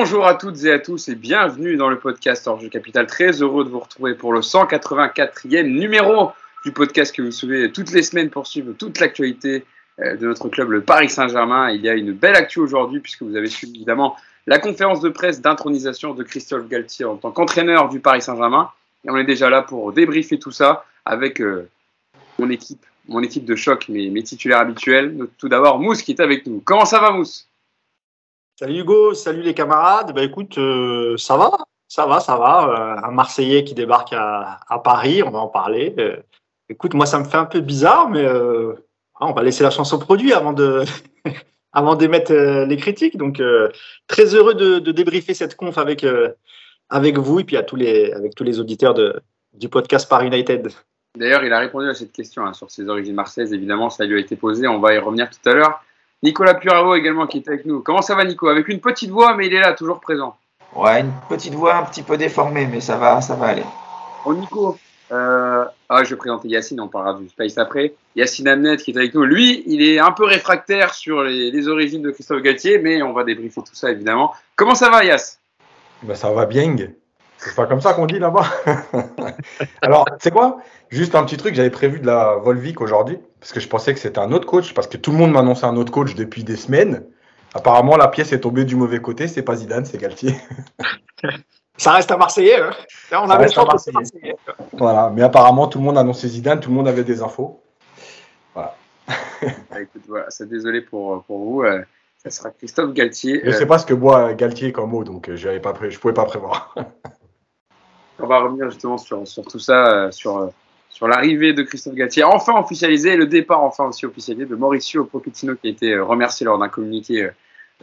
Bonjour à toutes et à tous et bienvenue dans le podcast Orge Capital. Très heureux de vous retrouver pour le 184e numéro du podcast que vous suivez toutes les semaines pour suivre toute l'actualité euh, de notre club, le Paris Saint-Germain. Il y a une belle actu aujourd'hui puisque vous avez suivi évidemment la conférence de presse d'intronisation de Christophe Galtier en tant qu'entraîneur du Paris Saint-Germain. Et on est déjà là pour débriefer tout ça avec euh, mon équipe, mon équipe de choc, mes titulaires habituels. Tout d'abord, Mousse qui est avec nous. Comment ça va, Mousse? Salut Hugo, salut les camarades. Bah écoute, euh, ça va, ça va, ça va. Euh, un Marseillais qui débarque à, Paris, on va en parler. Euh, écoute, moi ça me fait un peu bizarre, mais euh, on va laisser la chance au produit avant de avant d'émettre les critiques. Donc très heureux de, de, débriefer cette conf avec avec vous et puis à tous les avec tous les auditeurs de, du podcast Paris United. D'ailleurs, il a répondu à cette question hein, sur ses origines marseillaises. Évidemment, ça lui a été posé. On va y revenir tout à l'heure. Nicolas Puravo également qui est avec nous. Comment ça va Nico? Avec une petite voix, mais il est là, toujours présent. Ouais, une petite voix un petit peu déformée, mais ça va, ça va aller. Bon Nico, euh... ah, je vais présenter Yacine, on parlera du Space après. Yacine Amnet qui est avec nous. Lui, il est un peu réfractaire sur les, les origines de Christophe Galtier, mais on va débriefer tout ça évidemment. Comment ça va Yass ben, Ça va bien. C'est pas comme ça qu'on dit là-bas. Alors, c'est quoi? Juste un petit truc, j'avais prévu de la Volvic aujourd'hui, parce que je pensais que c'était un autre coach, parce que tout le monde m'annonçait un autre coach depuis des semaines. Apparemment, la pièce est tombée du mauvais côté, c'est pas Zidane, c'est Galtier. Ça reste un Marseillais. Hein Là, on avait un Marseillais. Marseillais. Voilà, mais apparemment, tout le monde annonçait Zidane, tout le monde avait des infos. Voilà. bah, écoute, voilà, c'est désolé pour, pour vous. Euh, ça sera Christophe Galtier. Je ne sais pas ce que boit Galtier comme mot, donc je ne pouvais pas prévoir. on va revenir justement sur, sur tout ça, euh, sur, sur l'arrivée de Christophe Galtier, enfin officialisé, et le départ enfin aussi officialisé de Mauricio Pochettino qui a été euh, remercié lors d'un communiqué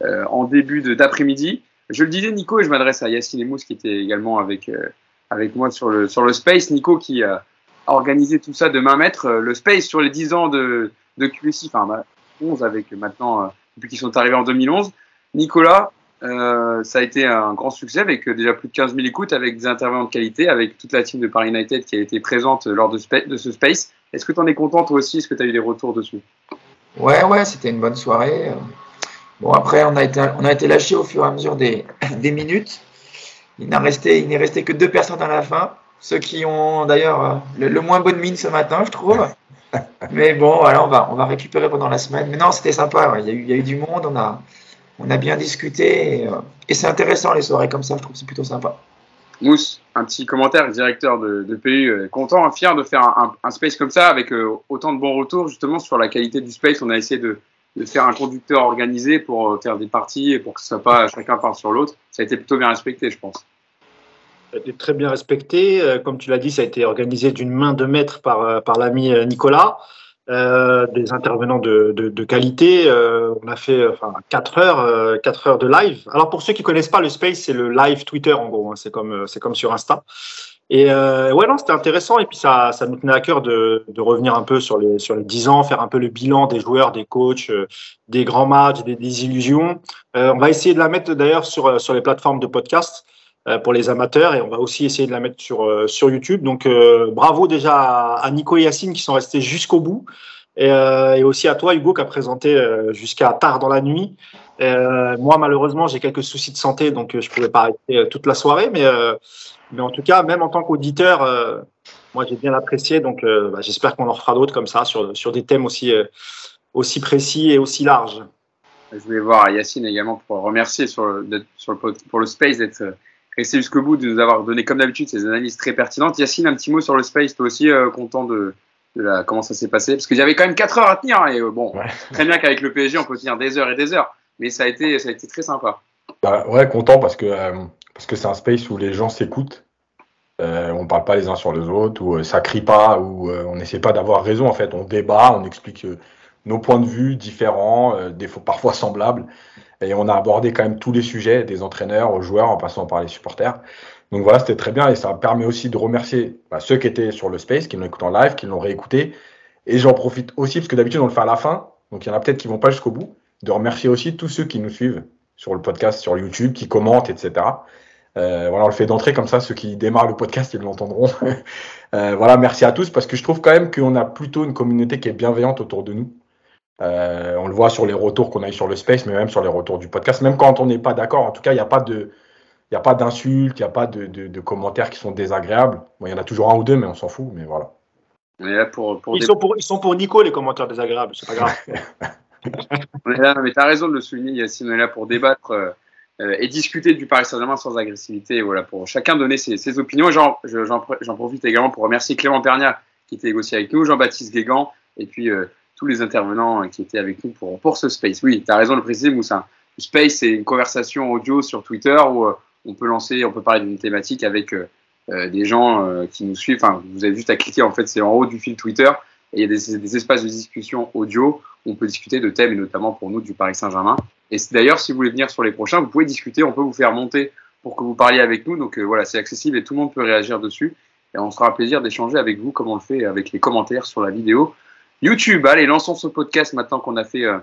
euh, en début d'après-midi. Je le disais, Nico, et je m'adresse à Yacine Emous qui était également avec, euh, avec moi sur le, sur le Space. Nico qui a organisé tout ça de main maître. Le Space sur les 10 ans de, de QSI, enfin 11 avec maintenant, depuis qu'ils sont arrivés en 2011. Nicolas, euh, ça a été un grand succès avec déjà plus de 15 000 écoutes, avec des intervenants de qualité, avec toute la team de Paris United qui a été présente lors de, de ce space. Est-ce que tu en es content toi aussi? Est-ce que tu as eu des retours dessus? Ouais, ouais, c'était une bonne soirée. Bon, après, on a été, on a été lâché au fur et à mesure des, des minutes. Il n'est resté, il resté que deux personnes à la fin. Ceux qui ont d'ailleurs le, le, moins bonne mine ce matin, je trouve. Mais bon, voilà, on va, on va récupérer pendant la semaine. Mais non, c'était sympa. Ouais. Il, y a eu, il y a eu du monde. On a, on a bien discuté et, euh, et c'est intéressant les soirées comme ça, je trouve que c'est plutôt sympa. Mousse, un petit commentaire, directeur de, de PU, content, fier de faire un, un, space comme ça avec euh, autant de bons retours justement sur la qualité du space. On a essayé de, de faire un conducteur organisé pour euh, faire des parties et pour que ce soit pas chacun part sur l'autre. Ça a été plutôt bien respecté, je pense. Ça a été très bien respecté. Comme tu l'as dit, ça a été organisé d'une main de maître par, par l'ami Nicolas. Euh, des intervenants de, de, qualité. Euh, on a fait enfin, 4 heures, euh, 4 heures de live. Alors pour ceux qui connaissent pas le space, c'est le live Twitter en gros. Hein. C'est comme comme sur Insta. Et euh, ouais non, c'était intéressant. Et puis ça ça nous tenait à cœur de, revenir un peu sur les sur les 10 ans, faire un peu le bilan des joueurs, des coachs, euh, des grands matchs, des désillusions. Euh, on va essayer de la mettre d'ailleurs sur sur les plateformes de podcast pour les amateurs et on va aussi essayer de la mettre sur sur YouTube. Donc euh, bravo déjà à Nico et Yacine qui sont restés jusqu'au bout et, euh, aussi à toi Hugo qui a présenté euh, jusqu'à tard dans la nuit. moi malheureusement j'ai quelques soucis de santé donc je pouvais pas arrêter toute la soirée mais mais en tout cas même en tant qu'auditeur moi j'ai bien apprécié donc bah, j'espère qu'on en refera d'autres comme ça sur sur des thèmes aussi aussi précis et aussi larges. Je voulais voir Yacine également pour remercier sur le, pour le space d'être resté jusqu'au bout, de nous avoir donné comme d'habitude ces analyses très pertinentes. Yacine, un petit mot sur le space, toi aussi euh, content de, de la, comment ça s'est passé? Parce qu'il y avait quand même 4 heures à tenir. Hein, et euh, bon, ouais. très bien qu'avec le PSG, on peut tenir des heures et des heures. Mais ça a été, ça a été très sympa. Bah, ouais, content parce que euh, parce que c'est un space où les gens s'écoutent. On parle pas les uns sur les autres, où ça crie pas, où on n'essaie pas d'avoir raison. En fait, on débat, on explique nos points de vue différents, des fois parfois semblables. Et on a abordé quand même tous les sujets, des entraîneurs aux joueurs, en passant par les supporters. Donc voilà, c'était très bien et ça permet aussi de remercier bah, ceux qui étaient sur le space, qui l'ont écouté en live, qui l'ont réécouté. Et j'en profite aussi, parce que d'habitude on le fait à la fin, donc il y en a peut-être qui vont pas jusqu'au bout, de remercier aussi tous ceux qui nous suivent sur le podcast, sur YouTube, qui commentent, etc. Euh, voilà, on le fait d'entrée comme ça, ceux qui démarrent le podcast, ils l'entendront. euh, voilà, merci à tous, parce que je trouve quand même qu'on a plutôt une communauté qui est bienveillante autour de nous. On le voit sur les retours qu'on a eu sur le space, mais même sur les retours du podcast. Même quand on n'est pas d'accord, en tout cas, il n'y a pas de, il n'y a pas d'insultes, il n'y a pas de, commentaires qui sont désagréables. il y en a toujours un ou deux, mais on s'en fout, mais voilà. pour, ils, sont pour, ils sont pour Nico, les commentaires désagréables, c'est pas grave. on est là, mais tu as raison de le souligner, Yacine, on est là pour débattre euh, euh, et discuter du Paris Saint-Germain sans agressivité, voilà, pour chacun donner ses, opinions. J'en profite également pour remercier Clément Pernia, qui était aussi avec nous, Jean-Baptiste Guégan, et puis euh, tous les intervenants qui étaient avec nous pour, pour ce space. Oui, tu as raison de le préciser, Moussa. Le space, c'est une conversation audio sur Twitter où on peut lancer, on peut parler d'une thématique avec euh, euh, des gens euh, qui nous suivent. Enfin, vous avez juste à cliquer, en fait, c'est en haut du fil Twitter. Et il y a des, espaces de discussion audio où on peut discuter de thèmes, et notamment pour nous du Paris Saint-Germain. Et d'ailleurs, si vous voulez venir sur les prochains, vous pouvez discuter, on peut vous faire monter pour que vous parliez avec nous. Donc voilà, c'est accessible et tout le monde peut réagir dessus. Et on sera un plaisir d'échanger avec vous comme on le fait avec les commentaires sur la vidéo YouTube. Allez, lançons ce podcast maintenant qu'on a fait euh,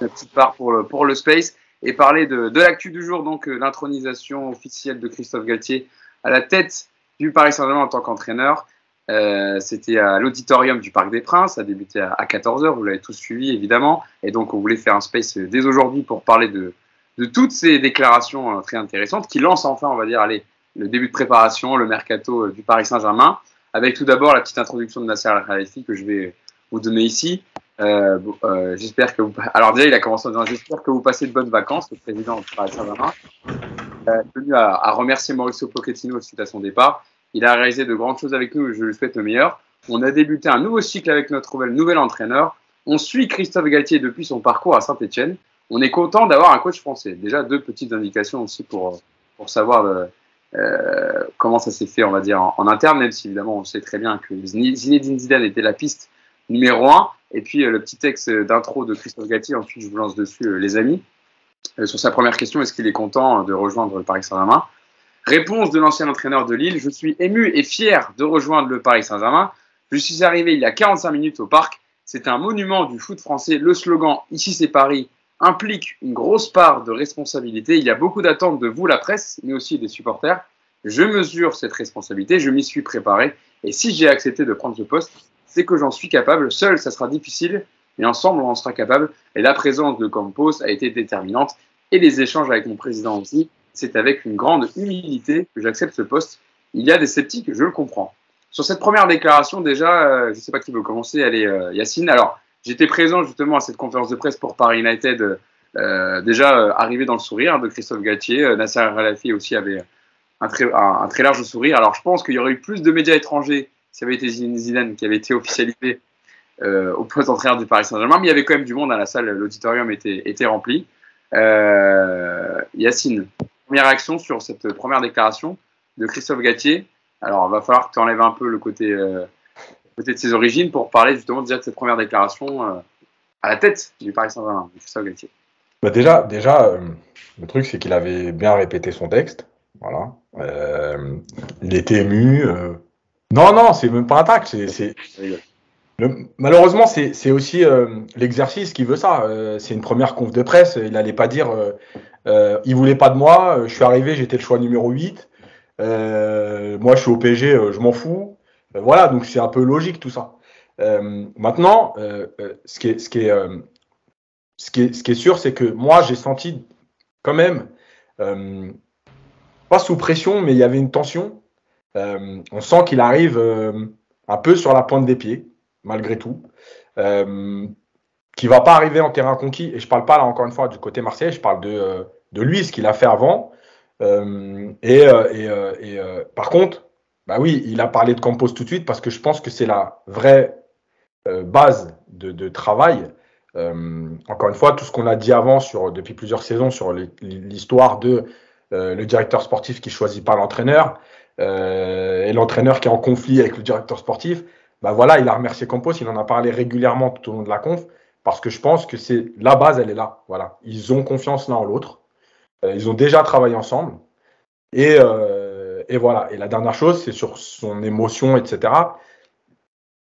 la petite part pour le, pour le space et parler de, de l'actu du jour, donc euh, l'intronisation officielle de Christophe Galtier à la tête du Paris Saint-Germain en tant qu'entraîneur. Euh, C'était à l'auditorium du Parc des Princes, ça a débuté à, 14h, vous l'avez tous suivi évidemment, et donc on voulait faire un space dès aujourd'hui pour parler de, de toutes ces déclarations euh, très intéressantes qui lancent enfin, on va dire, allez, le début de préparation, le mercato euh, du Paris Saint-Germain, avec tout d'abord la petite introduction de Nasser Al-Khelaifi que je vais vous donner ici. Euh, euh, j'espère que. Alors déjà, il a commencé en disant j'espère que vous passez de bonnes vacances, le président Paris Saint-Germain. Euh, tenu à, à, remercier Mauricio Pochettino suite à son départ. Il a réalisé de grandes choses avec nous. Je lui souhaite le meilleur. On a débuté un nouveau cycle avec notre nouvel, entraîneur. On suit Christophe Galtier depuis son parcours à Saint-Etienne. On est content d'avoir un coach français. Déjà deux petites indications aussi pour pour savoir euh, comment ça s'est fait, on va dire en, interne, même si évidemment on sait très bien que Zinedine Zidane était la piste numéro 1. Et puis euh, le petit texte d'intro de Christophe Gatti, ensuite je vous lance dessus euh, les amis. Euh, sur sa première question, est-ce qu'il est content de rejoindre le Paris Saint-Germain? Réponse de l'ancien entraîneur de Lille, je suis ému et fier de rejoindre le Paris Saint-Germain. Je suis arrivé il y a 45 minutes au parc. C'est un monument du foot français. Le slogan Ici c'est Paris implique une grosse part de responsabilité. Il y a beaucoup d'attentes de vous, la presse, mais aussi des supporters. Je mesure cette responsabilité, je m'y suis préparé. Et si j'ai accepté de prendre ce poste, c'est que j'en suis capable. Seul, ça sera difficile, mais ensemble, on en sera capable. Et la présence de Campos a été déterminante. Et les échanges avec mon président aussi, c'est avec une grande humilité que j'accepte ce poste. Il y a des sceptiques, je le comprends. Sur cette première déclaration, déjà, euh, je ne sais pas qui veut commencer, allez, euh, Yacine. Alors, j'étais présent justement à cette conférence de presse pour Paris United, euh, déjà arrivé dans le sourire de Christophe Galtier. Nasser Al-Khelaifi aussi avait un très, un très large sourire. Alors, je pense qu'il y aurait eu plus de médias étrangers ça avait été Zidane qui avait été officialisé euh, au poste d'entraîneur du Paris Saint-Germain, mais il y avait quand même du monde à la salle, l'auditorium était, était rempli. Euh, Yacine, première réaction sur cette première déclaration de Christophe Gatier. Alors, il va falloir que tu enlèves un peu le côté, euh, côté de ses origines pour parler justement déjà de cette première déclaration euh, à la tête du Paris Saint-Germain, de Christophe Gatier. Bah déjà, déjà le truc, c'est qu'il avait bien répété son texte. Voilà. il était ému. Non, non, c'est même pas un. C'est, Malheureusement, c'est aussi euh, l'exercice qui veut ça. Euh, c'est une première conf de presse. Il n'allait pas dire euh, il voulait pas de moi, je suis arrivé, j'étais le choix numéro 8. moi, je suis au PSG, je m'en fous. voilà, donc c'est un peu logique tout ça. maintenant, ce, qui est, ce, qui est, ce, qui est, ce qui est sûr, c'est que moi, j'ai senti quand même, pas sous pression, mais il y avait une tension euh, on sent qu'il arrive euh, un peu sur la pointe des pieds, malgré tout. Euh, qui va pas arriver en terrain conquis. Et je parle pas là encore une fois du côté marseillais, je parle de, de lui, ce qu'il a fait avant. et, par contre, bah oui, il a parlé de Campos tout de suite parce que je pense que c'est la vraie base de, travail. encore une fois, tout ce qu'on a dit avant depuis plusieurs saisons sur l'histoire de le directeur sportif qui choisit pas l'entraîneur, euh, et l'entraîneur qui est en conflit avec le directeur sportif, bah voilà, il a remercié Campos, il en a parlé régulièrement tout au long de la conf, parce que je pense que c'est la base, elle est là. Voilà, ils ont confiance l'un en l'autre, euh, ils ont déjà travaillé ensemble, euh, et voilà. Et la dernière chose, c'est sur son émotion, etc.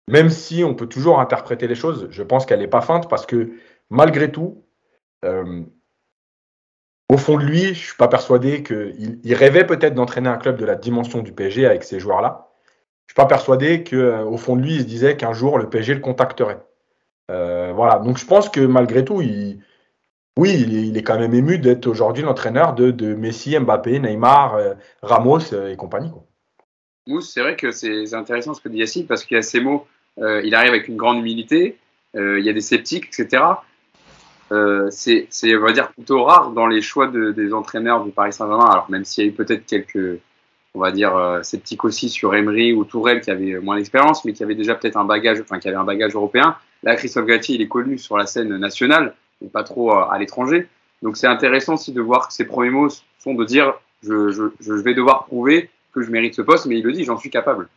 Même si on peut toujours interpréter les choses, je pense qu'elle n'est pas feinte parce que malgré tout, au fond de lui, je ne suis pas persuadé qu'il il rêvait peut-être d'entraîner un club de la dimension du PSG avec ces joueurs-là. Je ne suis pas persuadé qu'au fond de lui, il se disait qu'un jour le PSG le contacterait. Euh, voilà. Donc je pense que malgré tout, il, oui, il est, quand même ému d'être aujourd'hui l'entraîneur de, Messi, Mbappé, Neymar, Ramos et compagnie. Mousse, c'est vrai que c'est intéressant ce que dit Yacine parce qu'il y a ces mots, il arrive avec une grande humilité, il y a des sceptiques, etc. c'est, on va dire, plutôt rare dans les choix des entraîneurs du Paris Saint-Germain. Alors, même s'il y a eu peut-être quelques, on va dire, euh, sceptique aussi sur Emery ou Tourelle qui avait moins d'expérience, mais qui avait déjà peut-être un bagage, enfin qui avait un bagage européen. Là, Christophe Gatti, il est connu sur la scène nationale, et pas trop euh, à l'étranger. Donc c'est intéressant aussi de voir que ses premiers mots sont de dire je, vais devoir prouver que je mérite ce poste, mais il le dit, j'en suis capable.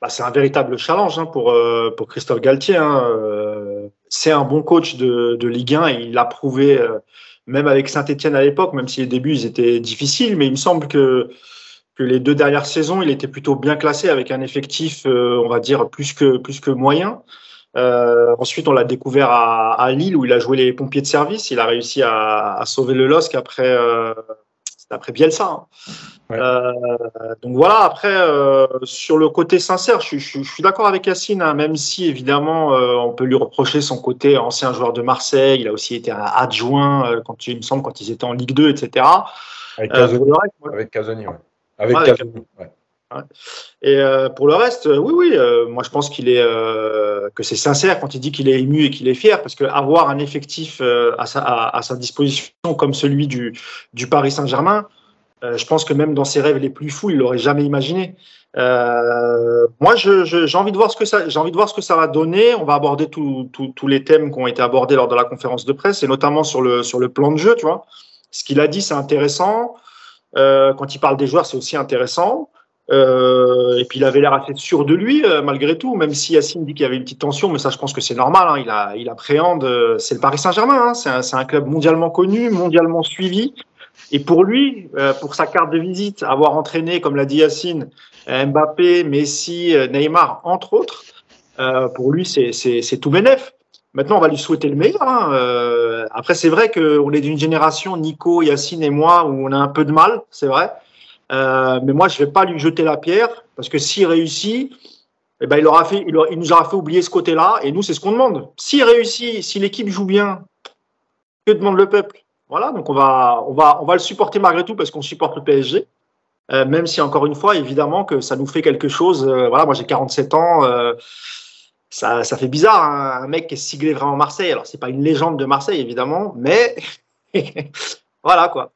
Bah, c'est un véritable challenge hein, pour, euh, pour Christophe Galtier. Hein. C'est un bon coach de, Ligue 1 et il a prouvé, même avec Saint-Etienne à l'époque, même si les débuts étaient difficiles, mais il me semble que les deux dernières saisons, il était plutôt bien classé avec un effectif, euh, on va dire, plus que, moyen. Euh, ensuite, on l'a découvert à, Lille où il a joué les pompiers de service. Il a réussi à, sauver le LOSC après, euh, après Bielsa. Hein. Euh, donc voilà, après, euh, sur le côté sincère, je, je, je suis d'accord avec Yacine, hein, même si évidemment euh, on peut lui reprocher son côté ancien joueur de Marseille. Il a aussi été adjoint, quand, il me semble, quand ils étaient en Ligue 2, etc. Avec Casoni, avec Casoni ouais. Avec Et euh, pour le reste, euh, oui, oui, euh, moi je pense qu'il est que c'est sincère quand il dit qu'il est ému et qu'il est fier, parce qu'avoir un effectif à sa, à, sa, disposition comme celui du, du Paris Saint-Germain, je pense que même dans ses rêves les plus fous, il l'aurait jamais imaginé. moi, j'ai envie de voir ce que ça, j'ai envie de voir ce que ça va donner. On va aborder tous les thèmes qui ont été abordés lors de la conférence de presse, et notamment sur le sur le plan de jeu, tu vois. Ce qu'il a dit, c'est intéressant. Euh, quand il parle des joueurs, c'est aussi intéressant. Euh, et puis il avait l'air assez sûr de lui euh, malgré tout, même si Yacine dit qu'il y avait une petite tension, mais ça je pense que c'est normal. Hein, il, a, il appréhende. Euh, c'est le Paris Saint-Germain, hein, c'est un, club mondialement connu, mondialement suivi. Et pour lui, euh, pour sa carte de visite, avoir entraîné, comme l'a dit Yacine, Mbappé, Messi, Neymar, entre autres, pour lui c'est tout bénef. Maintenant, on va lui souhaiter le meilleur. Hein. Euh, après, c'est vrai qu'on est d'une génération, Nico, Yacine et moi, où on a un peu de mal, c'est vrai. Euh, mais moi, je vais pas lui jeter la pierre parce que s'il réussit, eh ben, il, aura fait, il, nous aura fait oublier ce côté-là. Et nous, c'est ce qu'on demande. S'il réussit, si l'équipe joue bien, que demande le peuple? Voilà. Donc, on va, on va, on va le supporter malgré tout parce qu'on supporte le PSG. Euh, même si, encore une fois, évidemment, que ça nous fait quelque chose. Euh, voilà, moi, j'ai 47 ans. Euh, ça, ça fait bizarre, hein, un mec qui est siglé vraiment Marseille. Alors, c'est pas une légende de Marseille, évidemment, mais voilà quoi.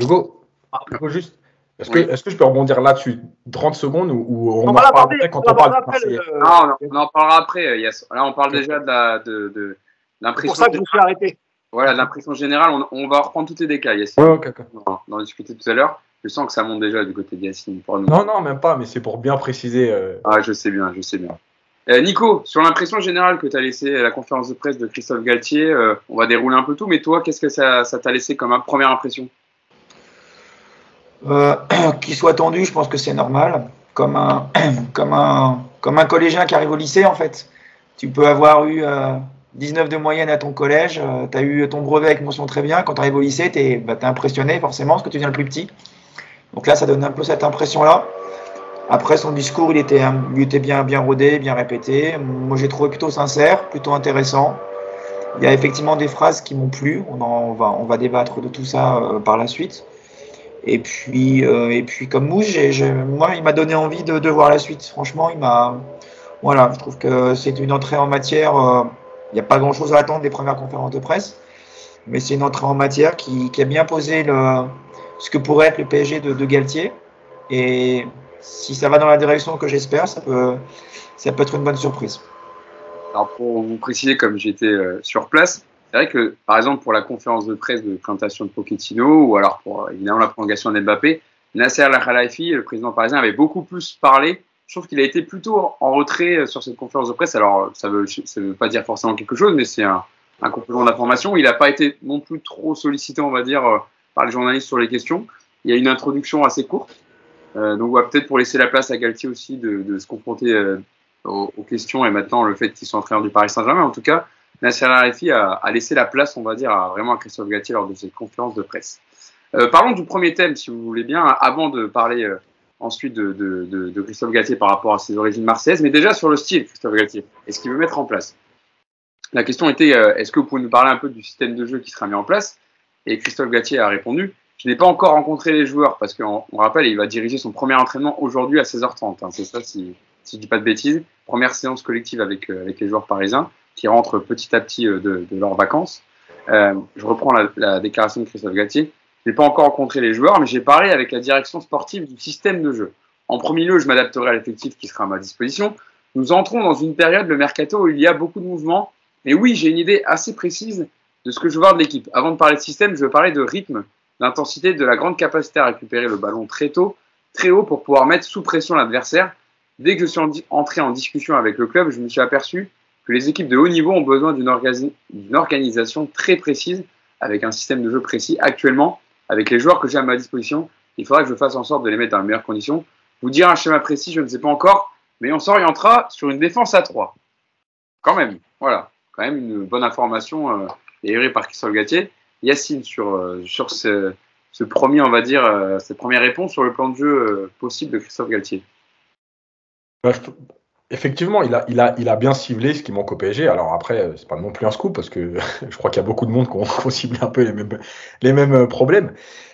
Hugo, ah. Hugo juste, est-ce que, est que, je peux rebondir là-dessus? 30 secondes ou, on, en parlera après quand on, parle de Marseille? Non, on en parlera après. Là, on parle déjà de l'impression. De, de, pour ça que je me suis arrêté. Voilà, l'impression générale, on, on, va reprendre tous les. Ouais, okay, okay. On en discuter tout à l'heure. Je sens que ça monte déjà du côté d'Yacine. Non, non, même pas, mais c'est pour bien préciser. Euh... Ah, je sais bien, je sais bien. Euh, Nico, sur l'impression générale que tu as laissé à la conférence de presse de Christophe Galtier, euh, on va dérouler un peu tout, mais toi, qu'est-ce que ça t'a laissé comme première impression? Euh, Qu'il soit tendu, je pense que c'est normal. Comme un, comme, un, comme un collégien qui arrive au lycée, en fait. Tu peux avoir eu 19 de moyenne à ton collège, tu as eu ton brevet avec mention très bien. Quand tu arrives au lycée, tu es, bah, impressionné forcément parce que tu viens le plus petit. Donc là, ça donne un peu cette impression-là. Après, son discours, il était, il était bien, bien rodé, bien répété. Moi, j'ai trouvé plutôt sincère, plutôt intéressant. Il y a effectivement des phrases qui m'ont plu. On, va, débattre de tout ça euh, par la suite. Et puis, euh, comme Mouche, moi, il m'a donné envie de, de, voir la suite. Franchement, il m'a. Voilà, je trouve que c'est une entrée en matière. Il n'y a pas grand-chose à attendre des premières conférences de presse, mais c'est une entrée en matière qui, a bien posé ce que pourrait être le PSG de, Galtier. Et si ça va dans la direction que j'espère, ça peut, être une bonne surprise. Alors pour vous préciser, comme j'étais euh, sur place, c'est vrai que par exemple pour la conférence de presse de présentation de Pochettino ou alors pour évidemment la prolongation d'Mbappé, Nasser Al-Khelaifi, le président parisien, avait beaucoup plus parlé. Je trouve qu'il a été plutôt en retrait sur cette conférence de presse. Alors ça veut, ça veut pas dire forcément quelque chose, mais c'est un, un complément d'information. Il n'a pas été non plus trop sollicité, on va dire, euh, par les journalistes sur les questions. Il y a une introduction assez courte euh, donc, on va peut-être pour laisser la place à Galtier aussi de, de se confronter euh, aux, aux, questions et maintenant le fait qu'il soit entraîneur du Paris Saint-Germain. En tout cas, Nasser Al-Khelaifi a, a, laissé la place, on va dire, à, vraiment à Christophe Galtier lors de cette conférence de presse. Euh, parlons du premier thème, si vous voulez bien, avant de parler euh, ensuite de, de, de, Christophe Galtier par rapport à ses origines marseillaises, mais déjà sur le style Christophe Galtier et ce qu'il veut mettre en place? la question était est-ce que vous pouvez nous parler un peu du système de jeu qui sera mis en place? Et Christophe Gatier a répondu je n'ai pas encore rencontré les joueurs parce qu'on rappelle, il va diriger son premier entraînement aujourd'hui à 16h30. Hein, c'est ça, si, si je dis pas de bêtises. Première séance collective avec, avec les joueurs parisiens qui rentrent petit à petit de, de leurs vacances. Euh, je reprends la, la, déclaration de Christophe Gatier. Je n'ai pas encore rencontré les joueurs, mais j'ai parlé avec la direction sportive du système de jeu. En premier lieu, je m'adapterai à l'effectif qui sera à ma disposition. Nous entrons dans une période, le mercato, où il y a beaucoup de mouvements. Et oui, j'ai une idée assez précise de ce que je veux voir de l'équipe. Avant de parler de système, je veux parler de rythme, d'intensité, de la grande capacité à récupérer le ballon très tôt, très haut pour pouvoir mettre sous pression l'adversaire. Dès que je suis entré en discussion avec le club, je me suis aperçu que les équipes de haut niveau ont besoin d'une organisation très précise, avec un système de jeu précis. Actuellement, avec les joueurs que j'ai à ma disposition, il faudra que je fasse en sorte de les mettre dans les meilleures conditions. Vous dire un schéma précis, je ne sais pas encore, mais on s'orientera sur une défense à 3. Quand même, voilà, quand même une bonne information euh, livrée par Christophe Gatier. Yacine, sur, euh, sur ce, ce, premier, on va dire, euh, cette première réponse sur le plan de jeu euh, possible de Christophe Galtier. Bah, Effectivement, il a, il, a, il a bien ciblé ce qui manque au PSG. Alors après, euh, c'est pas non plus un scoop parce que je crois qu'il y a beaucoup de monde qui ont, ciblé un peu les mêmes, euh, problèmes.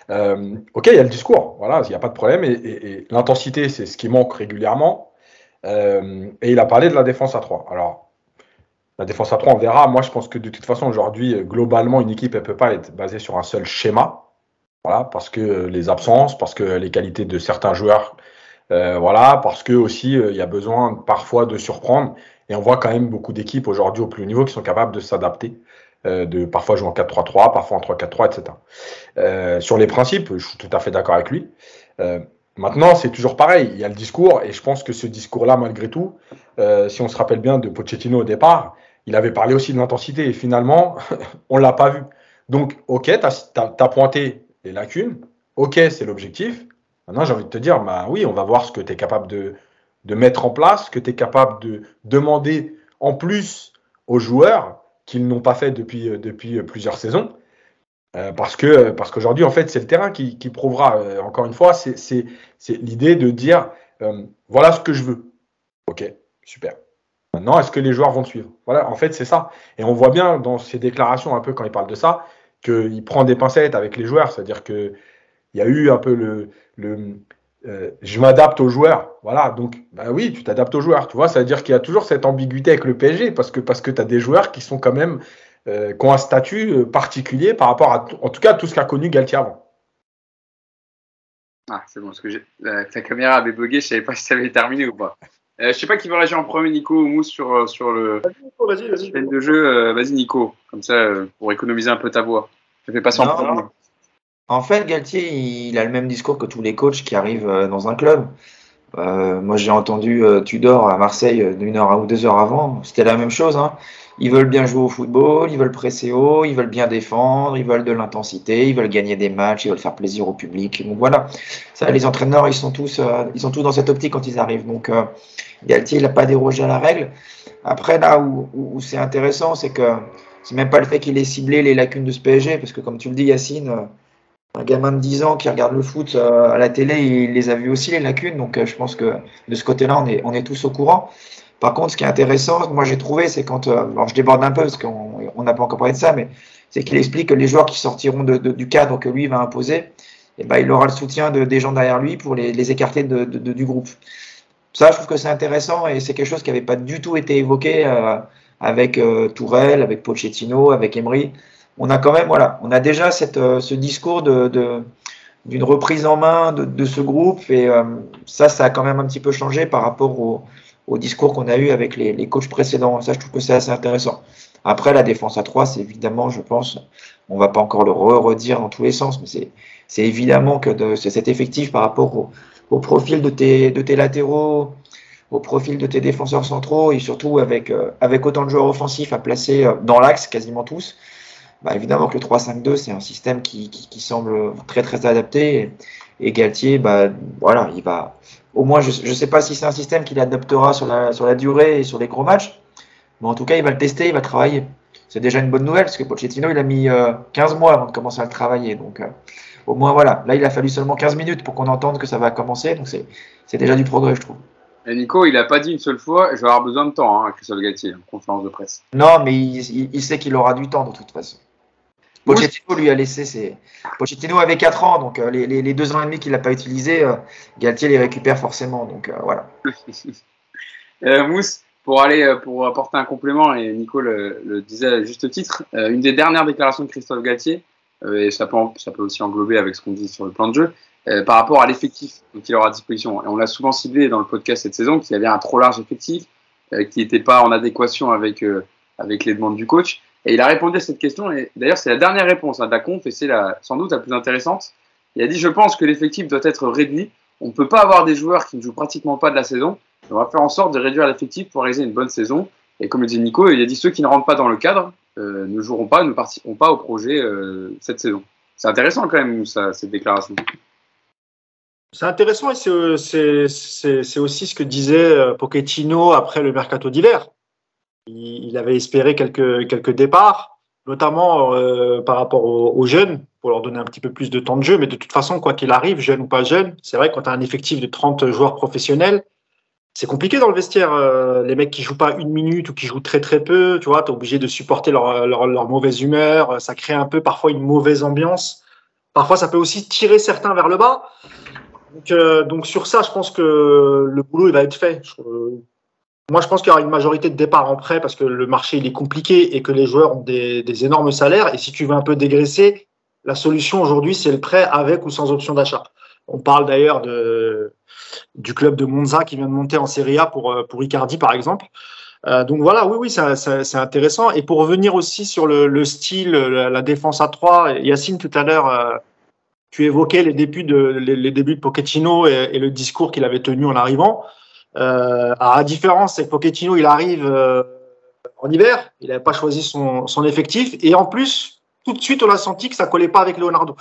Euh, ok, il y a le discours, voilà, il n'y a pas de problème. Et, l'intensité, c'est ce qui manque régulièrement. Et il a parlé de la défense à 3. Alors, la défense à 3, on verra. Moi, je pense que de toute façon, aujourd'hui, globalement, une équipe, elle peut pas être basée sur un seul schéma. Voilà, parce que les absences, parce que les qualités de certains joueurs euh, voilà, parce que aussi euh, il y a besoin parfois de surprendre. Et on voit quand même beaucoup d'équipes aujourd'hui au plus haut niveau qui sont capables de s'adapter, euh, de parfois jouer en 4-3-3, parfois en 3-4-3, etc. Euh, sur les principes, je suis tout à fait d'accord avec lui. Euh, maintenant, c'est toujours pareil. Il y a le discours, et je pense que ce discours-là, malgré tout, si on se rappelle bien de Pochettino au départ, il avait parlé aussi de l'intensité, et finalement, on l'a pas vu. Donc, ok, tu as, as pointé les lacunes, ok, c'est l'objectif. Maintenant, j'ai envie de te dire, bah oui, on va voir ce que tu es capable de, de, mettre en place, ce que tu es capable de demander en plus aux joueurs qu'ils n'ont pas fait depuis, euh, depuis plusieurs saisons. Euh, parce que parce qu'aujourd'hui, en fait, c'est le terrain qui, qui prouvera. Euh, encore une fois, c'est l'idée de dire euh, voilà ce que je veux. Ok, super. Maintenant, est-ce que les joueurs vont suivre? Voilà, en fait, c'est ça. Et on voit bien dans ses déclarations, un peu quand il parle de ça, qu'il prend des pincettes avec les joueurs. C'est-à-dire que il y a eu un peu le, le euh, je m'adapte aux joueurs. Voilà, donc bah oui, tu t'adaptes aux joueurs. Tu vois, ça veut dire qu'il y a toujours cette ambiguïté avec le PSG parce que, parce que tu as des joueurs qui sont quand même euh, qui ont un statut euh, particulier par rapport à, en tout cas, tout ce qu'a connu Galtier avant. Ah, c'est bon, parce que euh, ta caméra avait bugué, je savais pas si ça avait terminé ou pas. Euh, je sais pas qui va réagir en premier, Nico ou Mousse, sur, sur le vas-y, vas-y, vas de jeu. vas-y, Nico, comme ça, pour économiser un peu ta voix. Je fais passer en premier. En fait, Galtier, il a le même discours que tous les coachs qui arrivent euh, dans un club. Euh, moi, j'ai entendu euh, Tudor à Marseille d'une heure ou deux heures avant. C'était la même chose. Hein. Ils veulent bien jouer au football, ils veulent presser haut, ils veulent bien défendre, ils veulent de l'intensité, ils veulent gagner des matchs, ils veulent faire plaisir au public. Donc voilà, ça, les entraîneurs, ils sont tous, euh, ils sont tous dans cette optique quand ils arrivent. Donc euh, Galtier, il n'a pas dérogé à la règle. Après, là où, où, où c'est intéressant, c'est que c'est même pas le fait qu'il ait ciblé les lacunes de ce PSG, parce que comme tu le dis, Yacine un gamin de 10 ans qui regarde le foot euh, à la télé, il les a vus aussi les lacunes. Donc euh, je pense que de ce côté-là, on est, tous au courant. Par contre, ce qui est intéressant, moi j'ai trouvé, c'est quand, euh, alors je déborde un peu parce qu'on n'a pas encore parlé de ça, mais c'est qu'il explique que les joueurs qui sortiront du cadre que lui va imposer, eh ben, il aura le soutien de, des gens derrière lui pour les, écarter du groupe. Ça, je trouve que c'est intéressant et c'est quelque chose qui n'avait pas du tout été évoqué avec euh, Tourelle, avec Pochettino, avec Emery on a quand même, voilà, on a déjà cette, euh, ce discours de, de d'une reprise en main de, de ce groupe et euh, ça, ça a quand même un petit peu changé par rapport au, au discours qu'on a eu avec les, les, coachs précédents. Ça, je trouve que c'est assez intéressant. Après, la défense à 3, c'est évidemment, je pense, on va pas encore le redire dans tous les sens, mais c'est, c'est évidemment que c'est cet effectif par rapport au, au, profil de tes, de tes latéraux, au profil de tes défenseurs centraux et surtout avec, euh, avec autant de joueurs offensifs à placer dans l'axe, quasiment tous bah, évidemment que le 3-5-2, c'est un système qui, qui, qui, semble très très adapté. Et, et Galtier, bah, voilà, il va. Au moins, je ne sais pas si c'est un système qu'il adoptera sur la, sur la durée et sur les gros matchs, mais en tout cas, il va le tester, il va travailler. C'est déjà une bonne nouvelle parce que Pochettino, il a mis euh, 15 mois avant de commencer à le travailler. Donc, euh, au moins, voilà. Là, il a fallu seulement 15 minutes pour qu'on entende que ça va commencer. Donc, c'est déjà du progrès, je trouve. Et Nico, il n'a pas dit une seule fois, je vais avoir besoin de temps, hein, Christophe Galtier, en conférence de presse. Non, mais il, il, sait qu'il aura du temps de toute façon. Pochettino lui a laissé ses. Pochettino avait 4 ans, donc euh, les, les, les, deux ans et demi qu'il n'a pas utilisé, euh, Galtier les récupère forcément. Donc euh, voilà. Mousse, pour aller pour apporter un complément, et Nico le, le disait à juste titre, une des dernières déclarations de Christophe Galtier, et ça peut, ça peut aussi englober avec ce qu'on dit sur le plan de jeu, par rapport à l'effectif qu'il aura à disposition. Et on l'a souvent ciblé dans le podcast cette saison qu'il y avait un trop large effectif, qui n'était pas en adéquation avec, avec les demandes du coach. Et il a répondu à cette question, et d'ailleurs c'est la dernière réponse hein, de la conf, et c'est sans doute la plus intéressante. Il a dit, je pense que l'effectif doit être réduit. On ne peut pas avoir des joueurs qui ne jouent pratiquement pas de la saison. On va faire en sorte de réduire l'effectif pour réaliser une bonne saison. Et comme le dit Nico, il a dit, ceux qui ne rentrent pas dans le cadre euh, ne joueront pas, ne participeront pas au projet euh, cette saison. C'est intéressant quand même, ça, cette déclaration. C'est intéressant et c'est aussi ce que disait euh, Pochettino après le mercato d'hiver il, avait espéré quelques, quelques départs, notamment euh, par rapport aux, jeunes, pour leur donner un petit peu plus de temps de jeu. Mais de toute façon, quoi qu'il arrive, jeune ou pas jeune, c'est vrai, quand tu as un effectif de 30 joueurs professionnels, c'est compliqué dans le vestiaire. Euh, les mecs qui jouent pas une minute ou qui jouent très très peu, tu vois, tu es obligé de supporter leur, leur, mauvaise humeur. Ça crée un peu parfois une mauvaise ambiance. Parfois, ça peut aussi tirer certains vers le bas. Donc, euh, donc sur ça, je pense que le boulot il va être fait. Moi, je pense qu'il y aura une majorité de départ en prêt parce que le marché il est compliqué et que les joueurs ont des, énormes salaires. Et si tu veux un peu dégraisser, la solution aujourd'hui, c'est le prêt avec ou sans option d'achat. On parle d'ailleurs du club de Monza qui vient de monter en Serie A pour, pour Icardi, par exemple. Euh, donc voilà, oui, oui, c'est intéressant. Et pour revenir aussi sur le, le style, la, défense à 3, Yacine, tout à l'heure, euh, tu évoquais les débuts de, les, débuts de Pochettino et, et le discours qu'il avait tenu en arrivant. Euh, à différence, c'est que Pochettino, il arrive euh, en hiver, il n'avait pas choisi son, effectif, et en plus, tout de suite, on a senti que ça collait pas avec Leonardo.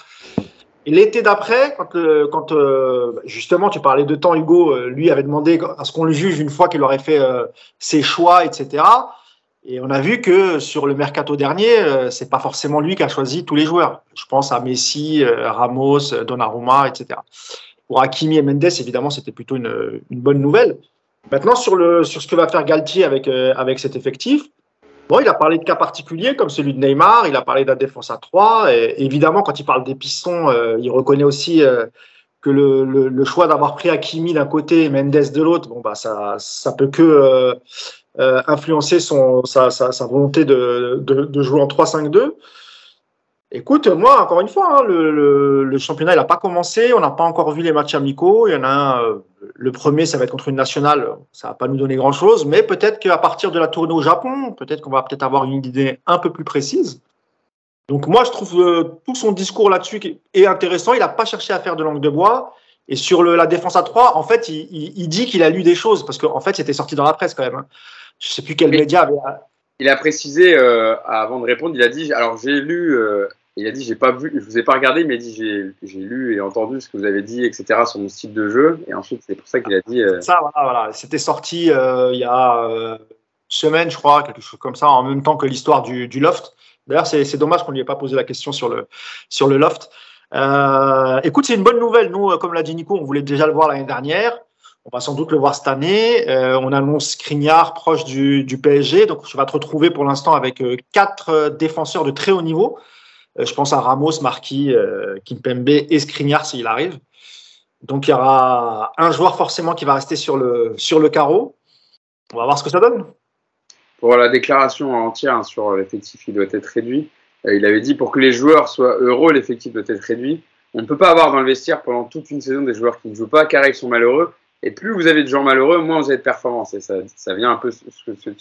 L'été d'après, quand, euh, euh, justement tu parlais de temps, Hugo, lui avait demandé à ce qu'on le juge une fois qu'il aurait fait ses choix, etc. Et on a vu que sur le mercato dernier, c'est pas forcément lui qui a choisi tous les joueurs. Je pense à Messi, Ramos, Donnarumma, etc. Pour Hakimi et Mendes, évidemment, c'était plutôt une, bonne nouvelle. Maintenant, sur, le, sur ce que va faire Galtier avec, euh, avec cet effectif, bon, il a parlé de cas particuliers comme celui de Neymar, il a parlé la défense à 3. Et, évidemment, quand il parle des pistons, euh, il reconnaît aussi euh, que le, le, choix d'avoir pris Hakimi d'un côté et Mendes de l'autre, bon, bah, ça, ça peut que influencer son, sa, sa, volonté de, de, de jouer en 3-5-2. Écoute, moi, encore une fois, hein, le, le, le, championnat, il n'a pas commencé. On n'a pas encore vu les matchs amicaux. Il y en a un, euh, le premier, ça va être contre une nationale. Ça va pas nous donner grand-chose. Mais peut-être qu'à partir de la tournée au Japon, peut-être qu'on va peut-être avoir une idée un peu plus précise. Donc moi, je trouve euh, tout son discours là-dessus est intéressant. Il n'a pas cherché à faire de langue de bois. Et sur le, la défense à 3, en fait, il, il, il dit qu'il a lu des choses. Parce qu'en en fait, c'était sorti dans la presse quand même. Hein. Je sais plus quel média avait... Il a précisé, euh, avant de répondre, il a dit, alors j'ai lu euh, il a dit j'ai pas vu, je vous ai pas regardé, mais il dit j'ai, lu et entendu ce que vous avez dit, etc. sur mon style de jeu. Et ensuite c'est pour ça qu'il a dit. Euh... Ça voilà, voilà. c'était sorti euh, il y a euh, une semaine, je crois, quelque chose comme ça, en même temps que l'histoire du, du loft. D'ailleurs c'est, dommage qu'on lui ait pas posé la question sur le sur le loft. Euh, écoute, c'est une bonne nouvelle. Nous, comme l'a dit Nico, on voulait déjà le voir l'année dernière. On va sans doute le voir cette année. Euh, on annonce Skriniar proche du, du, PSG. Donc, tu vas te retrouver pour l'instant avec euh, quatre défenseurs de très haut niveau. Euh, je pense à Ramos, Marquis, euh, Kimpembe et Skriniar s'il arrive. Donc il y aura un joueur forcément qui va rester sur le, carreau. On va voir ce que ça donne. Pour la déclaration entière hein, sur l'effectif, il doit être réduit. Euh, il avait dit pour que les joueurs soient heureux, l'effectif doit être réduit. On ne peut pas avoir dans le vestiaire pendant toute une saison des joueurs qui ne jouent pas car ils sont malheureux. Et plus vous avez de gens malheureux, moins vous avez de performance. Et ça, ça vient un peu sur ce, que,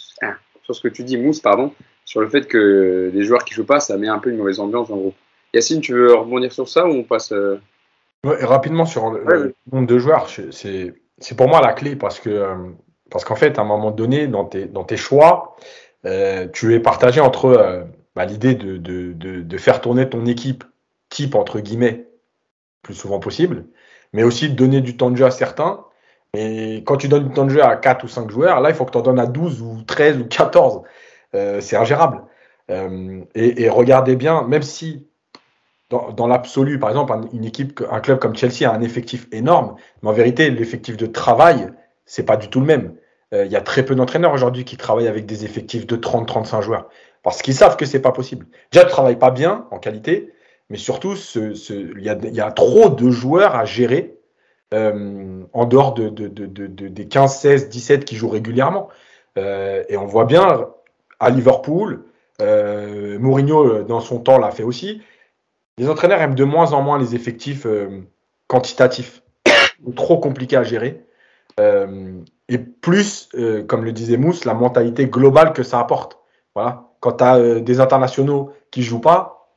sur ce que tu dis, Mousse, pardon sur le fait que les joueurs qui jouent pas, ça met un peu une mauvaise ambiance en groupe. Yacine, tu veux rebondir sur ça ou on passe euh... ouais, Rapidement sur le, ouais, nombre de joueurs, c'est pour moi la clé parce que euh, parce qu'en fait, à un moment donné, dans tes, dans tes choix, euh, tu es partagé entre euh, bah, l'idée de, de, de, de, faire tourner ton équipe type, entre guillemets, plus souvent possible, mais aussi de donner du temps de jeu à certains. Et quand tu donnes du temps de jeu à 4 ou 5 joueurs, là, il faut que tu en donnes à 12 ou 13 ou 14 euh, c'est ingérable. Euh, et, regardez bien, même si dans, l'absolu, par exemple, une équipe, un club comme Chelsea a un effectif énorme, mais en vérité, l'effectif de travail c'est pas du tout le même. Il y a très peu d'entraîneurs aujourd'hui qui travaillent avec des effectifs de 30-35 joueurs parce qu'ils savent que c'est pas possible. Déjà, ne travaillent pas bien en qualité, mais surtout, il y, a, trop de joueurs à gérer en dehors de, des 15, 16, 17 qui jouent régulièrement. et on voit bien à Liverpool, euh, Mourinho, euh, dans son temps, l'a fait aussi. Les entraîneurs aiment de moins en moins les effectifs euh, quantitatifs, trop compliqués à gérer. et plus, comme le disait Mousse, la mentalité globale que ça apporte. Voilà. Quand tu as des internationaux qui jouent pas,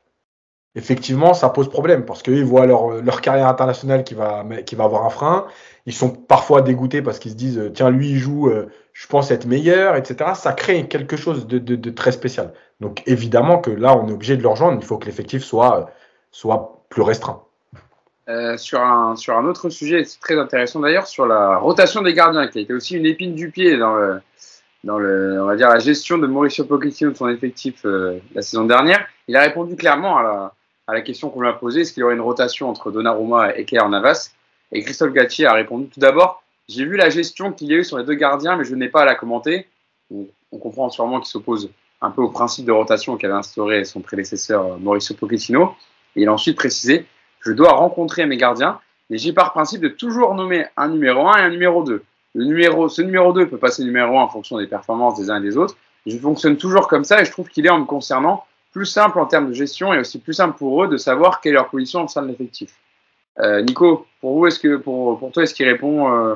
effectivement, ça pose problème parce qu'ils voient leur, leur, carrière internationale qui va, qui va avoir un frein. Ils sont parfois dégoûtés parce qu'ils se disent tiens, lui, il joue, je pense être meilleur, etc. Ça crée quelque chose de, très spécial. Donc évidemment que là, on est obligé de le rejoindre. Il faut que l'effectif soit, plus restreint. Euh, sur, un, autre sujet, c'est très intéressant d'ailleurs, sur la rotation des gardiens, qui a été aussi une épine du pied dans, le, la gestion de Mauricio Pochettino de son effectif euh, la saison dernière. Il a répondu clairement à la, question qu'on lui a posée, est-ce qu'il y aurait une rotation entre Donnarumma et Keir Navas? Et Christophe Gatti a répondu tout d'abord, j'ai vu la gestion qu'il y a eu sur les deux gardiens, mais je n'ai pas à la commenter. On, comprend sûrement qu'il s'oppose un peu au principe de rotation qu'avait instauré son prédécesseur euh, Mauricio Pochettino. Et il a ensuite précisé Je dois rencontrer mes gardiens, mais j'ai par principe de toujours nommer un numéro 1 et un numéro 2. Le numéro, ce numéro 2 peut passer numéro 1 en fonction des performances des uns et des autres. Je fonctionne toujours comme ça et je trouve qu'il est, en me concernant, plus simple en termes de gestion et aussi plus simple pour eux de savoir quelle est leur position au sein de l'effectif. Euh, Nico, pour vous, est-ce que pour, pour toi, est-ce qu'il répond euh,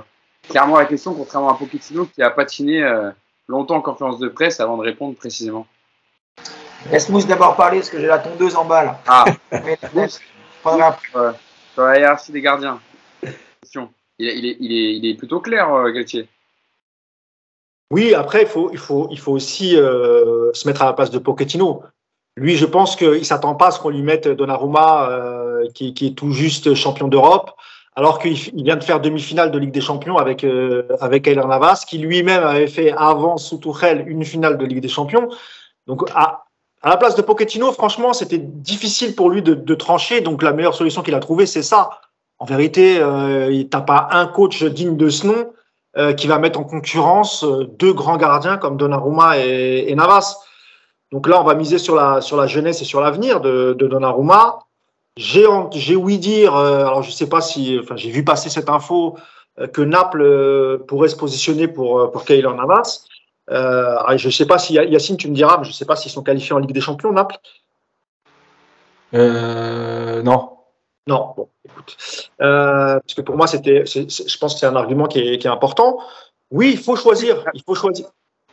clairement la question, contrairement à Pochettino qui a patiné euh, longtemps en conférence de presse avant de répondre précisément. Laisse Mousse d'abord parler parce que j'ai la tondeuse en bas là. Ah, sur la hiérarchie des gardiens. Il est, il est, il est, il est plutôt clair, euh, Galtier. Oui, après, il faut, il faut, il faut aussi euh, se mettre à la place de Pochettino. Lui, je pense qu'il ne s'attend pas à ce qu'on lui mette Donnarumma, euh, qui, qui, est tout juste champion d'Europe, alors qu'il vient de faire demi-finale de Ligue des Champions avec euh, avec Kyler Navas, qui lui-même avait fait avant sous une finale de Ligue des Champions. Donc à, la place de Pochettino, franchement, c'était difficile pour lui de, trancher. Donc la meilleure solution qu'il a trouvée, c'est ça. En vérité, euh, n'a pas un coach digne de ce nom euh, qui va mettre en concurrence euh, deux grands gardiens comme Donnarumma et, et, Navas. Donc là, on va miser sur la sur la jeunesse et sur l'avenir de, de Donnarumma. J'ai, j'ai ouï dire, euh, alors je sais pas si, enfin j'ai vu passer cette info euh, que Naples euh, pourrait se positionner pour pour Keylor Navas. Euh, je sais pas si Yacine, tu me diras, mais je sais pas s'ils sont qualifiés en Ligue des Champions, Naples. non. Non, bon, écoute, parce que pour moi c'était, je pense que c'est un argument qui est, qui est important. Oui, il faut choisir, il faut choisir.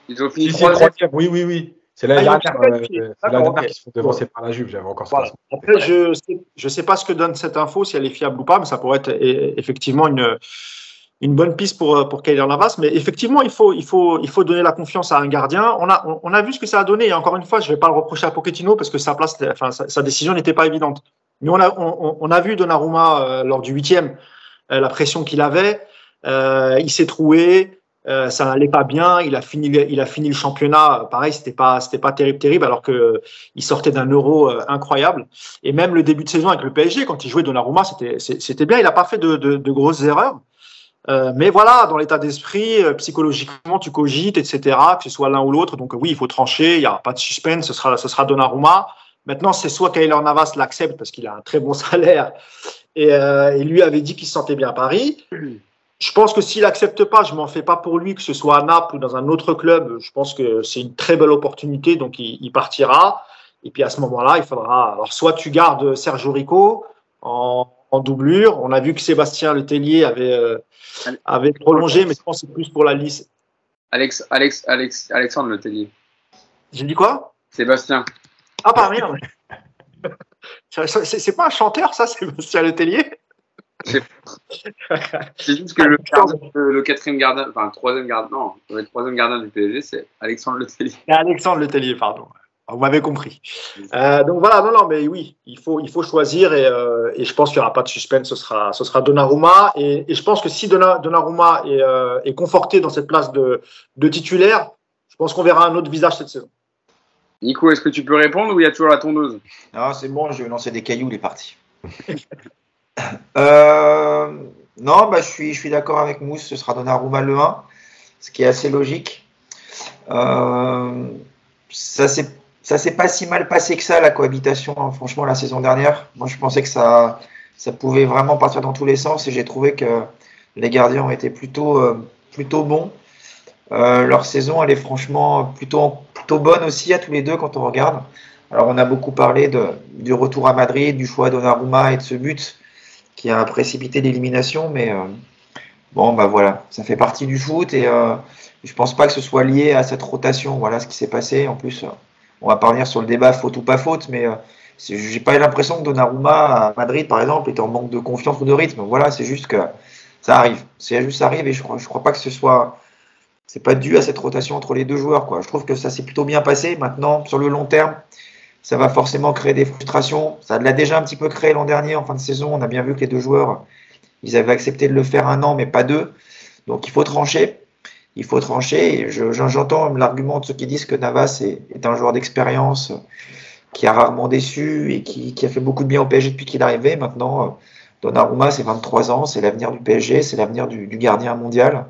Ils ont fini troisième. Oui, oui, oui. C'est la dernière, euh, qui se font devancer par la Juve. J'avais encore voilà. Après, je sais, je sais pas ce que donne cette info, si elle est fiable ou pas, mais ça pourrait être effectivement une, une bonne piste pour, pour Kyler Navas. Mais effectivement, il faut, il, faut, il faut donner la confiance à un gardien. On a, on, a vu ce que ça a donné. Et encore une fois, je vais pas le reprocher à Pochettino parce que sa, place, enfin, sa, sa décision n'était pas évidente. Mais on a, on, on a vu Donnarumma euh, lors du huitième, euh, la pression qu'il avait. Euh, il s'est troué. Euh, ça n'allait pas bien. Il a fini, il a fini le championnat. Pareil, c'était pas, c'était pas terrible, terrible, alors que il sortait d'un Euro euh, incroyable. Et même le début de saison avec le PSG, quand il jouait Donnarumma, c'était, c'était bien. Il a pas fait de, grosses erreurs. Euh, mais voilà, dans l'état d'esprit, psychologiquement, tu cogites, etc. Que ce soit l'un ou l'autre. Donc oui, il faut trancher. Il y a pas de suspense. Ce sera, ce sera Donnarumma. Maintenant, c'est soit Kyler Navas l'accepte parce qu'il a un très bon salaire et, et lui avait dit qu'il se sentait bien à Paris je pense que s'il accepte pas, je m'en fais pas pour lui, que ce soit à Naples ou dans un autre club. Je pense que c'est une très belle opportunité, donc il, il partira. Et puis à ce moment-là, il faudra. Alors soit tu gardes Sergio Rico en, en doublure. On a vu que Sébastien Letellier avait euh, avait prolongé, mais je pense que c'est plus pour la liste. Alex, Alex, Alex, Alexandre Letellier. J'ai dit quoi? Sébastien. Ah pas rien. c'est pas un chanteur, ça, Sébastien Letellier? c'est juste que le, le, quatrième gardien, enfin le troisième gardien, non, le troisième gardien du PSG, c'est Alexandre Letellier. Alexandre Letellier, pardon. Vous m'avez compris. Euh, donc voilà, non, non, mais oui, il faut, il faut choisir et, euh, et je pense qu'il n'y aura pas de suspense, ce sera, ce sera Donnarumma. Et, et je pense que si Donnarumma est, euh, est conforté dans cette place de, de titulaire, je pense qu'on verra un autre visage cette saison. Nico, est-ce que tu peux répondre ou il y a toujours la tondeuse? Non, c'est bon, je vais lancer des cailloux, il est parti. Euh, Non, bah, je suis, je suis d'accord avec Mousse, ce sera Donnarumma le 1, ce qui est assez logique. Euh, ça s'est s'est pas si mal passé que ça la cohabitation hein, franchement la saison dernière. Moi je pensais que ça ça pouvait vraiment partir dans tous les sens et j'ai trouvé que les gardiens ont été plutôt euh, plutôt bons. Leur saison elle est franchement plutôt plutôt bonne aussi à tous les deux quand on regarde. Alors on a beaucoup parlé de, du retour à Madrid du choix de Donnarumma et de ce but qui a précipité l'élimination mais euh, bon bah voilà ça fait partie du foot et euh, je pense pas que ce soit lié à cette rotation. Voilà ce qui s'est passé. En plus, euh, on va pas revenir sur le débat faute ou pas faute, mais j'ai pas l'impression que Donnarumma à Madrid, par exemple, était en manque de confiance ou de rythme. Voilà, c'est juste que ça arrive. C'est juste ça arrive et je crois, je crois pas que ce soit. C'est pas dû à cette rotation entre les deux joueurs. Quoi. Je trouve que ça s'est plutôt bien passé. Maintenant, sur le long terme, ça va forcément créer des frustrations. Ça l'a déjà un petit peu créé l'an dernier en fin de saison. On a bien vu que les deux joueurs, ils avaient accepté de le faire un an, mais pas deux. Donc il faut trancher il faut trancher. J'entends l'argument de ceux qui disent que Navas est, un joueur d'expérience qui a rarement déçu et qui, a fait beaucoup de bien au PSG depuis qu'il est arrivé. Maintenant, euh, Donnarumma, c'est 23 ans, c'est l'avenir du PSG, c'est l'avenir du, gardien mondial.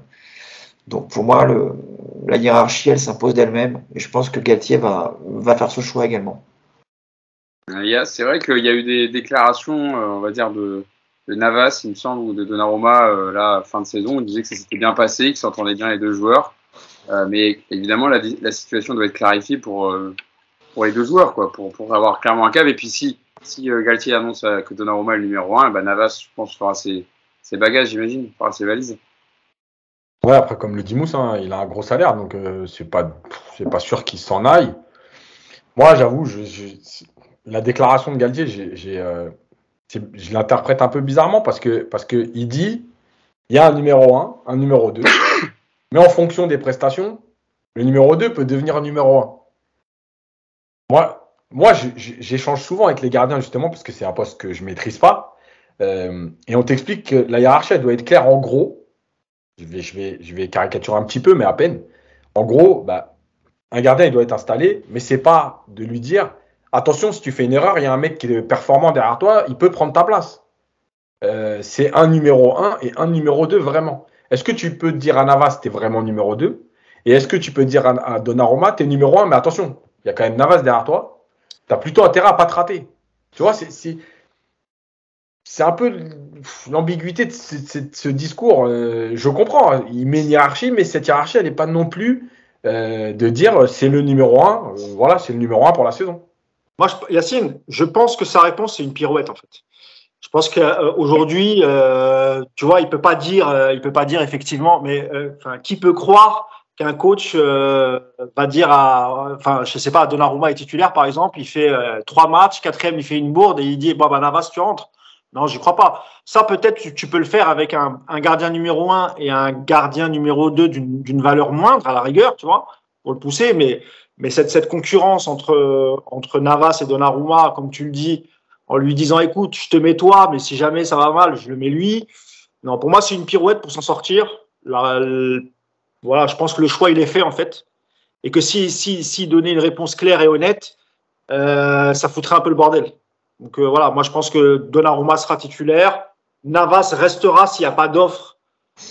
Donc pour moi, la hiérarchie, elle s'impose d'elle-même. Et je pense que Galtier va faire ce choix également. C'est vrai qu'il y a eu des déclarations, euh, on va dire, de, de Navas, il me semble, ou de Donnarumma, euh, là, fin de saison, on disait que ça s'était bien passé, qu'ils s'entendaient bien les deux joueurs. Euh, mais évidemment, la, la, situation doit être clarifiée pour, euh, pour les deux joueurs, quoi, pour, pour avoir clairement un câble. Et puis, si, si euh, Galtier annonce euh, que Donnarumma est le numéro 1, bah, Navas, je pense, fera ses, ses bagages, j'imagine, fera ses valises. Ouais, après, comme le dit Mousse, hein, il a un gros salaire, donc euh, c'est pas, pas sûr qu'il s'en aille. Moi, j'avoue, je, je, la déclaration de Galtier, j'ai je l'interprète un peu bizarrement parce que dit il y a un numéro 1, un numéro 2, mais en fonction des prestations, le numéro 2 peut devenir un numéro 1. Moi, j'échange souvent avec les gardiens justement parce que c'est un poste que je maîtrise pas. Euh, et on t'explique que la hiérarchie elle doit être claire en gros. Je vais, je, caricaturer un petit peu, mais à peine. En gros, bah, un gardien il doit être installé, mais c'est pas de lui dire attention, si tu fais une erreur, il y a un mec qui est performant derrière toi, il peut prendre ta place. Euh, c'est un numéro 1 et un numéro 2 vraiment. Est-ce que tu peux dire à Navas, tu es vraiment numéro 2 Et est-ce que tu peux dire à, à Donnarumma, tu numéro 1, mais attention, il y a quand même Navas derrière toi, tu as plutôt intérêt à pas te rater. Tu vois, c'est un peu l'ambiguïté de, ce, discours. Euh, je comprends, hein. il met une hiérarchie, mais cette hiérarchie, elle n'est pas non plus euh, de dire c'est le numéro 1, euh, voilà, c'est le numéro 1 pour la saison. Moi, je, Yacine, je pense que sa réponse, c'est une pirouette, en fait. Je pense qu'aujourd'hui, euh, tu vois, il peut pas dire, euh, peut pas dire effectivement, mais euh, qui peut croire qu'un coach euh, va dire à, enfin, je sais pas, Donnarumma est titulaire par exemple, il fait euh, trois matchs, quatrième il fait une bourde et il dit, bon ben Navas tu rentres. Non, j'y crois pas. Ça peut-être tu, peux le faire avec un, un, gardien numéro un et un gardien numéro deux d'une valeur moindre à la rigueur, tu vois, pour le pousser, mais mais cette, cette concurrence entre, entre Navas et Donnarumma, comme tu le dis, en lui disant écoute, je te mets toi, mais si jamais ça va mal, je le mets lui. Non, pour moi, c'est une pirouette pour s'en sortir. Voilà, je pense que le choix, il est fait en fait. Et que si, si, si donner une réponse claire et honnête, euh, ça foutrait un peu le bordel. Donc euh, voilà, moi je pense que Donnarumma sera titulaire. Navas restera s'il n'y a pas d'offre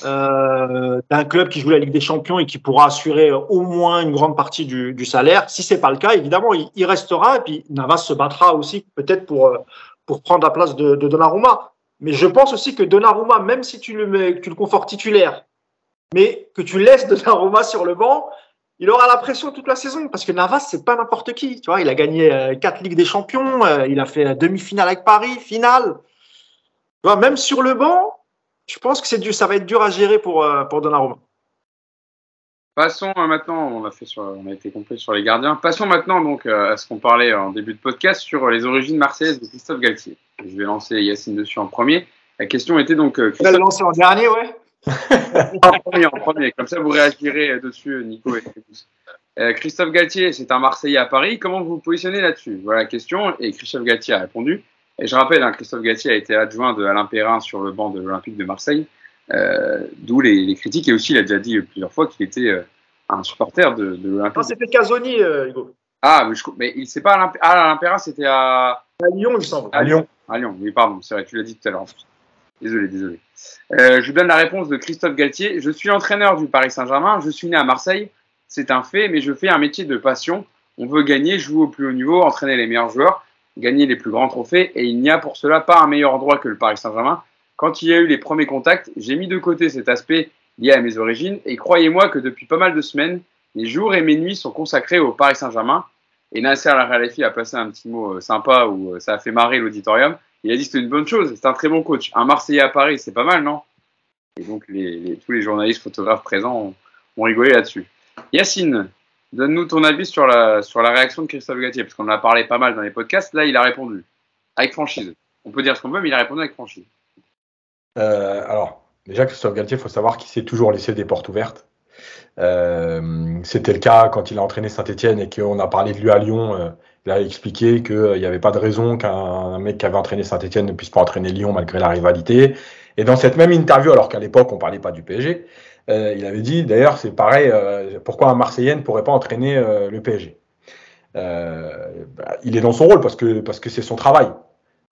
euh, d'un club qui joue la Ligue des Champions et qui pourra assurer au moins une grande partie du, salaire. Si c'est pas le cas, évidemment, il, restera et puis Navas se battra aussi peut-être pour pour prendre la place de, de, Donnarumma. Mais je pense aussi que Donnarumma, même si tu le mets, tu le confortes titulaire, mais que tu laisses Donnarumma sur le banc, il aura la pression toute la saison parce que Navas c'est pas n'importe qui. Tu vois, il a gagné euh, quatre ligues des champions, euh, il a fait demi-finale avec Paris, finale. Tu même sur le banc, je pense que c'est ça va être dur à gérer pour, euh, pour Donnarumma. Passons maintenant, on a, fait sur, on a été complet sur les gardiens. Passons maintenant donc à ce qu'on parlait en début de podcast sur les origines marseillaises de Christophe Galtier. Je vais lancer Yacine dessus en premier. La question était donc. Christophe... Tu lancé en dernier, ouais. en premier, en premier. Comme ça, vous réagirez dessus, Nico et euh, Christophe Galtier, c'est un Marseillais à Paris. Comment vous vous positionnez là-dessus? Voilà la question. Et Christophe Galtier a répondu. Et je rappelle, hein, Christophe Galtier a été adjoint de Alain Perrin sur le banc de l'Olympique de Marseille. Euh, D'où les, les, critiques. Et aussi, il a déjà dit plusieurs fois qu'il était euh, un supporter de, de l'Olympique. Non, c'était Casoni, euh, Hugo. Ah, mais, je, mais il sait pas Alain, ah, Alain Perrin, c'était à... à Lyon, il me semble. À Lyon. À Lyon, oui, pardon, c'est vrai, tu l'as dit tout à l'heure. Désolé, désolé. Euh, je vous donne la réponse de Christophe Galtier. Je suis entraîneur du Paris Saint-Germain. Je suis né à Marseille. C'est un fait, mais je fais un métier de passion. On veut gagner, jouer au plus haut niveau, entraîner les meilleurs joueurs, gagner les plus grands trophées. Et il n'y a pour cela pas un meilleur endroit que le Paris Saint-Germain. Quand il y a eu les premiers contacts, j'ai mis de côté cet aspect lié à mes origines. Et croyez-moi que depuis pas mal de semaines, mes jours et mes nuits sont consacrés au Paris Saint-Germain. Et Nasser Al-Khalafi a passé un petit mot euh, sympa où euh, ça a fait marrer l'auditorium. Il a dit que c'était une bonne chose, c'est un très bon coach. Un Marseillais à Paris, c'est pas mal, non? Et donc tous les journalistes, photographes présents ont rigolé là-dessus. Yacine, donne-nous ton avis sur la, sur la réaction de Christophe Gatier, parce qu'on en a parlé pas mal dans les podcasts. Là, il a répondu avec franchise. On peut dire ce qu'on veut, mais il a répondu avec franchise. Euh, alors, déjà, Christophe Galtier, il faut savoir qu'il s'est toujours laissé des portes ouvertes. Euh, C'était le cas quand il a entraîné Saint-Etienne et qu'on a parlé de lui à Lyon. Euh, il a expliqué qu'il n'y avait pas de raison qu'un mec qui avait entraîné Saint-Etienne ne puisse pas entraîner Lyon malgré la rivalité. Et dans cette même interview, alors qu'à l'époque on parlait pas du PSG, euh, il avait dit d'ailleurs c'est pareil, euh, pourquoi un Marseillais ne pourrait pas entraîner euh, le PSG bah, Il est dans son rôle parce que c'est son travail.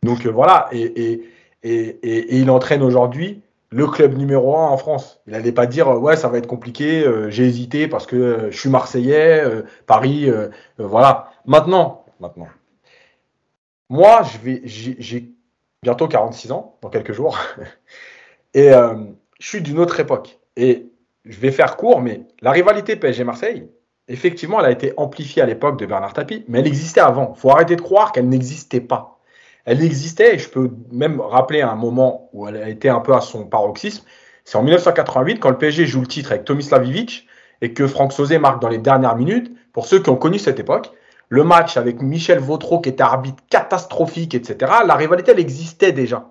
Donc voilà, et, il entraîne aujourd'hui le club numéro un en France. Il n'allait pas dire ouais ça va être compliqué, j'ai hésité parce que je suis marseillais, Paris, voilà. Maintenant. Moi, j'ai bientôt 46 ans dans quelques jours et je suis d'une autre époque et je vais faire court, mais la rivalité PSG Marseille, effectivement, elle a été amplifiée à l'époque de Bernard Tapie, mais elle existait avant. Il faut arrêter de croire qu'elle n'existait pas elle existait, et je peux même rappeler un moment où elle a été un peu à son paroxysme. C'est en 1988, quand le PSG joue le titre avec Tomislav Ivic et que Franck Sauzé marque dans les dernières minutes. Pour ceux qui ont connu cette époque, le match avec Michel Vautreau qui était arbitre catastrophique, etc., la rivalité, elle existait déjà.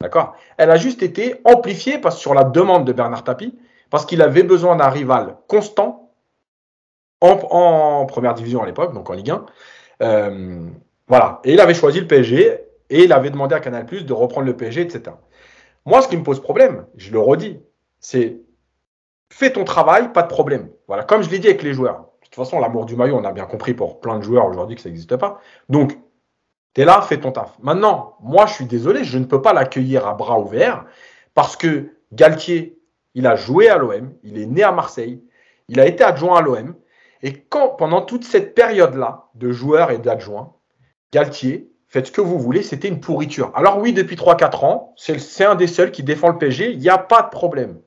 D'accord? Elle a juste été amplifiée parce, sur la demande de Bernard Tapie, parce qu'il avait besoin d'un rival constant en, première division à l'époque, donc en Ligue 1. Euh, voilà. Et il avait choisi le PSG et il avait demandé à Canal de reprendre le PSG, etc. Moi, ce qui me pose problème, je le redis, c'est fais ton travail, pas de problème. Voilà, comme je l'ai dit avec les joueurs. De toute façon, l'amour du maillot, on a bien compris pour plein de joueurs aujourd'hui que ça n'existe pas. Donc, tu es là, fais ton taf. Maintenant, moi, je suis désolé, je ne peux pas l'accueillir à bras ouverts parce que Galtier, il a joué à l'OM, il est né à Marseille, il a été adjoint à l'OM. Et pendant toute cette période-là de joueurs et d'adjoints, Galtier, faites ce que vous voulez, c'était une pourriture. Alors oui, depuis 3-4 ans, c'est un des seuls qui défend le PSG, il n'y a pas de problème.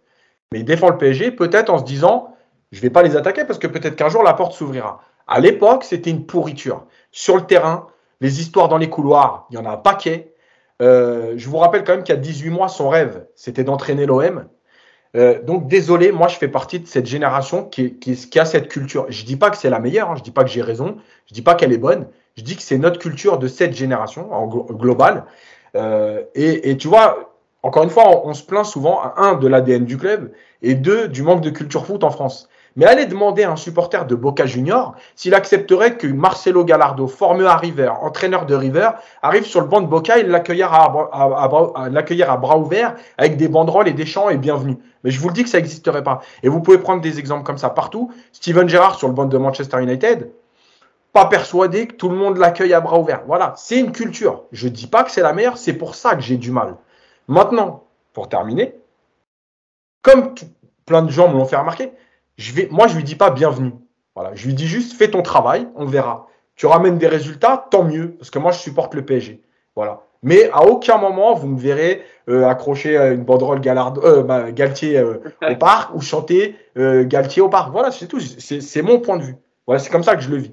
Mais il défend le PSG peut-être en se disant, je ne vais pas les attaquer parce que peut-être qu'un jour la porte s'ouvrira. À l'époque, c'était une pourriture. Sur le terrain, les histoires dans les couloirs, il y en a un paquet. Euh, je vous rappelle quand même qu'il y a 18 mois, son rêve, c'était d'entraîner l'OM. Euh, donc désolé, moi je fais partie de cette génération qui, a cette culture. Je dis pas que c'est la meilleure, hein, je dis pas que j'ai raison, je dis pas qu'elle est bonne, je dis que c'est notre culture de cette génération en global. Euh, et, et, tu vois, encore une fois, on, on se plaint souvent, un, de l'ADN du club, et deux, du manque de culture foot en France. Mais allez demander à un supporter de Boca Junior s'il accepterait que Marcelo Gallardo, formé à River, entraîneur de River, arrive sur le banc de Boca et l'accueillir à, bras ouverts avec des banderoles et des chants et bienvenue. Mais je vous le dis que ça n'existerait pas. Et vous pouvez prendre des exemples comme ça partout. Steven Gerrard sur le banc de Manchester United, pas persuadé que tout le monde l'accueille à bras ouverts. Voilà, c'est une culture. Je ne dis pas que c'est la meilleure, c'est pour ça que j'ai du mal. Maintenant, pour terminer, comme plein de gens me l'ont fait remarquer, je vais, moi je lui dis pas bienvenue. Voilà, je lui dis juste fais ton travail, on verra. Tu ramènes des résultats, tant mieux, parce que moi je supporte le PSG. Voilà. Mais à aucun moment vous me verrez euh, accrocher une banderole Gallardo, euh, bah, Galtier euh, au parc ou chanter euh, Galtier au parc. Voilà, c'est tout. C'est mon point de vue. Voilà, c'est comme ça que je le vis.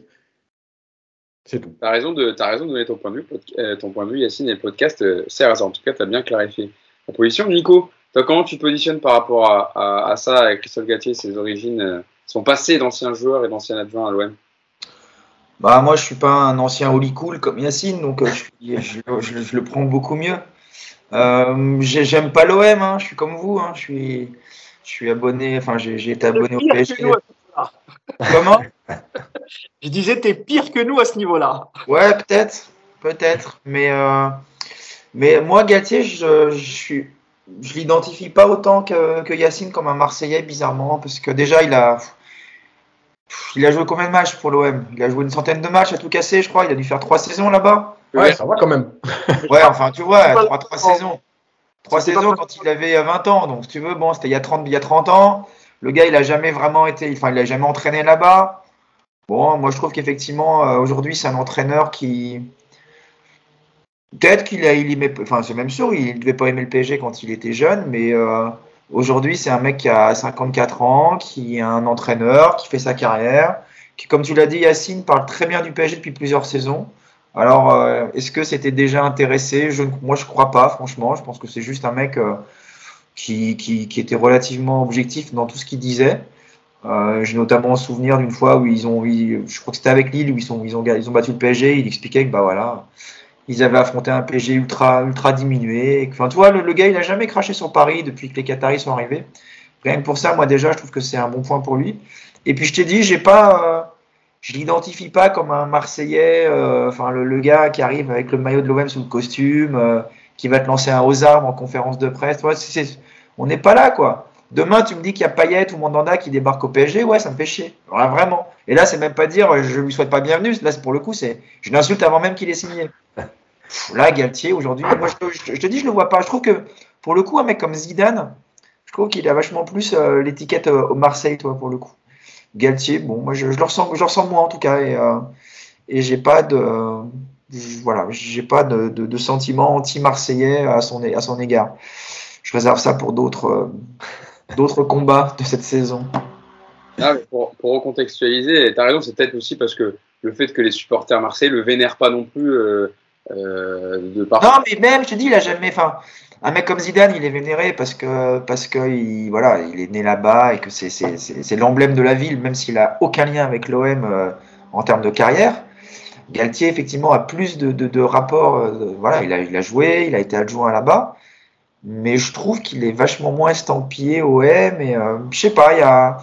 C'est tout. Tu as raison, de, as raison de donner ton point de vue, euh, ton point de vue Yacine, et le podcast euh, sert En tout cas, tu as bien clarifié la position. Nico, toi, comment tu te positionnes par rapport à, à, à ça, avec Christophe Gatier, ses origines, euh, son passé d'ancien joueur et d'ancien adjoint à l'OM bah, Moi, je ne suis pas un ancien holy cool comme Yacine, donc euh, je, je, je, je, le prends beaucoup mieux. Euh, J'aime pas l'OM, hein, je suis comme vous, hein, je, suis, je suis abonné, enfin, j'ai été abonné au PSG. Comment? Je disais, t'es pire que nous à ce niveau-là. Ouais, peut-être, peut-être. Mais, euh, mais moi, Galtier, je, je suis, je l'identifie pas autant que, que, Yacine comme un Marseillais, bizarrement, parce que déjà, il a, il a joué combien de matchs pour l'OM Il a joué une centaine de matchs à tout casser, je crois. Il a dû faire trois saisons là-bas. Ouais, ça va quand même. ouais, enfin, tu vois, trois, trois saisons. Trois saisons quand il avait 20 ans. Donc, si tu veux, bon, c'était il, y a 30, il y a 30 ans. Le gars, il a jamais vraiment été, enfin, il a jamais entraîné là-bas. Bon, moi, je trouve qu'effectivement, euh, aujourd'hui, c'est un entraîneur qui. Peut-être qu'il a, il aimait, enfin, c'est même sûr, il ne devait pas aimer le PSG quand il était jeune, mais euh, aujourd'hui, c'est un mec qui a 54 ans, qui est un entraîneur, qui fait sa carrière, qui, comme tu l'as dit, Yacine, parle très bien du PSG depuis plusieurs saisons. Alors, euh, est-ce que c'était déjà intéressé? Je, Moi, je crois pas, franchement. Je pense que c'est juste un mec euh, qui, qui, qui, était relativement objectif dans tout ce qu'il disait. Euh, J'ai notamment un souvenir d'une fois où ils ont, je crois que c'était avec Lille, où ils, ils, ont, ils ont battu le PSG. Il expliquait que bah voilà, ils avaient affronté un PSG ultra, ultra diminué. Enfin, tu vois, le, gars, il a jamais craché sur Paris depuis que les Qataris sont arrivés. Rien que pour ça, moi déjà, je trouve que c'est un bon point pour lui. Et puis je t'ai dit, j'ai pas je l'identifie pas comme un Marseillais, euh, enfin le, gars qui arrive avec le maillot de l'OM sous le costume, euh, qui va te lancer un aux armes en conférence de presse. Ouais, on n'est pas là, quoi. Demain, tu me dis qu'il y a Payet ou Mandanda qui débarque au PSG, ouais, ça me fait chier. vraiment. Et là, c'est même pas dire je lui souhaite pas bienvenue. Là, pour le coup, c'est je l'insulte avant même qu'il ait signé. là, Galtier, aujourd'hui, moi, je, te dis, je le vois pas. Je trouve que pour le coup, un mec comme Zidane, je trouve qu'il a vachement plus euh, l'étiquette au Marseille, toi, pour le coup. Galtier, bon, moi je, le ressens, je ressens moi en tout cas, et, euh, et j'ai pas de, voilà, j'ai pas de, de, sentiment anti-marseillais à son, à son égard. Je réserve ça pour d'autres, euh, d'autres combats de cette saison. Ah, pour, pour, recontextualiser, tu as raison, c'est peut-être aussi parce que le fait que les supporters marseillais le vénèrent pas non plus euh, de partout. Non, mais même, je te dis, il a jamais. Enfin, un mec comme Zidane, il est vénéré parce que parce que il, voilà, il est né là-bas et que c'est l'emblème de la ville, même s'il a aucun lien avec l'OM euh, en termes de carrière. Galtier effectivement a plus de, de, de rapports. Euh, voilà, il a, il a joué, il a été adjoint là-bas, mais je trouve qu'il est vachement moins estampillé OM et euh, je sais pas, il y a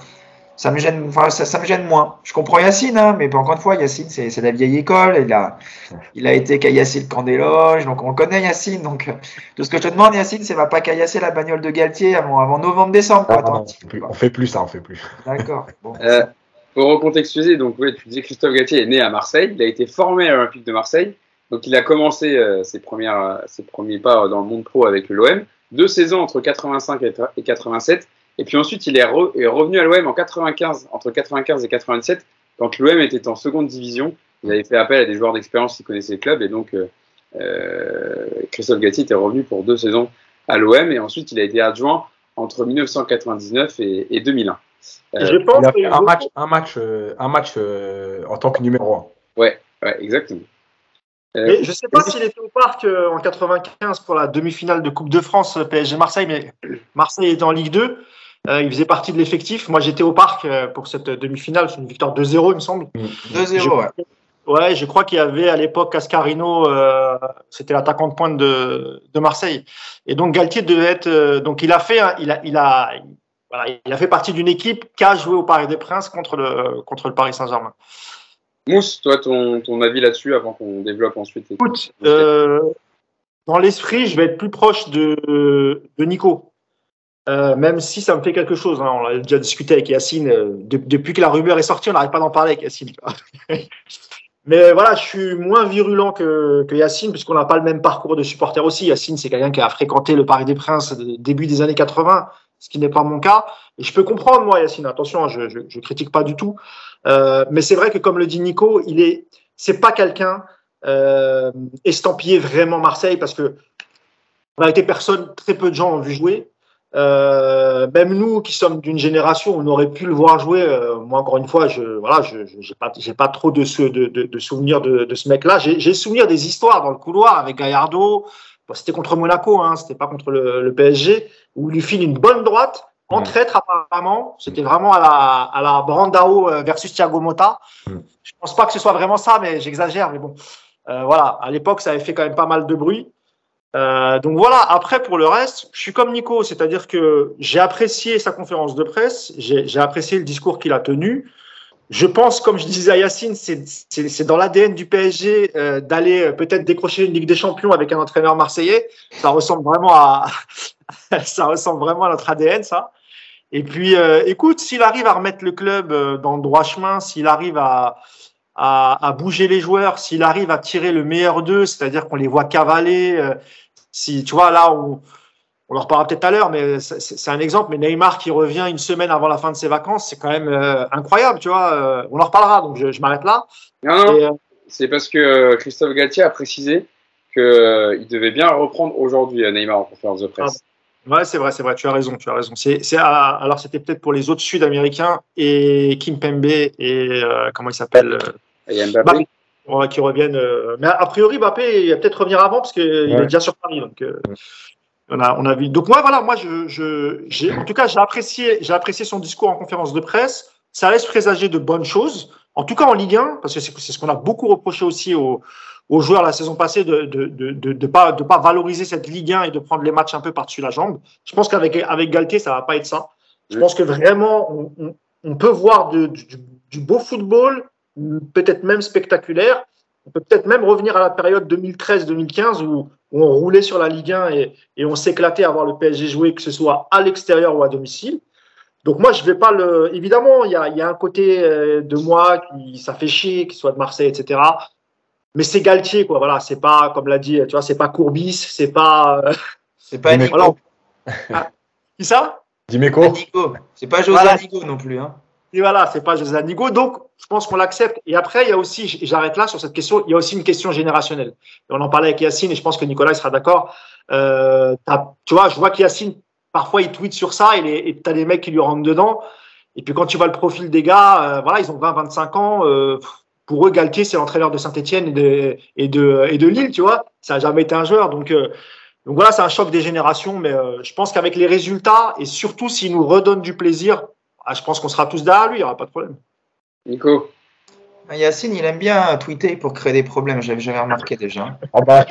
ça me gêne, enfin, ça, me gêne moins. Je comprends Yacine, hein, mais encore une fois, Yacine, c'est la vieille école. Il a, il a été caillassé le camp des loges, donc on connaît Yacine. Donc, tout ce que je te demande, Yacine, c'est va pas caillasser la bagnole de Galtier avant, avant novembre-décembre. Ah, on fait plus ça, on fait plus. D'accord. Bon, euh, pour recontextualiser, donc, ouais, tu disais Christophe Galtier est né à Marseille. Il a été formé à l'Olympique de Marseille. Donc, il a commencé euh, ses, premières, ses premiers pas dans le monde pro avec l'OM. Deux saisons entre 85 et 87 et puis ensuite, il est, revenu à l'OM en 95, entre 95 et 97, quand l'OM était en seconde division. Il avait fait appel à des joueurs d'expérience qui connaissaient le club, et donc euh, euh Christophe Gatti était revenu pour deux saisons à l'OM, et ensuite il a été adjoint entre 1999 et, 2001. Euh, je pense il a fait un match, un match, euh, un match en tant que numéro 1. Ouais, ouais exactement. Je ne sais pas s'il était au parc en 95 pour la demi-finale de Coupe de France PSG Marseille, mais Marseille était en Ligue 2. Euh, il faisait partie de l'effectif. Moi, j'étais au parc euh, pour cette demi-finale. C'est une victoire 2-0, il me semble. 2-0, ouais. Ouais, je crois qu'il y avait à l'époque Cascarino, euh, c'était l'attaquant de pointe de, de, Marseille. Et donc Galtier devait être. Euh, donc il a fait, il a, il a, voilà, il a fait partie d'une équipe qui a joué au Paris des Princes contre le contre le Paris Saint-Germain. Mousse, toi, ton, ton avis là-dessus avant qu'on développe ensuite. Écoute, euh, dans l'esprit, je vais être plus proche de, de Nico. Euh, même si ça me fait quelque chose, hein, on a déjà discuté avec Yacine, euh, depuis que la rumeur est sortie, on n'arrête pas d'en parler avec Yacine. Mais voilà, je suis moins virulent que, que Yacine, puisqu'on n'a pas le même parcours de supporter aussi. Yacine, c'est quelqu'un qui a fréquenté le Paris des Princes début des années 80, ce qui n'est pas mon cas. Et je peux comprendre, moi, Yacine, attention, je, je, je critique pas du tout. Euh, mais c'est vrai que, comme le dit Nico, il est, c'est pas quelqu'un euh, estampillé vraiment Marseille, parce que en réalité, personne, très peu de gens ont vu jouer. Euh, même nous qui sommes d'une génération, on aurait pu le voir jouer. Moi, encore une fois, je voilà, je j'ai pas j'ai pas trop de, souvenirs de, ce mec-là. J'ai souvenir des histoires dans le couloir avec Gallardo. c'était contre Monaco, hein, c'était pas contre le, PSG, où il lui file une bonne droite en traître apparemment. C'était vraiment à la à la Brandao euh, versus Thiago Motta. Je pense pas que ce soit vraiment ça, mais j'exagère. Mais bon, euh, voilà. À l'époque, ça avait fait quand même pas mal de bruit. Euh, donc voilà, après pour le reste, je suis comme Nico, c'est-à-dire que j'ai apprécié sa conférence de presse, j'ai apprécié le discours qu'il a tenu. Je pense, comme je disais à Yacine, c'est dans l'ADN du PSG euh, d'aller peut-être décrocher une Ligue des Champions avec un entraîneur marseillais. Ça ressemble vraiment à, ça ressemble vraiment à notre ADN, ça. Et puis, euh, écoute, s'il arrive à remettre le club euh, dans le droit chemin, s'il arrive à, à, à, bouger les joueurs, s'il arrive à tirer le meilleur d'eux, c'est-à-dire qu'on les voit cavaler, si tu vois là, on, on en reparlera peut-être à l'heure, mais c'est un exemple. Mais Neymar qui revient une semaine avant la fin de ses vacances, c'est quand même euh, incroyable, tu vois. Euh, on en reparlera, donc je, m'arrête là. Non, non, euh, c'est parce que Christophe Galtier a précisé qu'il devait bien reprendre aujourd'hui Neymar en conférence de presse. Ah, ouais, c'est vrai, c'est vrai. Tu as raison, tu as raison. C'est, alors c'était peut-être pour les autres Sud-Américains et Kim Pembe et comment il s'appelle et Mbappé. qui reviennent. mais a priori, Mbappé, il va peut-être revenir avant parce qu'il est déjà sur Paris. Donc, on a, on a vu. Donc moi, voilà, moi, je, je, en tout cas, j'ai apprécié, j'ai apprécié son discours en conférence de presse. Ça laisse présager de bonnes choses. En tout cas en Ligue 1, parce que c'est ce qu'on a beaucoup reproché aussi aux, aux, joueurs la saison passée de de, de, de, de pas de pas valoriser cette Ligue 1 et de prendre les matchs un peu par-dessus la jambe. Je pense qu'avec avec Galtier, ça va pas être ça. Je pense que vraiment, on, on, peut voir du, du beau football, peut-être même spectaculaire. On peut peut-être même revenir à la période 2013-2015 où, on roulait sur la Ligue 1 et, et on s'éclatait à voir le PSG jouer, que ce soit à l'extérieur ou à domicile. Donc moi, je vais pas le. Évidemment, il y a, y a, un côté euh, de moi qui ça fait chier, qu'il soit de Marseille, etc. Mais c'est Galtier, quoi. Voilà, c'est pas comme l'a dit, tu vois, c'est pas Courbis, c'est pas. Euh, c'est pas Nico. Ah, qui ça? Dimeco. C'est pas José voilà. non plus, hein. Et voilà, c'est pas José Anigo. Donc, je pense qu'on l'accepte. Et après, il y a aussi, j'arrête là sur cette question, il y a aussi une question générationnelle. Et on en parlait avec Yacine et je pense que Nicolas sera d'accord. Euh, tu vois, je vois qu'Yacine, parfois, il tweet sur ça et tu as des mecs qui lui rentrent dedans. Et puis, quand tu vois le profil des gars, euh, voilà, ils ont 20, 25 ans. Euh, pour eux, Galtier, c'est l'entraîneur de Saint-Etienne et de, et, de, et de Lille, tu vois. Ça n'a jamais été un joueur. Donc, euh, donc voilà, c'est un choc des générations. Mais euh, je pense qu'avec les résultats et surtout s'il nous redonne du plaisir, ah, je pense qu'on sera tous derrière lui, il n'y aura pas de problème. Nico ah, Yacine, il aime bien tweeter pour créer des problèmes, j'avais remarqué déjà. ah bah,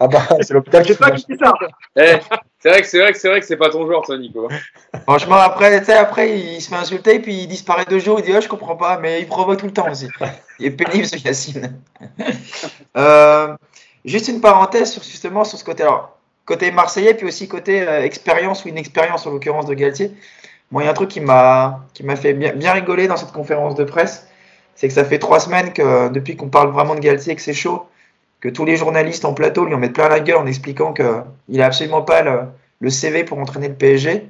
ah bah c'est l'hôpital qui pas qui ça. C'est vrai que c'est vrai que c'est vrai que c'est pas ton joueur, toi, Nico. Franchement, après, après, il se fait insulter, puis il disparaît deux jours, il dit oh, je comprends pas, mais il provoque tout le temps aussi. Il est pénible ce Yacine. Euh, juste une parenthèse sur justement sur ce côté, alors côté marseillais, puis aussi côté euh, expérience ou inexpérience en l'occurrence de Galtier. Moi, il y a un truc qui m'a qui m'a fait bien, bien rigoler dans cette conférence de presse, c'est que ça fait trois semaines que depuis qu'on parle vraiment de Galtier que c'est chaud, que tous les journalistes en plateau lui en mettent plein la gueule en expliquant qu'il n'a absolument pas le, CV pour entraîner le PSG.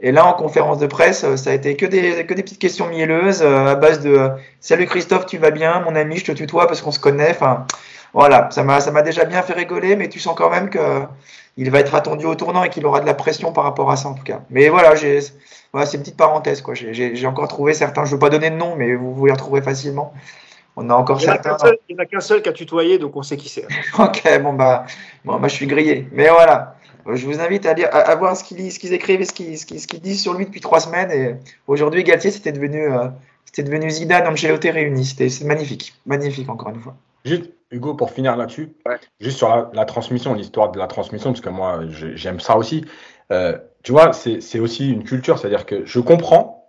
Et là, en conférence de presse, ça a été que des, que des petites questions mielleuses euh, à base de Salut Christophe, tu vas bien Mon ami, je te tutoie parce qu'on se connaît. Enfin, voilà, ça m'a déjà bien fait rigoler, mais tu sens quand même qu'il va être attendu au tournant et qu'il aura de la pression par rapport à ça en tout cas. Mais voilà, voilà, c'est une petite parenthèse. J'ai, encore trouvé certains, je ne veux pas donner de nom, mais vous, vous les retrouver facilement. On a encore il certains. il n'y en a qu'un seul qui a tutoyé, donc on sait qui c'est. ok, bon bah, bon, bah, je suis grillé. Mais voilà, je vous invite à, lire, à, voir ce qu'ils, écrivent et ce qu'ils, disent sur lui depuis trois semaines. Et aujourd'hui, Galtier, c'était devenu, euh, c'était devenu Zidane, Ancelotti réunis. C'était, c'est magnifique. Magnifique, encore une fois. Juste, Hugo, pour finir là-dessus, juste sur la, la, transmission, l'histoire de la transmission, parce que moi, j'aime ça aussi. Euh, tu vois, c'est aussi une culture. C'est-à-dire que je comprends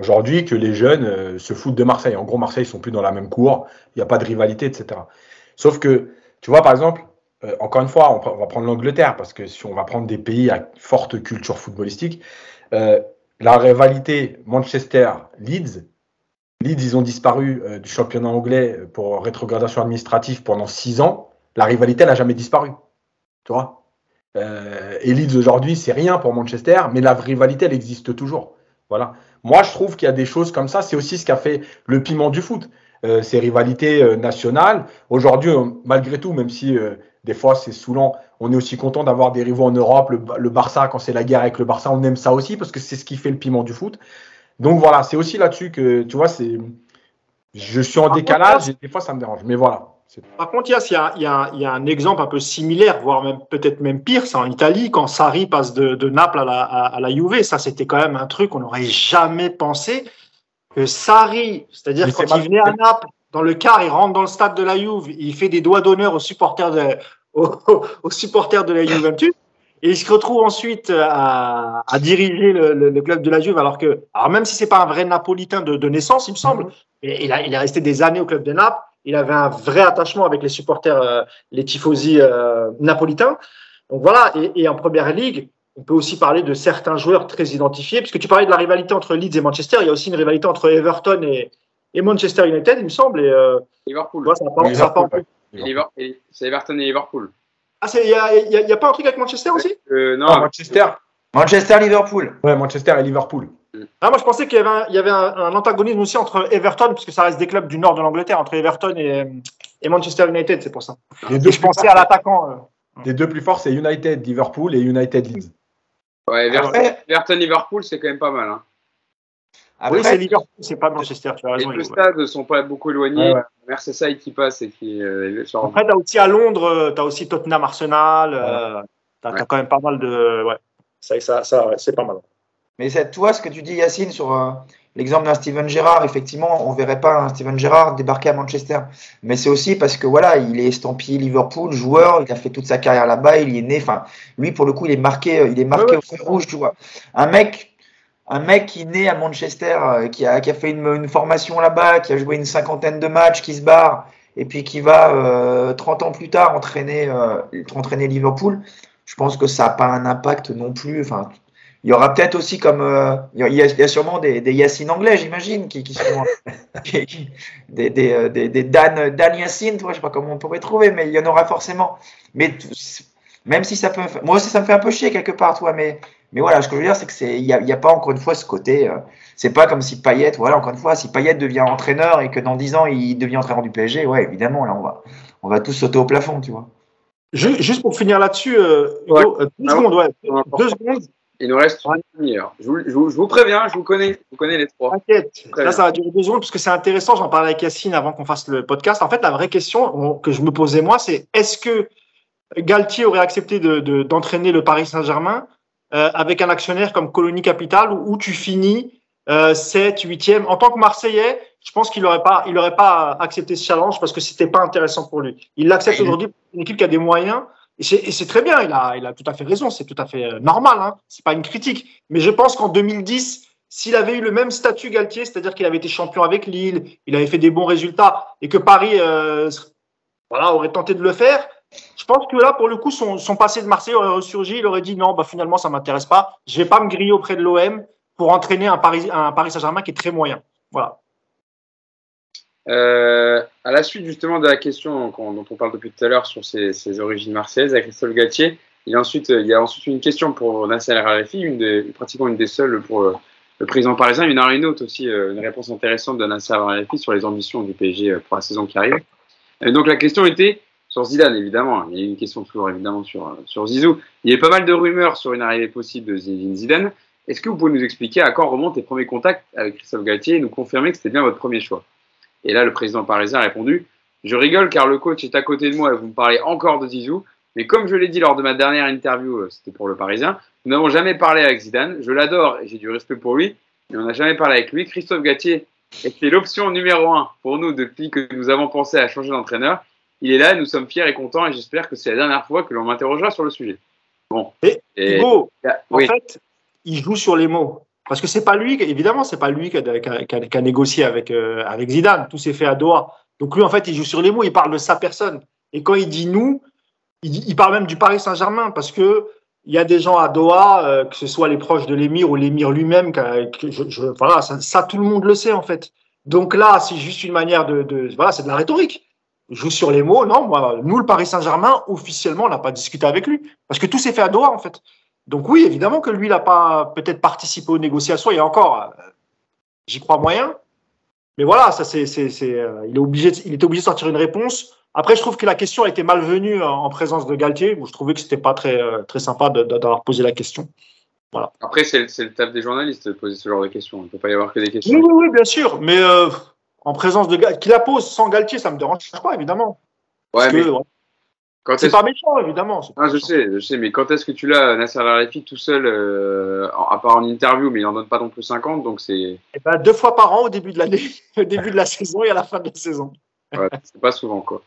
aujourd'hui que les jeunes euh, se foutent de Marseille. En gros, Marseille, ils sont plus dans la même cour, il n'y a pas de rivalité, etc. Sauf que, tu vois, par exemple, euh, encore une fois, on, va prendre l'Angleterre, parce que si on va prendre des pays à forte culture footballistique, euh, la rivalité Manchester-Leeds, Leeds, ils ont disparu du championnat anglais pour rétrogradation administrative pendant six ans. La rivalité n'a jamais disparu. Tu vois? Et Leeds aujourd'hui, c'est rien pour Manchester, mais la rivalité, elle existe toujours. Voilà. Moi, je trouve qu'il y a des choses comme ça. C'est aussi ce qui a fait le piment du foot. Euh, ces rivalités euh, nationales. Aujourd'hui, euh, malgré tout, même si euh, des fois c'est saoulant, on est aussi content d'avoir des rivaux en Europe. Le, le Barça, quand c'est la guerre avec le Barça, on aime ça aussi parce que c'est ce qui fait le piment du foot. Donc voilà, c'est aussi là-dessus que, tu vois, c'est. Je suis en décalage et des fois ça me dérange. Mais voilà. Par contre, il y, a, y y, un exemple un peu similaire, voire même peut-être même pire, c'est en Italie, quand Sarri passe de, de Naples à la, à, la Juve. Ça, c'était quand même un truc qu'on n'aurait jamais pensé que Sarri, c'est-à-dire quand il venait à Naples, dans le car, il rentre dans le stade de la Juve, il fait des doigts d'honneur aux supporters de, aux, supporters de la Juventus. Et il se retrouve ensuite à, à diriger le, le, club de la Juve, alors que, alors même si c'est pas un vrai Napolitain de, de naissance, il me semble, mais il, a, il est resté des années au club de Naples il avait un vrai attachement avec les supporters, euh, les tifosi euh, napolitains. Donc voilà, et, en première ligue, on peut aussi parler de certains joueurs très identifiés, puisque tu parlais de la rivalité entre Leeds et Manchester, il y a aussi une rivalité entre Everton et, Manchester United, il me semble. Et, euh, Liverpool. c'est Everton et Liverpool. Ah, il n'y a, y a, y a, pas un truc avec Manchester aussi? Euh, Non, Ah, Manchester. Manchester-Liverpool. Ouais, Manchester et Liverpool. Ah, Moi, je pensais qu'il y avait, un, il y avait un, un, antagonisme aussi entre Everton, puisque ça reste des clubs du nord de l'Angleterre, entre Everton et, et Manchester United, c'est pour ça. Les deux Et je pensais à l'attaquant. euh. Les deux plus forts, c'est United, Liverpool et United Leeds. ouais, Everton, Après, Liverpool, c'est quand même pas mal. Hein. oui, c'est après, Liverpool, c'est pas Manchester, tu as Les raison. deux Hugo. stades ne sont pas beaucoup éloignés. Ouais, ouais. Merseyside qui passe et qui euh, Après, tu as aussi à Londres, tu as aussi Tottenham Arsenal. Euh, tu as, Ouais. quand même pas mal de. Ouais, ça, ça, ça ouais, c'est pas mal. Mais c'est toi, ce que tu dis, Yacine, sur euh, l'exemple d'un Steven Gerrard, effectivement, on verrait pas un Steven Gerrard débarquer à Manchester. Mais c'est aussi parce que voilà, il est estampillé Liverpool, joueur, il a fait toute sa carrière là-bas, il y est né. Enfin, lui, pour le coup, il est marqué, euh, il est marqué Ouais, au feu rouge, tu vois. Un mec. Un mec qui est né à Manchester, euh, qui, a, qui a fait une, une formation là-bas, qui a joué une cinquantaine de matchs, qui se barre, et puis qui va euh, 30 ans plus tard entraîner, euh, entraîner Liverpool, je pense que ça n'a pas un impact non plus. Enfin, il y aura peut-être aussi comme. euh, il, y a, il y a sûrement des, des Yacine anglais, j'imagine, qui, qui sont. qui- qui- des, des, euh, des, des Dan, Dan Yacine, tu vois, je sais pas comment on pourrait trouver, mais il y en aura forcément. Mais même si ça peut. me faire- Moi aussi, ça me fait un peu chier quelque part, toi, mais. Mais voilà, ce que je veux dire, c'est que c'est, il n'y a, il y a pas encore une fois ce côté. euh, c'est pas comme si Payet, voilà, encore une fois, si Payet devient entraîneur et que dans 10 ans il devient entraîneur du PSG, ouais, évidemment, là, on va, on va tous sauter au plafond, tu vois. Ju- Juste pour finir là-dessus, euh, Ouais. euh, deux Ah ouais. secondes, ouais. importe. Deux secondes, Il nous reste une demi-heure. Je vous, je, vous, je vous préviens, je vous connais, je vous connais les trois. t'inquiète. Là, ça va durer deux secondes parce que c'est intéressant. J'en parlais avec Yacine avant qu'on fasse le podcast. En fait, la vraie question on- que je me posais, moi, c'est est-ce que Galtier aurait accepté de- de- d'entraîner le Paris Saint-Germain euh, avec un actionnaire comme Colonie Capital où, où tu finis euh, 7, 8e. En tant que Marseillais, je pense qu'il n'aurait pas, il aurait pas accepté ce challenge parce que c'était pas intéressant pour lui. Il l'accepte Et- aujourd'hui pour une équipe qui a des moyens. Et c'est très bien, il a, tout à fait raison, c'est tout à fait euh, normal, hein. c'est pas une critique. Mais je pense qu'en 2010, s'il avait eu le même statut Galtier, c'est-à-dire qu'il avait été champion avec Lille, il avait fait des bons résultats, et que Paris euh, aurait tenté de le faire, je pense que là, pour le coup, son, passé de Marseille aurait ressurgi, il aurait dit non, bah, finalement, ça m'intéresse pas, je vais pas me griller auprès de l'OM pour entraîner un Paris, un Paris Saint-Germain qui est très moyen. Voilà. Euh, à la suite justement de la question dont on parle depuis tout à l'heure sur ses, origines marseillaises avec Christophe Galtier, il y a ensuite, il y a ensuite une question pour Nasser Al-Khelaifi, une pratiquement une des seules pour euh, le président parisien. Il y en a une autre aussi, euh, une réponse intéressante de Nasser Al-Khelaifi sur les ambitions du PSG euh, pour la saison qui arrive. Et donc la question était sur Zidane évidemment. Il y a une question toujours évidemment sur euh, Zizou. Il y avait pas mal de rumeurs sur une arrivée possible de Zidane. Est-ce que vous pouvez nous expliquer à quand remontent les premiers contacts avec Christophe Galtier et nous confirmer que c'était bien votre premier choix? Et là, le président parisien a répondu Je rigole car le coach est à côté de moi et vous me parlez encore de Zizou. Mais comme je l'ai dit lors de ma dernière interview, euh, c'était pour le Parisien, nous n'avons jamais parlé avec Zidane. Je l'adore et j'ai du respect pour lui, mais on n'a jamais parlé avec lui. Christophe Gatier était l'option numéro un pour nous depuis que nous avons pensé à changer d'entraîneur. Il est là, nous sommes fiers et contents et j'espère que c'est la dernière fois que l'on m'interrogera sur le sujet. Bon. Et, Et- Hugo, en oui. fait, il joue sur les mots. Parce que c'est pas lui, évidemment, c'est pas lui qui a, négocié avec, euh, avec Zidane. Tout s'est fait à Doha. Donc lui, en fait, il joue sur les mots, il parle de sa personne. Et quand il dit nous, il, parle même du Paris Saint-Germain parce que il y a des gens à Doha, euh, que ce soit les proches de l'émir ou l'émir lui-même, voilà, ça, ça, tout le monde le sait en fait. Donc là, c'est juste une manière de, de voilà, c'est de la rhétorique. Il joue sur les mots. Non, moi, nous, le Paris Saint-Germain, officiellement, on n'a pas discuté avec lui parce que tout s'est fait à Doha en fait. Donc oui, évidemment que lui, il n'a pas peut-être participé aux négociations. Et encore, euh, j'y crois moyen. Mais voilà, ça c'est, c'est, c'est, euh, il est obligé, de- il était obligé de sortir une réponse. Après, je trouve que la question a été malvenue en en présence de Galtier. Où je trouvais que c'était pas très, euh, très sympa d'avoir posé la question. Après, c'est c'est le taf des journalistes de poser ce genre de questions. Il ne peut pas y avoir que des questions. Oui, oui, oui, bien sûr. Mais euh, en présence de Galtier, qu'il la pose sans Galtier, ça me dérange pas, évidemment. Ouais, Parce mais que, ouais, c'est pas méchant, évidemment. Ah, je sais, je sais, mais quand est-ce que tu l'as, Nasser Al-Khelaifi, tout seul, euh, à part en interview, mais il n'en donne pas non plus 50, donc c'est Eh ben, deux fois par an au début de l'année, au début de la saison et à la fin de la saison. ouais, c'est pas souvent, quoi.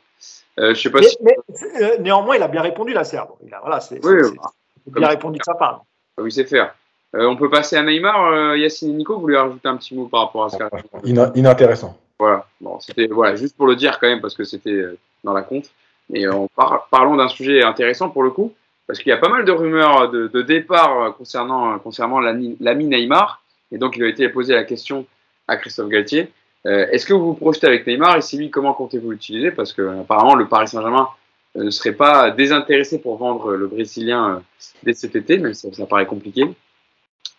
Euh, je sais pas Mais, si. mais, euh, néanmoins, il a bien répondu, la Serbe. Il a, voilà, c'est, Oui, c'est bien répondu de sa part. Oui, c'est faire. Euh, on peut passer à Neymar, euh, Yacine et Nico, vous voulez rajouter un petit mot par rapport à ça Ina- inintéressant. Voilà, bon, c'était voilà, juste pour le dire quand même, parce que c'était dans la compte. Et euh, on par- parlons d'un sujet intéressant pour le coup, parce qu'il y a pas mal de rumeurs de, de départ euh, concernant, euh, concernant l'ami Neymar. Et donc, il a été posé la question à Christophe Galtier. Euh, Est-ce que vous vous projetez avec Neymar? Et si oui, comment comptez-vous l'utiliser? Parce que apparemment, le Paris Saint-Germain ne serait pas désintéressé pour vendre le Brésilien dès cet été, même si ça paraît compliqué.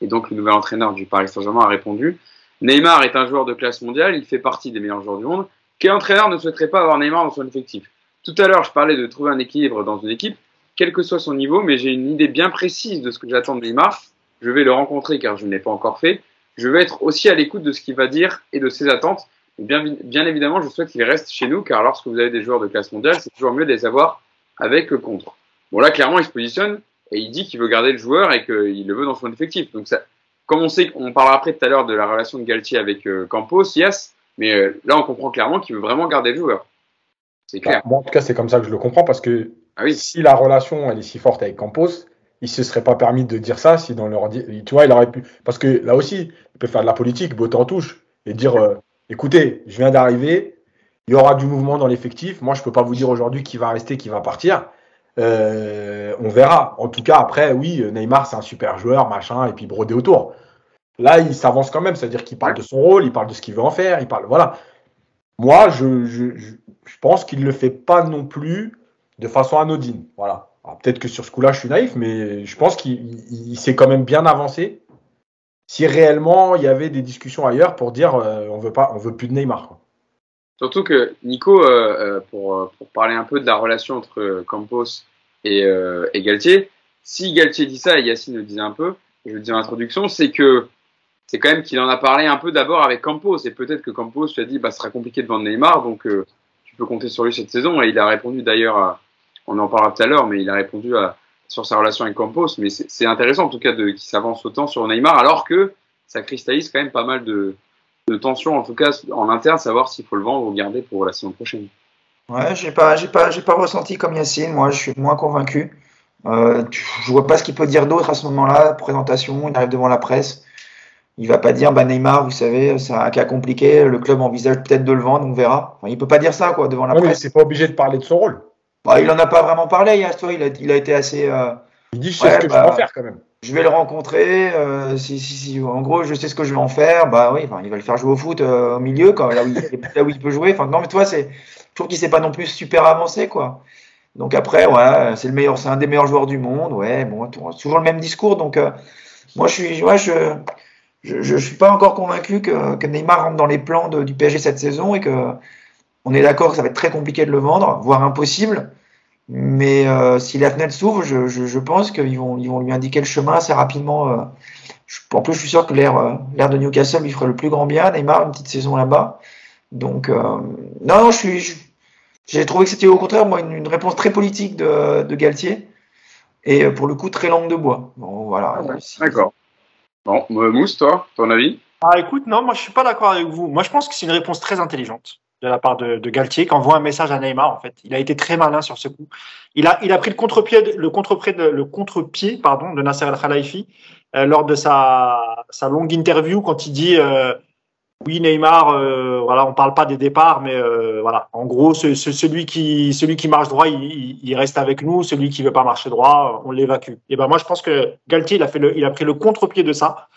Et donc le nouvel entraîneur du Paris Saint-Germain a répondu Neymar est un joueur de classe mondiale, il fait partie des meilleurs joueurs du monde. Quel entraîneur ne souhaiterait pas avoir Neymar dans son effectif? Tout à l'heure, je parlais de trouver un équilibre dans une équipe, quel que soit son niveau, mais j'ai une idée bien précise de ce que j'attends de Neymar. Je vais le rencontrer car je ne l'ai pas encore fait. Je vais être aussi à l'écoute de ce qu'il va dire et de ses attentes. Bien, évidemment, je souhaite qu'il reste chez nous car lorsque vous avez des joueurs de classe mondiale, c'est toujours mieux de les avoir avec que contre. Bon, là, clairement, il se positionne et il dit qu'il veut garder le joueur et qu'il le veut dans son effectif. Donc, ça, comme on sait, on parlera après tout à l'heure de la relation de Galtier avec euh, Campos, yes, mais euh, là, on comprend clairement qu'il veut vraiment garder le joueur. C'est clair. Bah, moi, en tout cas, c'est comme ça que je le comprends parce que ah si la relation elle est si forte avec Campos, il se serait pas permis de dire ça si dans leur tu vois, il aurait pu parce que là aussi, il peut faire de la politique, botter en touche et dire euh, écoutez, je viens d'arriver, il y aura du mouvement dans l'effectif. Moi, je peux pas vous dire aujourd'hui qui va rester, qui va partir. Euh, on verra. En tout cas, après, oui, Neymar, c'est un super joueur, machin, et puis brodé autour. Là, il s'avance quand même, c'est-à-dire qu'il parle de son rôle, il parle de ce qu'il veut en faire, il parle. Voilà. Moi, je, je, je pense qu'il ne le fait pas non plus de façon anodine. Voilà. Peut-être que sur ce coup-là, je suis naïf, mais je pense qu'il s'est quand même bien avancé. Si réellement il y avait des discussions ailleurs pour dire euh, on veut pas, on veut plus de Neymar. Surtout que Nico, euh, euh, pour, parler un peu de la relation entre Campos et, Galtier, si Galtier dit ça et Yacine le disait un peu, je le dis en introduction, c'est que c'est quand même qu'il en a parlé un peu d'abord avec Campos et peut-être que Campos lui a dit bah ce sera compliqué de vendre Neymar donc tu peux compter sur lui cette saison et il a répondu d'ailleurs on en parlera tout à l'heure mais il a répondu à, sur sa relation avec Campos mais c'est intéressant en tout cas qu'il s'avance autant sur Neymar alors que ça cristallise quand même pas mal de, de tension en tout cas en interne savoir s'il faut le vendre ou garder pour la saison prochaine. Ouais, j'ai pas, pas, pas ressenti comme Yacine. Moi, je suis moins convaincu. Euh, je vois pas ce qu'il peut dire d'autre à ce moment-là. Présentation, il arrive devant la presse. Il va pas dire, bah Neymar, vous savez, c'est un cas compliqué. Le club envisage peut-être de le vendre, on verra. Enfin, il peut pas dire ça, quoi, devant la presse. c'est pas obligé de parler de son rôle. Bah, il en a pas vraiment parlé. Hier, il a, il a été assez. Euh... Il dit, je sais ce que je vais bah, en faire quand même. Je vais le rencontrer. Euh, si, si, si, en gros, je sais ce que je vais en faire. Bah oui, enfin, il va le faire jouer au foot euh, au milieu, quand, là, où il, là où il peut jouer. Enfin, non, mais toi, c'est. Je trouve qu'il s'est pas non plus super avancé, quoi. Donc après, voilà, c'est le meilleur, c'est un des meilleurs joueurs du monde. Ouais, bon, toujours le même discours. Donc, euh, moi, je suis, ouais, je, je ne suis pas encore convaincu que, que, Neymar rentre dans les plans de, du PSG cette saison et que on est d'accord que ça va être très compliqué de le vendre, voire impossible. Mais euh, si la fenêtre s'ouvre, je, je, je, pense qu'ils vont, ils vont lui indiquer le chemin assez rapidement. Euh. Je, en plus, je suis sûr que l'air, euh, de Newcastle lui ferait le plus grand bien. Neymar, une petite saison là-bas. Donc, euh, non, je suis, j'ai trouvé que c'était au contraire moi une, une réponse très politique de, de, Galtier et pour le coup très langue de bois. Bon, voilà. Ah d'accord. Bon, Mousse, toi, ton avis? Ah, écoute, non, moi je suis pas d'accord avec vous. Moi, je pense que c'est une réponse très intelligente de la part de, Galtier qui envoie un message à Neymar. En fait, il a été très malin sur ce coup. Il a, il a pris le contre-pied, le contre-pied, le contre-pied, pardon, de Nasser El Khalifi euh, lors de sa, sa longue interview quand il dit. Euh, oui, Neymar, euh, voilà, on parle pas des départs, mais euh, voilà, en gros, ce, ce, celui qui celui qui marche droit, il, il, reste avec nous. Celui qui veut pas marcher droit, on l'évacue. Et ben moi, je pense que Galtier, il a fait le, il a pris le contre-pied de ça.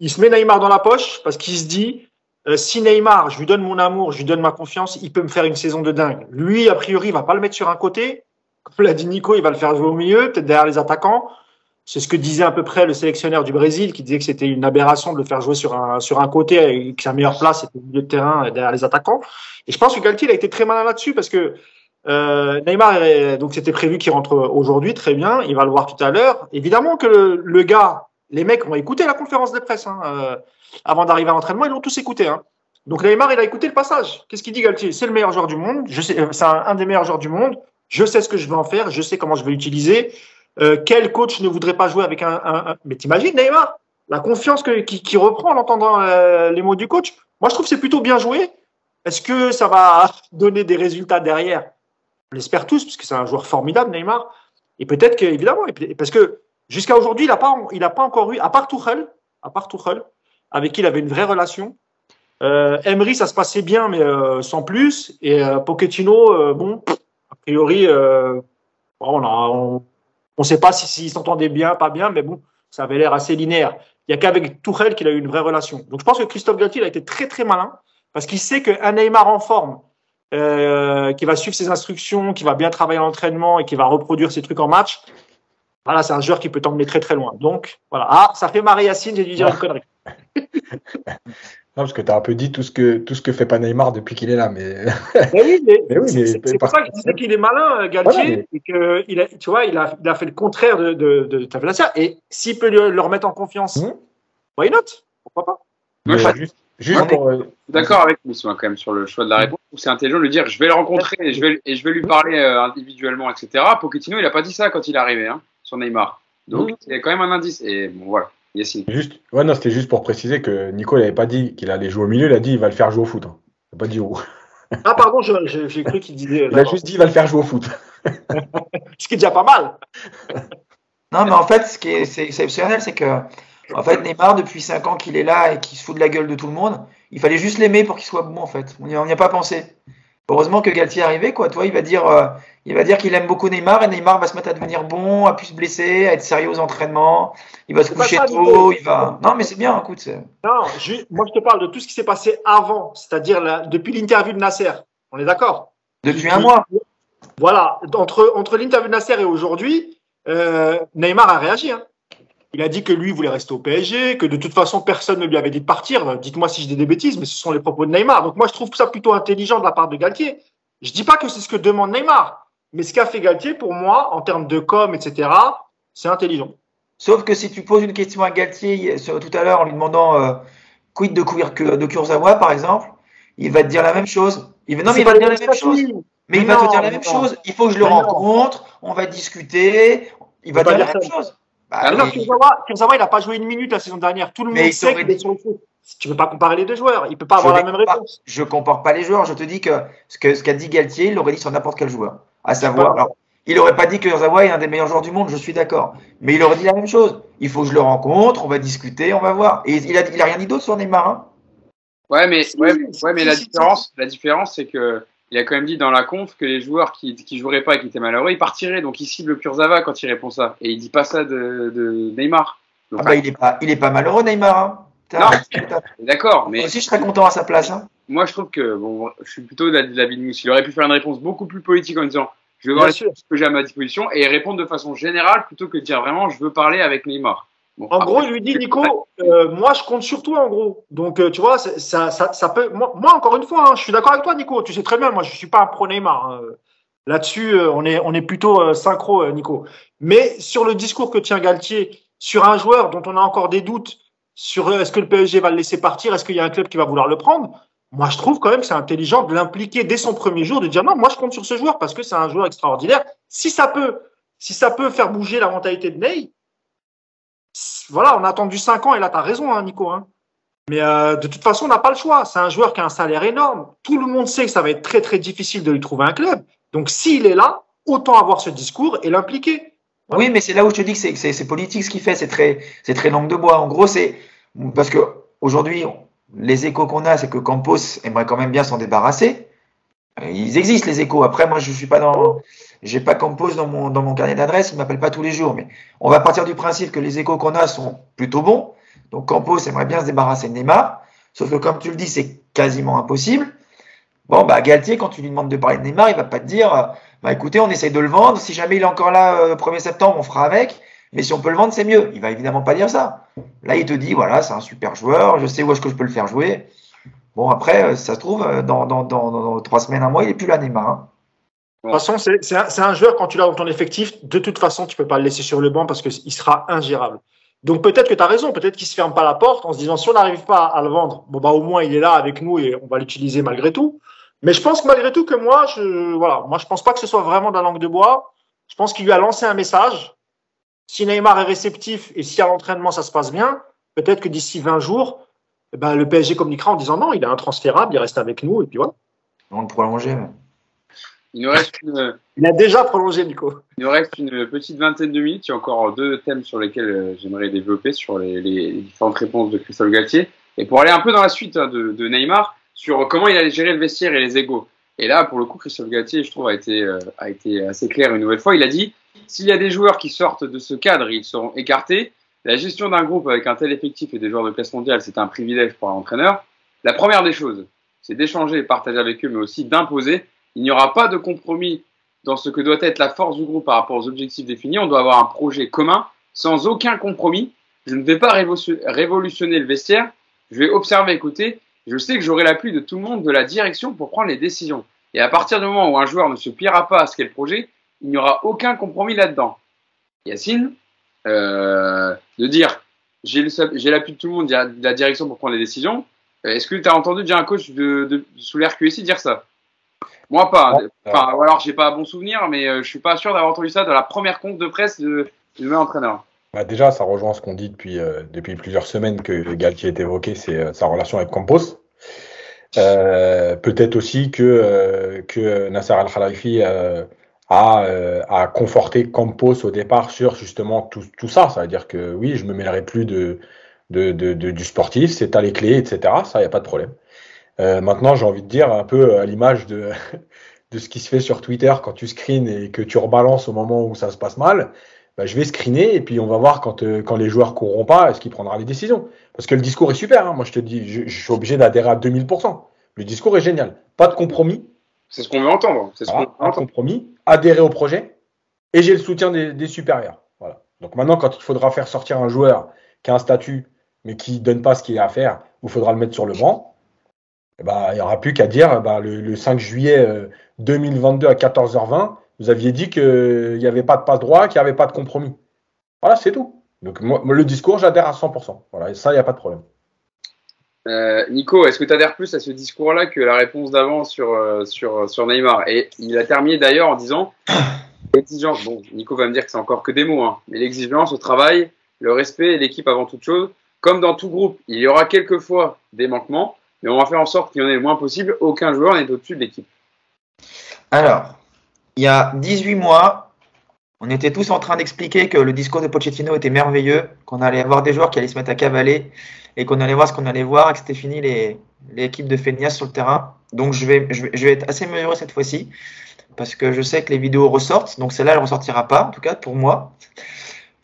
Il se met Neymar dans la poche parce qu'il se dit, euh, si Neymar, je lui donne mon amour, je lui donne ma confiance, il peut me faire une saison de dingue. Lui, a priori, il va pas le mettre sur un côté. Comme l'a dit Nico, il va le faire jouer au milieu, peut-être derrière les attaquants. C'est ce que disait à peu près le sélectionneur du Brésil, qui disait que c'était une aberration de le faire jouer sur un, sur un côté et que sa meilleure place était au milieu de terrain derrière les attaquants. Et je pense que Galtier a été très malin là-dessus parce que euh, Neymar, donc c'était prévu qu'il rentre aujourd'hui, très bien, il va le voir tout à l'heure. Évidemment que le, gars, les mecs ont écouté la conférence de presse hein, euh, avant d'arriver à l'entraînement, ils l'ont tous écouté. Hein. Donc Neymar, il a écouté le passage. Qu'est-ce qu'il dit Galtier? C'est le meilleur joueur du monde, je sais, c'est un, un des meilleurs joueurs du monde, je sais ce que je vais en faire, je sais comment je vais l'utiliser. Euh, quel coach ne voudrait pas jouer avec un, mais t'imagines Neymar la confiance que, qui, reprend en entendant euh, les mots du coach moi je trouve que c'est plutôt bien joué. Est-ce que ça va donner des résultats derrière? On l'espère tous parce que c'est un joueur formidable Neymar. Et peut-être que évidemment parce que jusqu'à aujourd'hui il n'a pas pas encore eu à part Tuchel à part Tuchel avec qui il avait une vraie relation. Euh, Emery ça se passait bien mais euh, sans plus. Et euh, Pochettino bon a priori on a on ne sait pas s'ils si, s'entendaient bien, pas bien, mais bon, ça avait l'air assez linéaire. Il n'y a qu'avec Tourelle qu'il a eu une vraie relation. Donc je pense que Christophe Galtier a été très très malin parce qu'il sait qu'un Neymar en forme, euh, qui va suivre ses instructions, qui va bien travailler en entraînement et qui va reproduire ses trucs en match, voilà, c'est un joueur qui peut t'emmener très très loin. Donc, voilà. Ah, ça fait Marie Yacine, j'ai dû dire une connerie. Non, parce que tu as un peu dit tout ce que tout ce que fait pas Neymar depuis qu'il est là, mais. Mais oui, mais, Mais oui, mais- c'est pour ça que je disais qu'il est malin, euh, Galtier, Voilà, mais- et que il a, tu vois, il a, il a fait le contraire de, de, de. Et s'il peut le, le remettre en confiance, Mhm. why not? Pourquoi pas? Moi, je suis juste pour. euh, d'accord avec Moussa quand même sur le choix de la réponse. C'est intelligent de lui dire je vais le rencontrer et je vais, et je vais lui parler euh, individuellement, etc. Pochettino, il a pas dit ça quand il est arrivé hein, sur Neymar. Donc Mhm. c'est quand même un indice. Et bon, voilà. Juste, ouais, non, c'était juste pour préciser que Nico, il avait pas dit qu'il allait jouer au milieu, il a dit il va le faire jouer au foot. hein. Il a pas dit où. Ah, pardon, j'ai cru qu'il disait. Il a juste dit il va le faire jouer au foot. Ce qui est déjà pas mal. Non, mais en fait, ce qui est, c'est exceptionnel, c'est que en fait, Neymar, depuis 5 ans qu'il est là et qu'il se fout de la gueule de tout le monde, il fallait juste l'aimer pour qu'il soit bon, en fait. On n'y a pas pensé. Heureusement que Galtier est arrivé, quoi. Toi, il va dire, euh, il va dire qu'il aime beaucoup Neymar et Neymar va se mettre à devenir bon, à plus se blesser, à être sérieux aux entraînements. Il va se coucher ça, tôt, il va. Non, mais c'est bien, écoute. Non, je- moi je te parle de tout ce qui s'est passé avant, c'est-à-dire depuis l'interview de Nasser. On est d'accord? Depuis un mois. Voilà, entre, entre l'interview de Nasser et aujourd'hui, euh, Neymar a réagi. hein. Il a dit que lui voulait rester au PSG, que de toute façon personne ne lui avait dit de partir. Dites-moi si je dis des bêtises, mais ce sont les propos de Neymar. Donc moi je trouve ça plutôt intelligent de la part de Galtier. Je dis pas que c'est ce que demande Neymar, mais ce qu'a fait Galtier pour moi en termes de com, etc., c'est intelligent. Sauf que si tu poses une question à Galtier sur- tout à l'heure en lui demandant euh, quid de, Kuir- de Kurzawa, par exemple, il va te dire la même chose. Il va, non, mais il va te dire la même chose. Mais il va te dire la même chose. Il faut que je le Mais non. rencontre, on va discuter. Il va dire la même chose. Bah, Ah Alors, mais- Kurzawa, Kurzawa, il n'a pas joué une minute la saison dernière. Tout le Mais monde il sait qu'il est sur le foot. Tu ne peux pas comparer les deux joueurs. Il ne peut pas Je avoir la même réponse. je compare pas les joueurs. Je te dis que ce qu'a dit Galtier, il l'aurait dit sur n'importe quel joueur. À savoir, alors, il aurait pas dit que Kurzawa est un des meilleurs joueurs du monde. Je suis d'accord. Mais il aurait dit la même chose. Il faut que je le rencontre, on va discuter, on va voir. Et il a, il a rien dit d'autre sur Neymar. Hein? Ouais, mais, ouais, mais la différence, la différence, c'est que il a quand même dit dans la conf que les joueurs qui, qui joueraient pas et qui étaient malheureux, ils partiraient. Donc il cible Kurzawa quand il répond ça. Et il dit pas ça de, de Neymar. Donc, Ah bah, il est pas, il est pas malheureux Neymar. Hein. Non. D'accord, mais Moi aussi, je serais content à sa place. Hein. moi je trouve que bon, je suis plutôt de la- de l'avis de Mousse. Il aurait pu faire une réponse beaucoup plus politique en disant je vais voir choses que j'ai à ma disposition et répondre de façon générale plutôt que de dire vraiment je veux parler avec Neymar. Bon, En après, gros, il lui dit, Nico, euh, moi, je compte sur toi, en gros. Donc, euh, tu vois, ça, ça, ça peut. Moi, moi, encore une fois, hein, je suis d'accord avec toi, Nico. Tu sais très bien, moi, je suis pas un pro Neymar. hein. Là-dessus, euh, on est, on est plutôt synchro, Nico. Mais sur le discours que tient Galtier, sur un joueur dont on a encore des doutes, sur est-ce que le PSG va le laisser partir, est-ce qu'il y a un club qui va vouloir le prendre, moi, je trouve quand même que c'est intelligent de l'impliquer dès son premier jour, de dire non, moi, je compte sur ce joueur parce que c'est un joueur extraordinaire. Si ça peut, si ça peut faire bouger la mentalité de Ney, voilà, on a attendu 5 ans et là, tu as raison, hein, Nico. Hein. Mais euh, de toute façon, on n'a pas le choix. C'est un joueur qui a un salaire énorme. Tout le monde sait que ça va être très, très difficile de lui trouver un club. Donc, s'il est là, autant avoir ce discours et l'impliquer. Oui, mais c'est là où je te dis que c'est- politique ce qu'il fait. C'est très, très langue de bois. En gros, c'est parce que aujourd'hui, les échos qu'on a, c'est que Campos aimerait quand même bien s'en débarrasser. Euh, Ils existent les échos. Après, moi, je suis pas dans, j'ai pas Campos dans mon dans mon carnet d'adresse. Il m'appelle pas tous les jours, mais on va partir du principe que les échos qu'on a sont plutôt bons. Donc Campos aimerait bien se débarrasser de Neymar. Sauf que comme tu le dis, c'est quasiment impossible. Bon, bah Galtier, quand tu lui demandes de parler de Neymar, il va pas te dire, euh, bah écoutez, on essaye de le vendre. Si jamais il est encore là euh, 1er septembre, on fera avec. Mais si on peut le vendre, c'est mieux. Il va évidemment pas dire ça. Là, il te dit, voilà, c'est un super joueur. Je sais où est-ce que je peux le faire jouer. Bon, après, euh, ça se trouve, dans, dans, dans, dans trois semaines, un mois, il est plus là, Neymar. hein. De toute façon, c'est c'est un, c'est un joueur, quand tu l'as dans ton effectif, de toute façon, tu peux pas le laisser sur le banc parce qu'il sera ingérable. Donc peut-être que tu as raison, peut-être qu'il se ferme pas la porte en se disant si on n'arrive pas à le vendre, bon bah au moins il est là avec nous et on va l'utiliser malgré tout. Mais je pense que malgré tout que moi, je voilà, moi je pense pas que ce soit vraiment de la langue de bois. Je pense qu'il lui a lancé un message. Si Neymar est réceptif et si à l'entraînement ça se passe bien, peut-être que d'ici 20 jours, eh ben, le PSG communiquera en disant non, il est intransférable, il reste avec nous et puis voilà. On le prolonger. mais- Il nous reste une, Il a déjà prolongé Nico. il nous reste une petite vingtaine de minutes. Il y a encore deux thèmes sur lesquels euh, j'aimerais développer sur les, les différentes réponses de Christophe Galtier. Et pour aller un peu dans la suite hein, de, de Neymar, sur comment il allait gérer le vestiaire et les égaux. Et là, pour le coup, Christophe Galtier, je trouve, a été, euh, a été assez clair une nouvelle fois. Il a dit s'il y a des joueurs qui sortent de ce cadre, ils seront écartés. La gestion d'un groupe avec un tel effectif et des joueurs de classe mondiale, c'est un privilège pour un entraîneur. La première des choses, c'est d'échanger et partager avec eux, mais aussi d'imposer. Il n'y aura pas de compromis dans ce que doit être la force du groupe par rapport aux objectifs définis. On doit avoir un projet commun, sans aucun compromis. Je ne vais pas révolutionner le vestiaire. Je vais observer, écouter. Je sais que j'aurai l'appui de tout le monde, de la direction pour prendre les décisions. Et à partir du moment où un joueur ne se pliera pas à ce qu'est le projet, il n'y aura aucun compromis là-dedans. Yacine, euh, de dire j'ai l'appui de tout le monde, de la direction pour prendre les décisions. Euh, est-ce que tu as entendu déjà un coach de, de, sous l'RQSI dire ça? Moi pas. Enfin, ou alors j'ai pas un bon souvenir, mais euh, je suis pas sûr d'avoir entendu ça dans la première compte de presse de, de même entraîneur. Bah déjà, ça rejoint ce qu'on dit depuis, euh, depuis plusieurs semaines que Galtier est évoqué, c'est sa relation avec Campos. Peut-être aussi que, que Nasser Al-Khalifi à, à, conforter Campos au départ sur justement tout, tout ça. Ça veut dire que oui, je me mêlerai plus de, de, de, de du sportif, c'est à les clés, etc. Ça, il n'y a pas de problème. Euh, maintenant, j'ai envie de dire un peu à l'image de, de ce qui se fait sur Twitter quand tu screens et que tu rebalances au moment où ça se passe mal. Bah, je vais screener et puis on va voir quand, euh, quand les joueurs courront pas, est-ce qu'il prendra les décisions. Parce que le discours est super. Hein. Moi, je te dis, je, je suis obligé d'adhérer à 2000%. Le discours est génial. Pas de compromis, c'est ce qu'on veut entendre. C'est ce voilà, un compromis, adhérer au projet, et j'ai le soutien des, des, supérieurs. Voilà. Donc maintenant, quand il faudra faire sortir un joueur qui a un statut, mais qui donne pas ce qu'il a à faire, il faudra le mettre sur le banc, ben, il n'y aura plus qu'à dire bah, le, le, 5 juillet 2022 à 14h20, vous aviez dit qu'il n'y avait pas de passe droit, qu'il n'y avait pas de compromis. Voilà, c'est tout. Donc moi, le discours, j'adhère à 100%. Voilà, ça, il n'y a pas de problème. Euh, Nico, est-ce que tu adhères plus à ce discours-là que la réponse d'avant sur, euh, sur, sur Neymar? Et il a terminé d'ailleurs en disant l'exigence. Bon, Nico va me dire que c'est encore que des mots, hein, mais l'exigence au travail, le respect et l'équipe avant toute chose. Comme dans tout groupe, il y aura quelquefois des manquements, mais on va faire en sorte qu'il y en ait le moins possible. Aucun joueur n'est au-dessus de l'équipe. Alors, il y a 18 mois, on était tous en train d'expliquer que le discours de Pochettino était merveilleux, qu'on allait avoir des joueurs qui allaient se mettre à cavaler et qu'on allait voir ce qu'on allait voir et que c'était fini les de Feignas sur le terrain. Donc je vais être assez mesuré cette fois-ci parce que je sais que les vidéos ressortent. Donc celle-là, elle ne ressortira pas, en tout cas pour moi.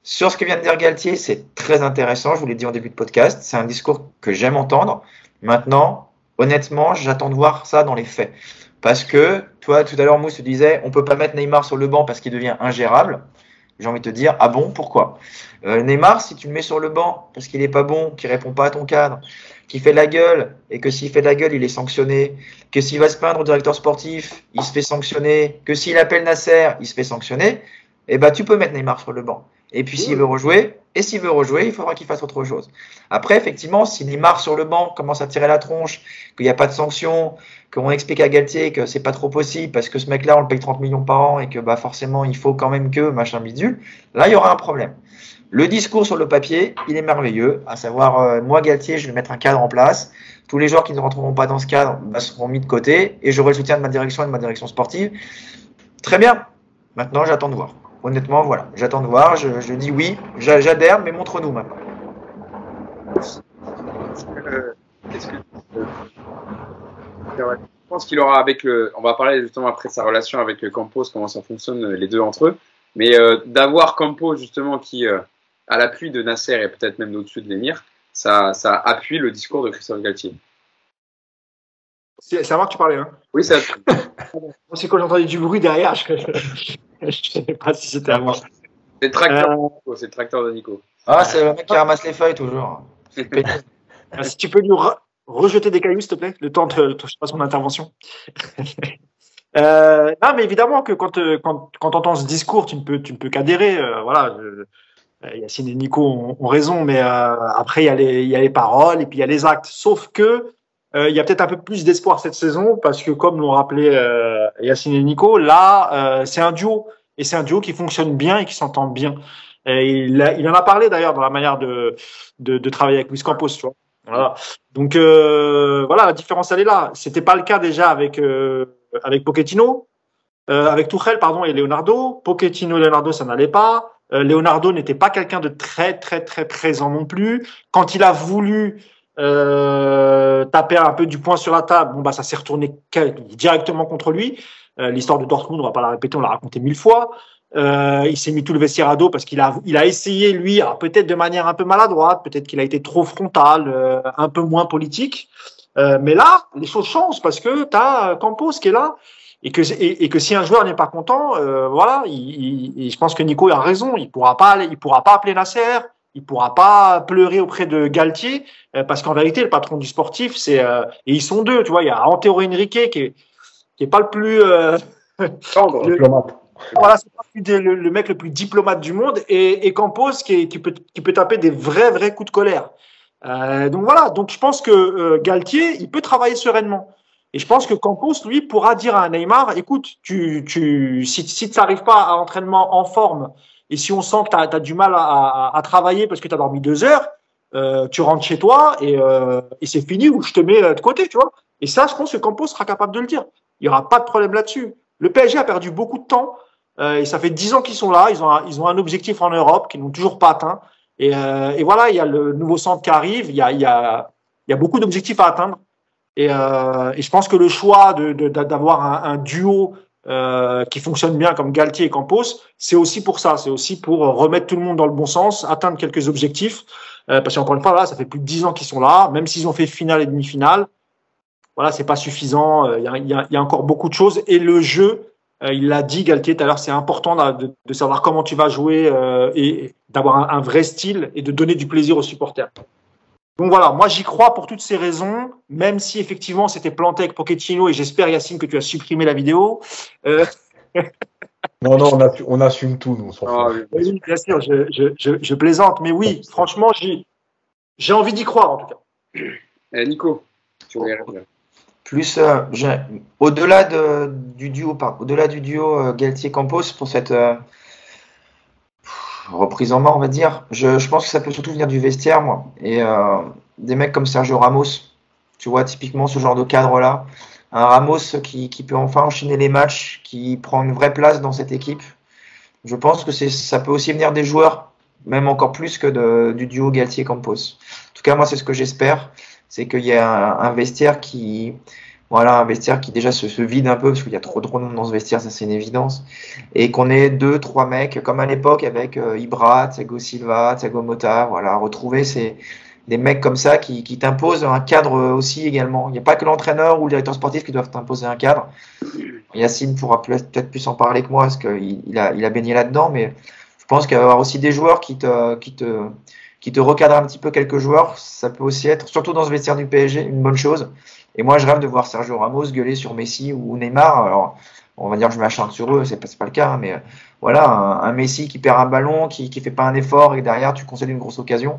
Sur ce que vient de dire Galtier, c'est très intéressant. Je vous l'ai dit en début de podcast. C'est un discours que j'aime entendre. Maintenant, honnêtement, j'attends de voir ça dans les faits. Parce que, toi, tout à l'heure, Mousse disait, on peut pas mettre Neymar sur le banc parce qu'il devient ingérable. J'ai envie de te dire, ah bon, pourquoi? Euh, Neymar, si tu le mets sur le banc parce qu'il est pas bon, qu'il répond pas à ton cadre, qu'il fait de la gueule, et que s'il fait de la gueule, il est sanctionné, que s'il va se plaindre au directeur sportif, il se fait sanctionner, que s'il appelle Nasser, il se fait sanctionner, eh ben, tu peux mettre Neymar sur le banc. Et puis s'il veut rejouer, et s'il veut rejouer, il faudra qu'il fasse autre chose. Après, effectivement, si Neymar sur le banc commence à tirer la tronche, qu'il n'y a pas de sanction, qu'on explique à Galtier que c'est pas trop possible parce que ce mec-là, on le paye 30 millions par an et que bah forcément il faut quand même que machin bidule, là il y aura un problème. Le discours sur le papier, il est merveilleux, à savoir euh, moi Galtier, je vais mettre un cadre en place. Tous les joueurs qui ne rentreront pas dans ce cadre bah, seront mis de côté et j'aurai le soutien de ma direction et de ma direction sportive. Très bien. Maintenant, j'attends de voir. Honnêtement, voilà, j'attends de voir. Je, je dis oui, j'adhère, mais montre-nous maintenant. Euh, que je pense qu'il aura avec le. On va parler justement après de sa relation avec Campos, comment ça fonctionne les deux entre eux. Mais euh, d'avoir Campos justement qui, euh, à l'appui de Nasser et peut-être même au-dessus de l'émir, ça, ça appuie le discours de Christophe Galtier. C'est à moi que tu parlais, hein Oui, c'est C'est quand j'ai entendu du bruit derrière, je ne savais pas si c'était à moi. C'est le tracteur, euh... c'est le tracteur de Nico. Ah, c'est le mec qui ramasse les feuilles toujours. si tu peux nous rejeter des cailloux, s'il te plaît, le temps de, de je passe mon intervention. euh, non, mais évidemment que quand, quand, quand tu entends ce discours, tu ne peux, tu ne peux qu'adhérer. Euh, voilà. Euh, Yacine et Nico ont, ont raison, mais euh, après, il y, a les, il y a les paroles et puis il y a les actes. Sauf que il y a peut-être un peu plus d'espoir cette saison parce que, comme l'ont rappelé Yacine et Nico, là, c'est un duo. Et c'est un duo qui fonctionne bien et qui s'entend bien. Et il, il en a parlé d'ailleurs dans la manière de, de, de travailler avec Luis Campos, tu vois. Voilà. Donc euh, voilà, la différence elle est là. C'était pas le cas déjà avec euh, avec Pochettino, euh, avec Tuchel pardon et Leonardo. Pochettino et Leonardo ça n'allait pas. Euh, Leonardo n'était pas quelqu'un de très très très présent non plus. Quand il a voulu euh, taper un peu du poing sur la table, bon bah ça s'est retourné directement contre lui. L'histoire de Dortmund, on va pas la répéter, on l'a raconté mille fois. Euh, il s'est mis tout le vestiaire à dos parce qu'il a, il a essayé, lui, peut-être de manière un peu maladroite, peut-être qu'il a été trop frontal, euh, un peu moins politique. Euh, mais là, les choses changent parce que tu as Campos qui est là et que, si un joueur n'est pas content, euh, voilà, il, je pense que Nico a raison, il pourra pas, il pourra pas appeler Nasser, il pourra pas pleurer auprès de Galtier euh, parce qu'en vérité, le patron du sportif, c'est euh, et ils sont deux, tu vois, il y a Antero Henrique qui est, qui est pas le plus diplomate. Voilà, c'est le, le, mec le plus diplomate du monde et, et Campos qui, qui, peut, qui peut taper des vrais vrais coups de colère. donc voilà, donc je pense que Galtier, il peut travailler sereinement. Et je pense que Campos, lui, pourra dire à Neymar, écoute, tu, tu, si, si tu n'arrives pas à l'entraînement en forme, et si on sent que tu as, du mal à, travailler parce que tu as dormi deux heures, euh, tu rentres chez toi et, euh, et c'est fini ou je te mets de côté, tu vois. Et ça, je pense que Campos sera capable de le dire. Il n'y aura pas de problème là-dessus. Le PSG a perdu beaucoup de temps euh, et ça fait dix ans qu'ils sont là. Ils ont, un, ils ont un objectif en Europe qu'ils n'ont toujours pas atteint. Et, euh, voilà, il y a le nouveau centre qui arrive. Il y a, y a, beaucoup d'objectifs à atteindre. Et, euh, et, je pense que le choix d'avoir de, un, un, duo euh, qui fonctionne bien comme Galtier et Campos, c'est aussi pour ça. C'est aussi pour remettre tout le monde dans le bon sens, atteindre quelques objectifs. Euh, parce qu'encore une fois, là, ça fait plus de dix ans qu'ils sont là. Même s'ils ont fait finale et demi-finale, voilà, c'est pas suffisant. Euh, il y, a, encore beaucoup de choses. Et le jeu, euh, il l'a dit Galtier tout à l'heure, c'est important de, savoir comment tu vas jouer et d'avoir un, vrai style et de donner du plaisir aux supporters. Donc voilà, moi j'y crois pour toutes ces raisons, même si effectivement c'était planté avec Pochettino et j'espère Yacine que tu as supprimé la vidéo. Euh... non, non, on, on, assume tout, nous. Ah, oui, bien sûr, je, je, je, je, plaisante, mais oui, franchement, j'ai envie d'y croire en tout cas. Eh, Nico, tu plus euh, au-delà du duo, au-delà du duo euh, Galtier-Campos pour cette euh, reprise en main, on va dire. Je, pense que ça peut surtout venir du vestiaire, moi. Et euh, des mecs comme Sergio Ramos, tu vois, typiquement ce genre de cadre-là. Un Ramos qui, qui, peut enfin enchaîner les matchs, qui prend une vraie place dans cette équipe. Je pense que ça peut aussi venir des joueurs, même encore plus que du duo Galtier-Campos. En tout cas, moi, c'est ce que j'espère. C'est qu'il y a un vestiaire qui, voilà, un vestiaire qui déjà se, vide un peu parce qu'il y a trop de monde dans ce vestiaire, ça c'est une évidence. Et qu'on ait deux, trois mecs, comme à l'époque avec euh, Ibra, Thiago Silva, Thiago Mota, voilà, retrouver ces, des mecs comme ça qui, qui t'imposent un cadre aussi également. Il n'y a pas que l'entraîneur ou le directeur sportif qui doivent t'imposer un cadre. Yacine pourra peut-être plus en parler que moi parce qu'il il a, il a baigné là-dedans, mais je pense qu'il y avoir aussi des joueurs qui te, qui te, qui te recadrent un petit peu quelques joueurs, ça peut aussi être, surtout dans ce vestiaire du PSG, une bonne chose. Et moi, je rêve de voir Sergio Ramos gueuler sur Messi ou Neymar. Alors, on va dire que je m'acharne sur eux, c'est pas, pas le cas, mais euh, voilà, un, Messi qui perd un ballon, qui, qui fait pas un effort et derrière tu concèdes une grosse occasion.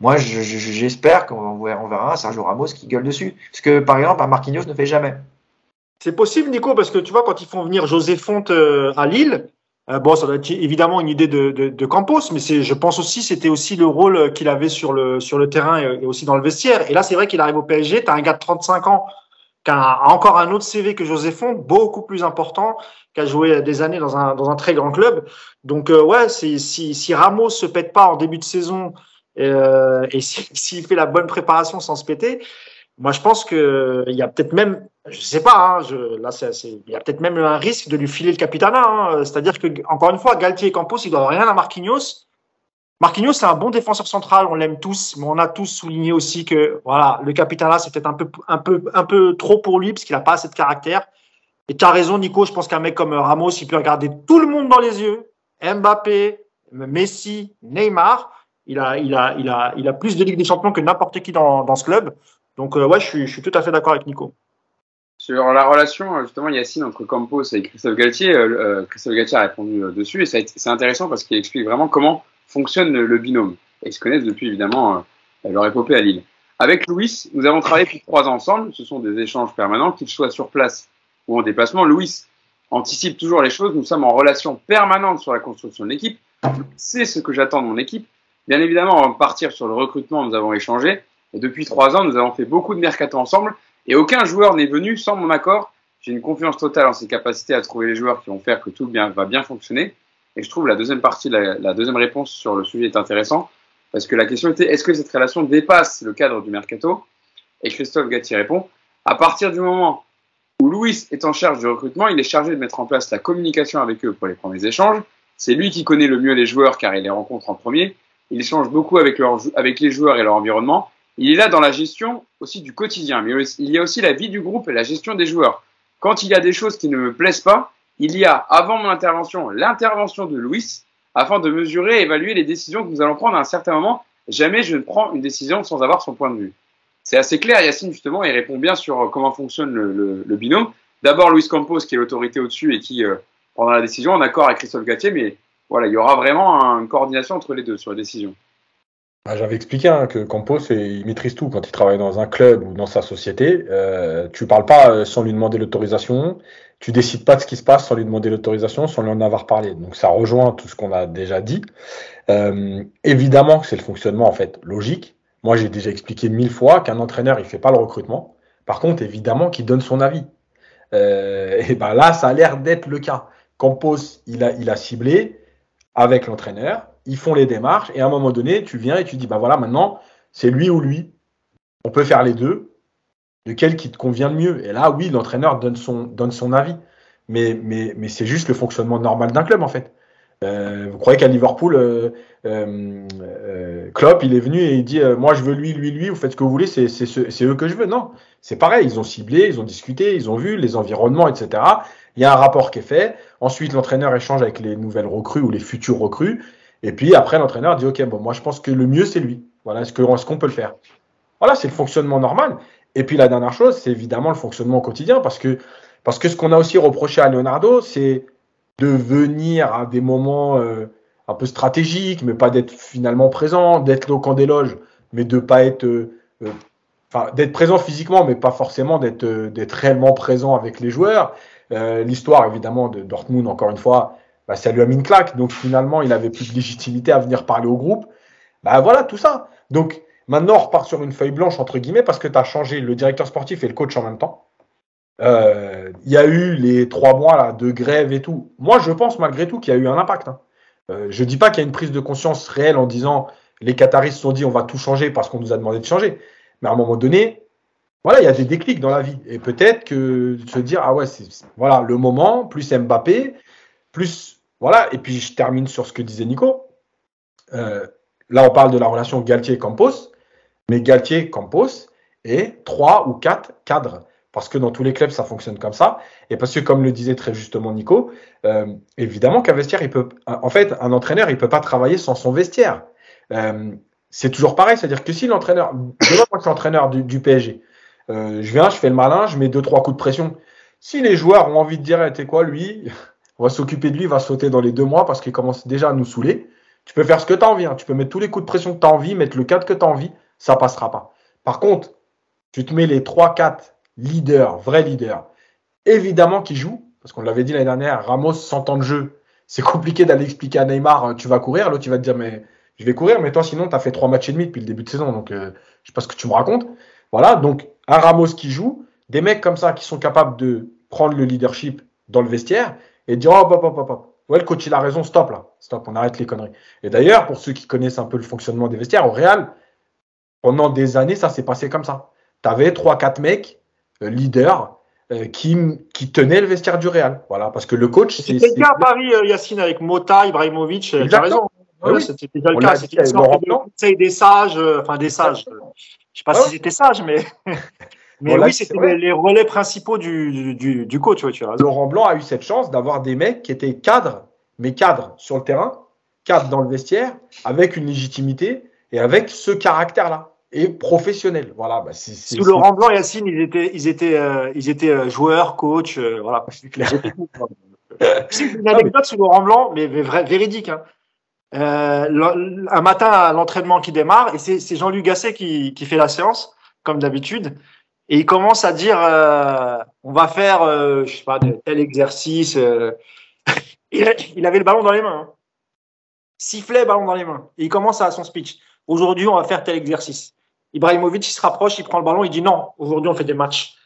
Moi, j'espère qu'on verra un Sergio Ramos qui gueule dessus. Ce que, par exemple, un Marquinhos ne fait jamais. C'est possible, Nico, parce que tu vois, quand ils font venir José Fonte euh, à Lille, euh, bon, ça doit être évidemment une idée de, de, de Campos, mais je pense aussi, c'était aussi le rôle qu'il avait sur le sur le terrain et, aussi dans le vestiaire. Et là, c'est vrai qu'il arrive au PSG. T'as un gars de 35 ans qui a encore un autre CV que José Font, beaucoup plus important, qui a joué des années dans un dans un très grand club. Donc euh, ouais, si si Ramos se pète pas en début de saison euh, et s'il fait la bonne préparation sans se péter, moi, je pense que il y a peut-être même, je sais pas, hein, je, là, il y a peut-être même un risque de lui filer le capitana. Hein, c'est-à-dire que, encore une fois, Galtier et Campos, ils doivent rien à Marquinhos. Marquinhos, c'est un bon défenseur central, on l'aime tous, mais on a tous souligné aussi que, voilà, le capitana, c'est peut-être un peu, un peu, un peu trop pour lui, parce qu'il a pas assez de caractère. Et tu as raison, Nico, je pense qu'un mec comme Ramos, il peut regarder tout le monde dans les yeux. Mbappé, Messi, Neymar. Il a, il a, il a, il a plus de Ligue des Champions que n'importe qui dans, ce club. Donc, euh, ouais, je suis, tout à fait d'accord avec Nico. Sur la relation, justement, Yacine, entre Campos et Christophe Galtier, euh, euh Christophe Galtier a répondu euh, dessus et c'est intéressant parce qu'il explique vraiment comment fonctionne le, binôme. Et ils se connaissent depuis, évidemment, euh, leur épopée à Lille. Avec Louis, nous avons travaillé depuis trois ans ensemble. Ce sont des échanges permanents, qu'il soit sur place ou en déplacement. Louis anticipe toujours les choses. Nous sommes en relation permanente sur la construction de l'équipe. C'est ce que j'attends de mon équipe. Bien évidemment, avant de partir sur le recrutement, nous avons échangé. Et depuis trois ans, nous avons fait beaucoup de mercato ensemble et aucun joueur n'est venu sans mon accord. J'ai une confiance totale en ses capacités à trouver les joueurs qui vont faire que tout va bien fonctionner. Et je trouve la deuxième partie, la, deuxième réponse sur le sujet est intéressant parce que la question était est-ce que cette relation dépasse le cadre du mercato? Et Christophe Gatti répond à partir du moment où Louis est en charge du recrutement, il est chargé de mettre en place la communication avec eux pour les premiers échanges. C'est lui qui connaît le mieux les joueurs car il les rencontre en premier. Il échange beaucoup avec les joueurs et leur environnement il est là dans la gestion aussi du quotidien, mais il y a aussi la vie du groupe et la gestion des joueurs. Quand il y a des choses qui ne me plaisent pas, il y a, avant mon intervention, l'intervention de Louis afin de mesurer et évaluer les décisions que nous allons prendre à un certain moment. Jamais je ne prends une décision sans avoir son point de vue. C'est assez clair, Yacine, justement, il répond bien sur comment fonctionne le, binôme. D'abord, Louis Campos, qui est l'autorité au-dessus et qui euh, prendra la décision en accord avec Christophe Gatier, mais voilà, il y aura vraiment une coordination entre les deux sur les décisions. Ah, j'avais expliqué hein, que Campos, il maîtrise tout quand il travaille dans un club ou dans sa société. Euh, tu parles pas euh, sans lui demander l'autorisation. Tu décides pas de ce qui se passe sans lui demander l'autorisation, sans lui en avoir parlé. Donc ça rejoint tout ce qu'on a déjà dit. Euh, évidemment que c'est le fonctionnement en fait logique. Moi, j'ai déjà expliqué mille fois qu'un entraîneur, il fait pas le recrutement. Par contre, évidemment, qu'il donne son avis. Euh, et ben là, ça a l'air d'être le cas. Campos, il a, il a ciblé avec l'entraîneur ils font les démarches, et à un moment donné, tu viens et tu dis, bah voilà, maintenant, c'est lui ou lui. On peut faire les deux. Lequel qui te convient le mieux? Et là, oui, l'entraîneur donne son, donne son avis. Mais, mais, mais c'est juste le fonctionnement normal d'un club, en fait. Euh, vous croyez qu'à Liverpool, euh, euh, Klopp, il est venu et il dit Moi, je veux lui, lui, lui, vous faites ce que vous voulez, c'est eux que je veux. Non, c'est pareil, ils ont ciblé, ils ont discuté, ils ont vu les environnements, etc. Il y a un rapport qui est fait. Ensuite, l'entraîneur échange avec les nouvelles recrues ou les futures recrues. Et puis après, l'entraîneur dit, OK, bon, moi je pense que le mieux, c'est lui. Voilà, est-ce qu'on peut le faire? Voilà, c'est le fonctionnement normal. Et puis la dernière chose, c'est évidemment le fonctionnement quotidien, parce que, parce que ce qu'on a aussi reproché à Leonardo, c'est de venir à des moments euh, un peu stratégiques, mais pas d'être finalement présent, d'être au camp des loges, mais de pas être... Euh, euh, d'être présent physiquement, mais pas forcément d'être d'être réellement présent avec les joueurs. L'histoire, évidemment, de Dortmund, encore une fois, bah, ça lui a mis une claque. Donc finalement, il avait plus de légitimité à venir parler au groupe. Bah voilà, tout ça. Donc maintenant, on repart sur une feuille blanche, entre guillemets, parce que tu as changé le directeur sportif et le coach en même temps. Euh, il y a eu les trois mois là, de grève et tout. Moi, je pense malgré tout qu'il y a eu un impact. Hein. Euh, je dis pas qu'il y a une prise de conscience réelle en disant les Qataris se sont dit on va tout changer parce qu'on nous a demandé de changer. Mais à un moment donné, voilà, il y a des déclics dans la vie. Et peut-être que se dire ah ouais, c'est voilà le moment, plus Mbappé, plus voilà, et puis je termine sur ce que disait Nico. Euh, là, on parle de la relation Galtier-Campos, mais Galtier-Campos est trois ou quatre cadres. Parce que dans tous les clubs, ça fonctionne comme ça. Et parce que, comme le disait très justement Nico, euh, évidemment qu'un vestiaire, il peut. En fait, un entraîneur, il ne peut pas travailler sans son vestiaire. Euh, c'est toujours pareil, c'est-à-dire que si l'entraîneur. Demain, moi, je suis entraîneur du, du PSG. je viens, je fais le malin, je mets deux, trois coups de pression. Si les joueurs ont envie de dire, eh, t'es quoi, lui? On va s'occuper de lui, il va sauter dans les deux mois parce qu'il commence déjà à nous saouler. Tu peux faire ce que tu as envie, hein. tu peux mettre tous les coups de pression que tu as envie, mettre le cadre que tu as envie, ça passera pas. Par contre, tu te mets les 3-4 leaders, vrais leaders, évidemment qui jouent, parce qu'on l'avait dit l'année dernière, Ramos 100 ans de jeu, c'est compliqué d'aller expliquer à Neymar, euh, tu vas courir, l'autre tu vas te dire, mais je vais courir, mais toi sinon tu as fait trois matchs et demi depuis le début de saison, donc euh, je sais pas ce que tu me racontes. Voilà, donc un Ramos qui joue, des mecs comme ça qui sont capables de prendre le leadership dans le vestiaire et dire oh, hop, hop, hop, hop. Ouais, le coach, il a raison, stop là. Stop, on arrête les conneries. Et d'ailleurs, pour ceux qui connaissent un peu le fonctionnement des vestiaires, au Real, pendant des années, ça s'est passé comme ça. Tu avais 3-4 mecs, euh, leaders, euh, qui, qui tenaient le vestiaire du Real. Voilà, parce que le coach. C'était le cas à Paris, euh, Yacine, avec Mota, Ibrahimovic. Tu as raison. Oui, C'était déjà le cas. C'était des sages, enfin des sages. Je ne sais pas si c'était sage, mais. Mais oui, c'était les, relais principaux du, du, du coach. Tu Laurent Blanc a eu cette chance d'avoir des mecs qui étaient cadres, mais cadres sur le terrain, cadres dans le vestiaire, avec une légitimité et avec ce caractère-là et professionnel. Voilà. Bah Sous Laurent Blanc, Yacine, ils étaient, ils étaient, euh, ils étaient euh, joueurs, coach. Euh, voilà. C'est une anecdote sous Laurent Blanc, mais vrai, véridique. Hein. un matin l'entraînement qui démarre, et c'est Jean-Luc Gasset qui, qui fait la séance, comme d'habitude et il commence à dire euh, on va faire euh, je sais pas tel exercice euh. il, avait le ballon dans les mains hein. sifflet ballon dans les mains. Et il commence à son speech. Aujourd'hui on va faire tel exercice. Ibrahimovic il se rapproche il prend le ballon il dit non aujourd'hui on fait des matchs.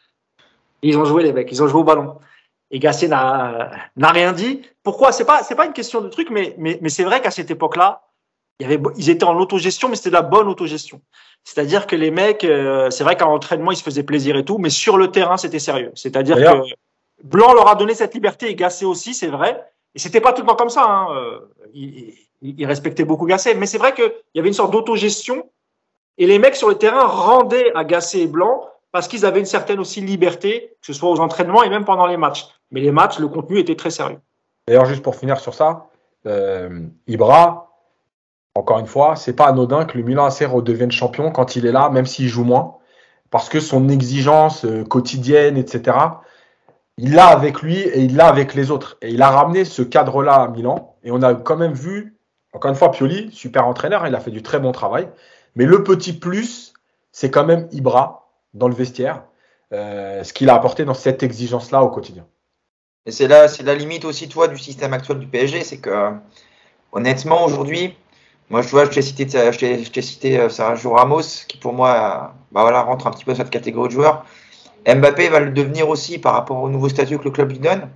Ils ont joué les mecs ils ont joué au ballon. Et Gasset n'a rien dit. Pourquoi? C'est pas c'est pas une question de truc mais mais, c'est vrai qu'à cette époque là ils étaient en autogestion, mais c'était de la bonne autogestion. C'est-à-dire que les mecs, euh, c'est vrai qu'en entraînement, ils se faisaient plaisir et tout, mais sur le terrain, c'était sérieux. C'est-à-dire que Blanc leur a donné cette liberté et Gasset aussi, c'est vrai. Et c'était pas tout le temps comme ça. Hein. Euh, il, il, respectait beaucoup Gasset, mais c'est vrai qu'il y avait une sorte d'autogestion. Et les mecs sur le terrain rendaient à Gasset et Blanc parce qu'ils avaient une certaine aussi liberté, que ce soit aux entraînements et même pendant les matchs. Mais les matchs, le contenu était très sérieux. D'ailleurs, juste pour finir sur ça, euh, Ibra, encore une fois, c'est pas anodin que le Milan AC redevienne champion quand il est là, même s'il joue moins, parce que son exigence euh, quotidienne, etc., il l'a avec lui et il l'a avec les autres. Et il a ramené ce cadre-là à Milan. Et on a quand même vu, encore une fois, Pioli, super entraîneur, il a fait du très bon travail. Mais le petit plus, c'est quand même Ibra dans le vestiaire, euh, ce qu'il a apporté dans cette exigence-là au quotidien. Et c'est là, c'est la limite aussi, toi, du système actuel du PSG, c'est que, honnêtement, aujourd'hui, moi, je vois, je t'ai cité, je t'ai cité euh, Sergio Ramos, qui pour moi, bah voilà, rentre un petit peu dans cette catégorie de joueurs. Mbappé va le devenir aussi par rapport au nouveau statut que le club lui donne.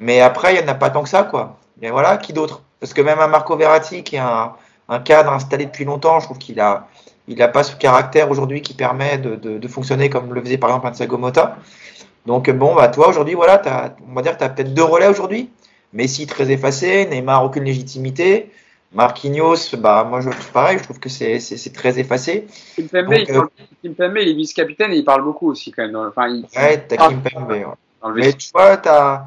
Mais après, il n'y en a pas tant que ça, quoi. Et voilà, qui d'autre? Parce que même un Marco Verratti, qui est un, cadre installé depuis longtemps, je trouve qu'il a, il n'a pas ce caractère aujourd'hui qui permet de, de, de, fonctionner comme le faisait par exemple un Sagomota. Donc bon, bah toi aujourd'hui, voilà, on va dire que tu as peut-être deux relais aujourd'hui. Messi très effacé, Neymar aucune légitimité. Marquinhos, bah moi je pareil, je trouve que c'est très effacé. Kimpembe, Donc, il, euh, Kimpembe, il est vice-capitaine et il parle beaucoup aussi quand même. Enfin, il... Ouais, t'as ah, Kimpembe. Ouais. Mais tu vois, t'as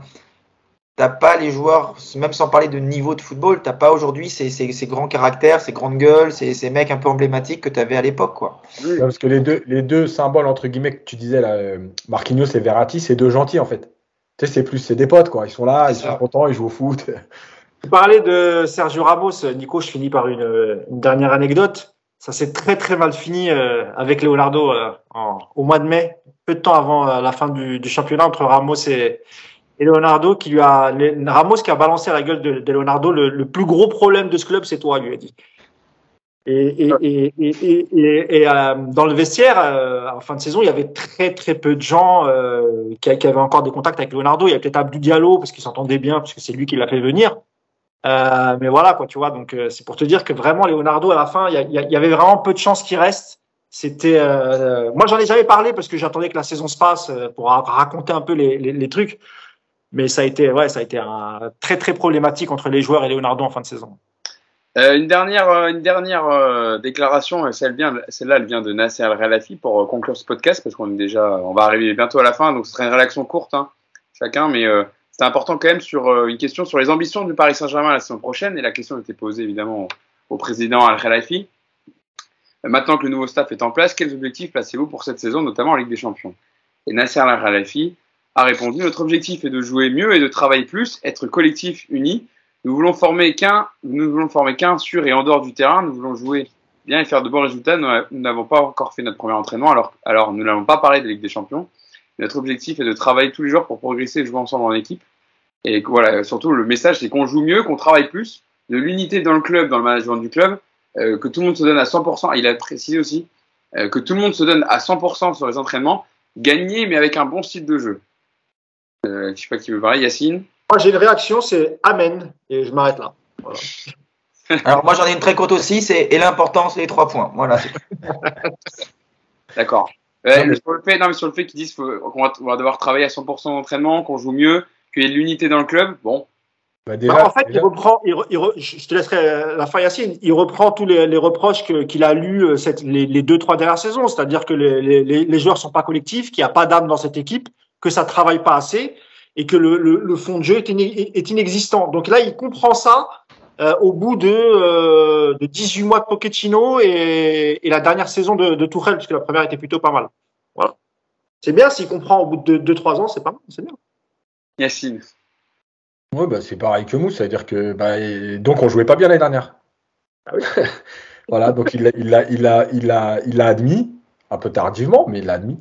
t'as pas les joueurs, même sans parler de niveau de football, t'as pas aujourd'hui ces, ces, ces, grands caractères, ces grandes gueules, ces, ces mecs un peu emblématiques que tu avais à l'époque, quoi. Oui. Parce que les deux, les deux symboles entre guillemets que tu disais là, euh, Marquinhos et Verratti, c'est deux gentils en fait. Tu sais, c'est plus, c'est des potes quoi. Ils sont là, ils sont contents, ils jouent au foot. Tu parlais de Sergio Ramos, Nico. Je finis par une, une dernière anecdote. Ça s'est très très mal fini euh, avec Leonardo euh, en, au mois de mai, peu de temps avant euh, la fin du, du championnat entre Ramos et, et Leonardo qui lui a Ramos qui a balancé à la gueule de, de Leonardo le, le, plus gros problème de ce club c'est toi lui a dit et, et, et, et, et euh, dans le vestiaire euh, en fin de saison il y avait très très peu de gens euh, qui, qui, avaient encore des contacts avec Leonardo il y avait peut-être Abdou Diallo parce qu'ils s'entendaient bien parce que c'est lui qui l'a fait venir euh, mais voilà quoi tu vois donc euh, c'est pour te dire que vraiment Leonardo à la fin il y, avait vraiment peu de chances qu'il reste c'était moi j'en ai jamais parlé parce que j'attendais que la saison se passe pour raconter un peu les, trucs mais ça a été, ouais, ça a été très très problématique entre les joueurs et Leonardo en fin de saison. Euh, une dernière, une dernière euh, déclaration, celle-là, celle elle vient de Nasser Al Khelafi pour euh, conclure ce podcast parce qu'on est déjà, on va arriver bientôt à la fin, donc ce serait une réaction courte, hein, chacun, mais c'est important quand même sur euh, une question sur les ambitions du Paris Saint-Germain la saison prochaine et la question était posée évidemment au, président Al Khelafi. Maintenant que le nouveau staff est en place, quels objectifs placez-vous pour cette saison, notamment en Ligue des Champions? Et Nasser Al Khelafi a répondu Notre objectif est de jouer mieux et de travailler plus, être collectif, uni. Nous voulons former qu'un, nous voulons former qu'un sur et en dehors du terrain. Nous voulons jouer bien et faire de bons résultats. Nous n'avons pas encore fait notre premier entraînement, alors, alors nous n'avons pas parlé de Ligue des Champions. Notre objectif est de travailler tous les jours pour progresser et jouer ensemble en équipe. Et voilà, surtout le message, c'est qu'on joue mieux, qu'on travaille plus, de l'unité dans le club, dans le management du club, euh, que tout le monde se donne à 100%. Il a précisé aussi euh, que tout le monde se donne à 100% sur les entraînements, gagner mais avec un bon style de jeu. Euh, je ne sais pas qui veut parler, Yacine. Moi, j'ai une réaction, c'est Amen, et je m'arrête là. Voilà. Alors, moi, j'en ai une très courte aussi, c'est et l'important, c'est les trois points. Voilà. D'accord. Mais... sur le fait, non, mais sur le fait qu'ils disent qu'on va, devoir travailler à 100% d'entraînement, qu'on joue mieux, qu'il y ait de l'unité dans le club, bon. Bah déjà, bah, en fait, déjà... il reprend, il, il, je te laisserai la fin, Yacine, il reprend tous les, les reproches qu'il qu a lus euh, cette, les, les, deux, trois dernières saisons, c'est-à-dire que les, les, les joueurs sont pas collectifs, qu'il n'y a pas d'âme dans cette équipe, que ça travaille pas assez et que le, le, le fond de jeu est, in, est, inexistant. Donc là, il comprend ça euh, au bout de, euh, de 18 mois de Pochettino et, et, la dernière saison de, de Tourelle, puisque la première était plutôt pas mal. Voilà. C'est bien s'il comprend au bout de 2-3 ans, c'est pas mal, c'est bien. Yacine. Oui, bah, c'est pareil que Mousse, c'est-à-dire que bah, donc on jouait pas bien l'année dernière. Ah oui. voilà, donc il l'a il a, il a, il a, il a admis, un peu tardivement, mais il l'a admis.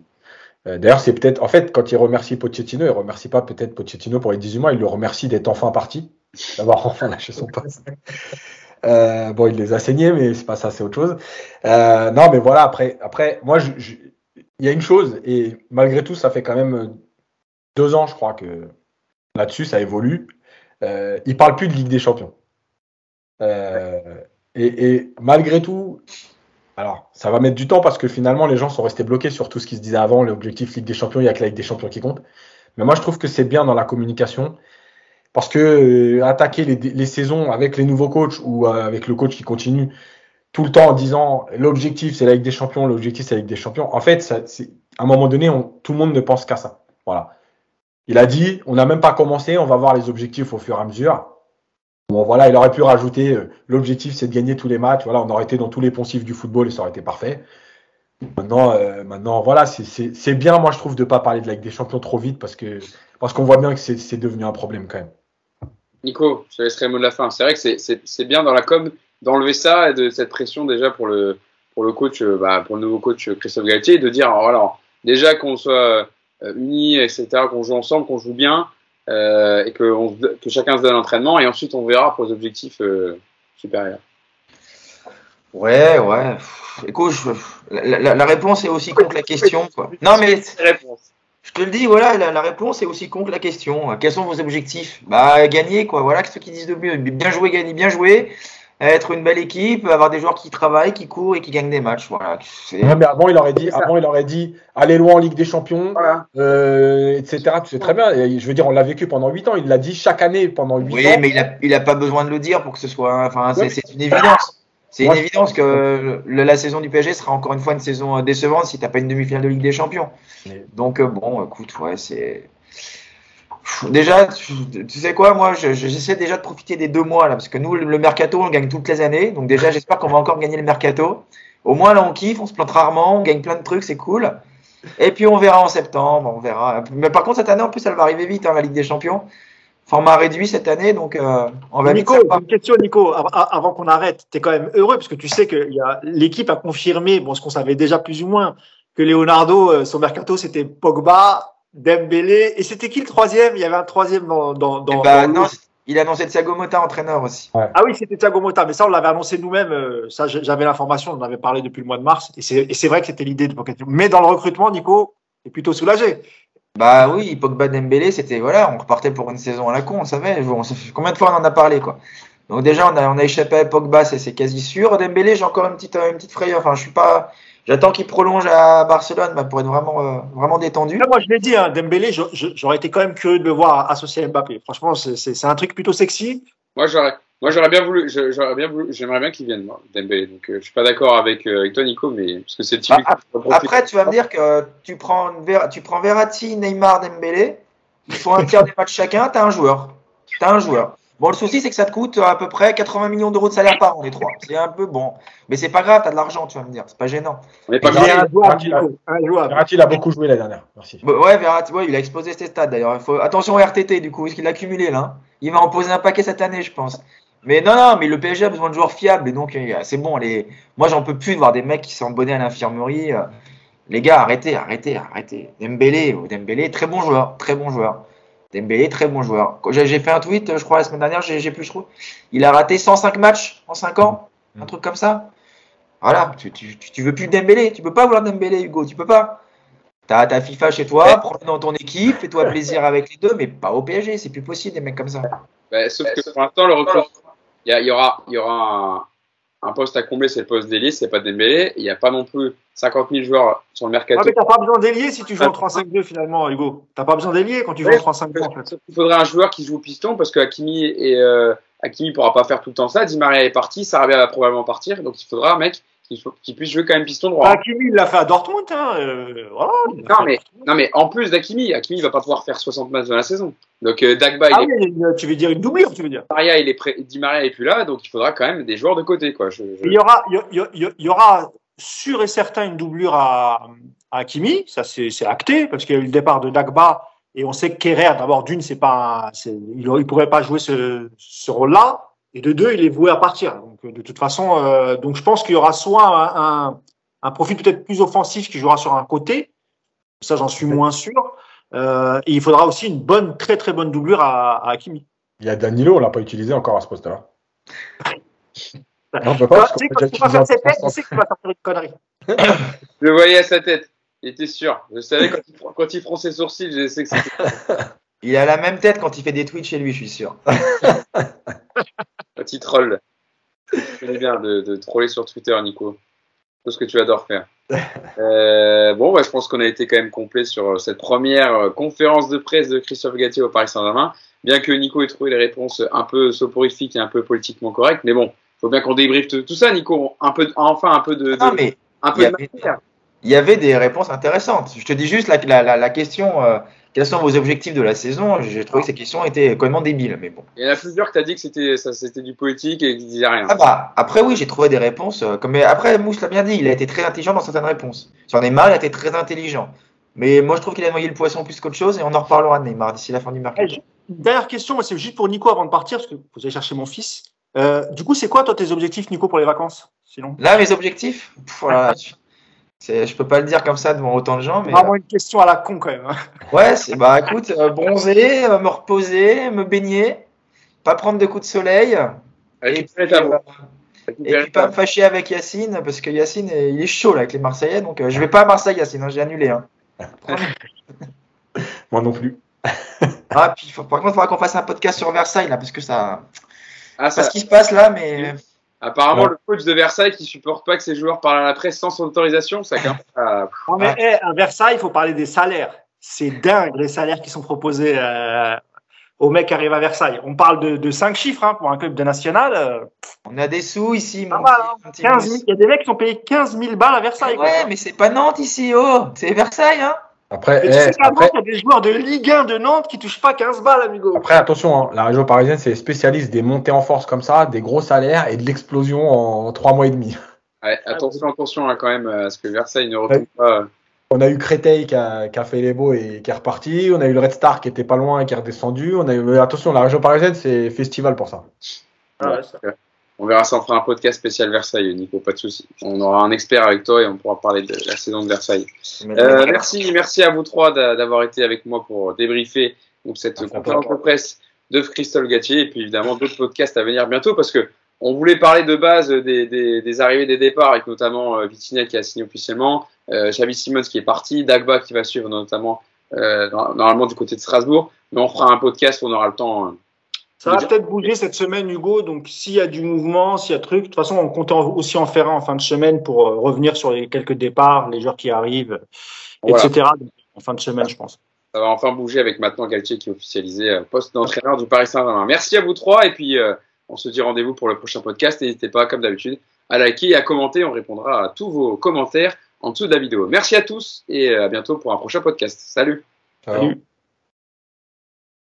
Euh, D'ailleurs, c'est peut-être, en fait, quand il remercie Pochettino, il remercie pas peut-être Pochettino pour les 18 mois, il le remercie d'être enfin parti, d'avoir enfin lâché son poste. Euh, bon, il les a saignés, mais c'est pas ça, c'est autre chose. Euh, non, mais voilà, après, après moi, il y a une chose, et malgré tout, ça fait quand même deux ans, je crois, que là-dessus, ça évolue. Euh, il parle plus de Ligue des Champions. Euh, et, malgré tout, alors, ça va mettre du temps parce que finalement, les gens sont restés bloqués sur tout ce qui se disait avant, l'objectif Ligue des Champions, il n'y a que la Ligue des Champions qui compte. Mais moi, je trouve que c'est bien dans la communication parce que euh, attaquer les, saisons avec les nouveaux coachs ou euh, avec le coach qui continue, tout le temps en disant l'objectif c'est la Ligue des Champions, l'objectif c'est la Ligue des Champions. En fait, à un moment donné, on, tout le monde ne pense qu'à ça. Voilà. Il a dit, on n'a même pas commencé, on va voir les objectifs au fur et à mesure. Bon, voilà, il aurait pu rajouter euh, l'objectif c'est de gagner tous les matchs. Voilà, on aurait été dans tous les poncifs du football et ça aurait été parfait. Maintenant, euh, maintenant voilà, c'est, bien, moi je trouve, de pas parler de la Ligue des Champions trop vite parce que parce qu'on voit bien que c'est, devenu un problème quand même. Nico, je te laisserai le mot de la fin. C'est vrai que c'est, bien dans la com d'enlever ça et de cette pression déjà pour le, pour le coach, euh, bah, pour le nouveau coach Christophe Galtier, de dire voilà, déjà qu'on soit unis, etc., qu'on joue ensemble, qu'on joue bien, euh, et que, on, que chacun se donne l'entraînement, et ensuite on verra pour les objectifs euh, supérieurs. Ouais, ouais. Écoute, je, la, la, la, réponse est aussi con que la question. Quoi. Non, mais je te le dis, voilà, la, la, réponse est aussi con que la question. Quels sont vos objectifs? Bah, gagner, quoi. Voilà, ceux qui disent de mieux. Bien jouer, gagner, bien jouer être une belle équipe, avoir des joueurs qui travaillent, qui courent et qui gagnent des matchs. Voilà. Ouais, mais avant, il aurait dit, avant, il aurait dit, aller loin en Ligue des Champions, voilà. euh, etc. Tu sais très bien. Et je veux dire, on l'a vécu pendant 8 ans. Il l'a dit chaque année pendant 8 oui, ans. Oui, mais il a, il a pas besoin de le dire pour que ce soit. Enfin, ouais. c'est une évidence. C'est une évidence que le, la saison du PSG sera encore une fois une saison décevante si tu n'as pas une demi-finale de Ligue des Champions. Donc, bon, écoute, ouais, c'est. Déjà, tu, sais quoi, moi, j'essaie déjà de profiter des deux mois là, parce que nous, le, mercato, on le gagne toutes les années. Donc déjà, j'espère qu'on va encore gagner le mercato. Au moins là, on kiffe, on se plante rarement, on gagne plein de trucs, c'est cool. Et puis on verra en septembre, on verra. Mais par contre, cette année, en plus, elle va arriver vite, hein, la Ligue des Champions. Format réduit cette année, donc euh, on va. Nico, une question, Nico, avant qu'on arrête, tu es quand même heureux parce que tu sais que l'équipe a confirmé, bon, ce qu'on savait déjà plus ou moins, que Leonardo, euh, son mercato, c'était Pogba, Dembélé. Et c'était qui le troisième? Il y avait un troisième dans. dans, dans, bah, dans non, il a annoncé Thiago Motta entraîneur aussi. Ouais. Ah oui, c'était Thiago Motta, mais ça on l'avait annoncé nous-mêmes. Euh, ça, j'avais l'information, on en avait parlé depuis le mois de mars. Et c'est vrai que c'était l'idée de Pochettino. Mais dans le recrutement, Nico est plutôt soulagé. Bah oui, Pogba Dembélé, c'était voilà, on repartait pour une saison à la con, on savait. On, combien de fois on en a parlé quoi? Donc déjà, on a, on a échappé à Pogba, c'est quasi sûr. Dembélé, j'ai encore une petite, une petite frayeur. Enfin, je suis pas. J'attends qu'il prolonge à Barcelone bah, pour être vraiment, euh, vraiment détendu. Là, moi, je l'ai dit, hein, Dembélé, j'aurais été quand même curieux de le voir associé à Mbappé. Franchement, c'est un truc plutôt sexy. Moi, j'aurais, moi, j'aurais bien voulu, j'aurais bien voulu, j'aimerais bien qu'il vienne, moi, Dembélé. Donc, euh, je suis pas d'accord avec, euh, avec toi, Nico, mais parce que c'est typique. Bah, après, tu vas me dire que tu prends, tu prends Verratti, Neymar, Dembélé. Il faut un tiers des matchs chacun. T'as un joueur. T'as un joueur. Bon, le souci, c'est que ça te coûte à peu près 80 millions d'euros de salaire par an, les trois. C'est un peu bon. Mais c'est pas grave, t'as de l'argent, tu vas me dire. C'est pas gênant. Est pas Verratti, Verratti, il a beaucoup joué la dernière. Merci. Ouais, Verratti, ouais, il a explosé ses stats d'ailleurs. Faut... Attention au RTT, du coup, est-ce qu'il a cumulé là Il va en poser un paquet cette année, je pense. Mais non, non, mais le PSG a besoin de joueurs fiables et donc c'est bon. Les... Moi, j'en peux plus de voir des mecs qui sont abonnés à l'infirmerie. Les gars, arrêtez, arrêtez, arrêtez. Dembélé, Dembélé, très bon joueur, très bon joueur. Dembélé, très bon joueur. J'ai fait un tweet, je crois, la semaine dernière, j'ai plus, je trouve. Il a raté 105 matchs en 5 ans, un truc comme ça. Voilà, tu, tu, tu veux plus Dembélé, tu peux pas vouloir Dembélé, Hugo, tu peux pas. T'as ta FIFA chez toi, prends-le dans ton équipe, fais-toi plaisir avec les deux, mais pas au PSG, c'est plus possible des mecs comme ça. Bah, sauf que pour l'instant, le recrutement, il y, y, aura, il y aura un, poste à combler, c'est le poste d'ailier, c'est pas Dembélé. Il n'y a pas non plus 50 000 joueurs sur le mercato. Ah, mais t'as pas besoin d'ailier si tu joues en 3-5-2 finalement, Hugo. T'as pas besoin d'ailier quand tu joues en 3-5-2 en fait. Il faudrait un joueur qui joue au piston parce que Hakimi et euh, Hakimi pourra pas faire tout le temps ça. Di Maria est parti, Sarabia va probablement partir, donc il faudra un mec qui, qui puisse jouer quand même piston droit. Hakimi il l'a fait à Dortmund, hein. Euh, voilà, non mais non mais en plus d'Hakimi, Hakimi va pas pouvoir faire 60 matchs dans la saison. Donc euh, Dagba, ah, il est... oui, tu veux dire une doublure, tu veux dire? Maria, il est prêt, Di Maria est plus là, donc il faudra quand même des joueurs de côté quoi. Je, je... Il y aura, il y, il y aura sûr et certain une doublure à, à Hakimi, ça c'est acté, parce qu'il y a eu le départ de Dagba, et on sait que Kerrer, d'abord d'une, c'est pas, il ne pourrait pas jouer ce, ce rôle-là, et de deux, il est voué à partir. Donc de toute façon, euh, donc je pense qu'il y aura soit un, un, un profil peut-être plus offensif qui jouera sur un côté, ça j'en suis moins sûr, euh, et il faudra aussi une bonne, très très bonne doublure à, à Hakimi. Il y a Danilo, on l'a pas utilisé encore à ce poste-là. Non, pas, tu sais, quand tu vas faire cette tête, tu sais que tu vas sortir une connerie. je le voyais à sa tête. Il était sûr. Je savais quand il, quand il fronçait ses sourcils, je sais que c'était. il a la même tête quand il fait des tweets chez lui, je suis sûr. Petit troll. C'est bien de, de, troller sur Twitter, Nico. C'est ce que tu adores faire. Euh, bon, bah, je pense qu'on a été quand même complet sur cette première conférence de presse de Christophe Gatier au Paris Saint-Germain. Bien que Nico ait trouvé les réponses un peu soporifiques et un peu politiquement correctes, mais bon, faut bien qu'on débriefe tout, tout ça, Nico. Un peu, enfin un peu de, de- Non, mais un peu il y de avait- matière. il y avait des réponses intéressantes. Je te dis juste la, la, la, la question euh, quels sont vos objectifs de la saison? J'ai trouvé que ces questions étaient complètement débiles, mais bon. Il y en a plusieurs que t'as dit que c'était, ça, c'était du poétique et qui disaient rien. Ah bah, après, oui, j'ai trouvé des réponses. euh, comme, mais après, Mousse l'a bien dit, il a été très intelligent dans certaines réponses. Sur Neymar, il a été très intelligent. Mais moi, je trouve qu'il a noyé le poisson plus qu'autre chose et on en reparlera de Neymar d'ici la fin du Eh, mercato. Une dernière question, moi, c'est juste pour Nico avant de partir, parce que vous allez chercher mon fils. Euh, du coup, c'est quoi, toi, tes objectifs, Nico, pour les vacances? Sinon, Là, mes objectifs? Pff, voilà, je, c'est- je peux pas le dire comme ça devant autant de gens, mais vraiment une question à la con, quand même. hein. euh, ouais, c'est bah écoute, euh, bronzer, euh, me reposer, me baigner, pas prendre de coups de soleil. Et Récupérer puis, euh, et puis pas me fâcher avec Yacine, parce que Yacine, il est chaud là avec les Marseillais, donc euh, je vais pas à Marseille, Yacine, hein, j'ai annulé. Hein. Moi non plus. Ah, puis faut- par contre, il faudra qu'on fasse un podcast sur Versailles là, parce que ça. Ah, pas ça, ce qui se passe là, mais. Apparemment, Ouais. le coach de Versailles qui supporte pas que ses joueurs parlent à la presse sans son autorisation, ça commence à- Non, mais à Versailles, il faut parler des salaires. C'est dingue, les salaires qui sont proposés euh, aux mecs qui arrivent à Versailles. On parle de, de 5 chiffres hein, pour un club de national. euh, On a des sous ici, mon Pas mal, petit- hein. mon petit 15 000 Mousse. il y a des mecs qui sont payés 15 000 balles à Versailles. quoi. Ouais, mais c'est pas Nantes ici, oh C'est Versailles, hein Après, Et tu eh, sais qu'à après, Nantes, il y a des joueurs de Ligue 1 de Nantes qui touchent pas 15 balles, amigo. après, attention, hein, la région parisienne, c'est spécialiste des montées en force comme ça, des gros salaires et de l'explosion en trois mois et demi. Ouais, attention, attention là, quand même, euh, à ce que Versailles ne retrouve pas. euh, On a eu Créteil qui a, qui a fait les beaux et qui est reparti. On a eu le Red Star qui était pas loin et qui est redescendu. On a eu, attention, la région parisienne, c'est festival pour ça. Ouais, ça. On verra ça, on fera un podcast spécial Versailles, Nico, pas de souci. On aura un expert avec toi et on pourra parler de la saison de Versailles. Euh, merci, merci à vous trois d'a- d'avoir été avec moi pour débriefer donc, cette à conférence de presse de Christophe Gatier et puis évidemment d'autres podcasts à venir bientôt parce que on voulait parler de base des, des, des arrivées des départs avec notamment euh, Vitinha qui a signé officiellement, euh, Xavi Simons qui est parti, Dagba qui va suivre notamment euh, normalement du côté de Strasbourg. Mais on fera un podcast on aura le temps. Ça va peut-être bouger cette semaine, Hugo. Donc, s'il y a du mouvement, s'il y a truc, de toute façon, on comptait en- aussi en faire un en fin de semaine pour euh, revenir sur les quelques départs, les joueurs qui arrivent, Voilà. etc. Donc, en fin de semaine, je pense. ça va enfin bouger avec maintenant Galtier qui est officialisé euh, poste d'entraîneur du Paris Saint-Germain. Merci à vous trois et puis euh, on se dit rendez-vous pour le prochain podcast. N'hésitez pas, comme d'habitude, à liker et à commenter. On répondra à tous vos commentaires en dessous de la vidéo. Merci à tous et à bientôt pour un prochain podcast. Salut Ciao. Salut.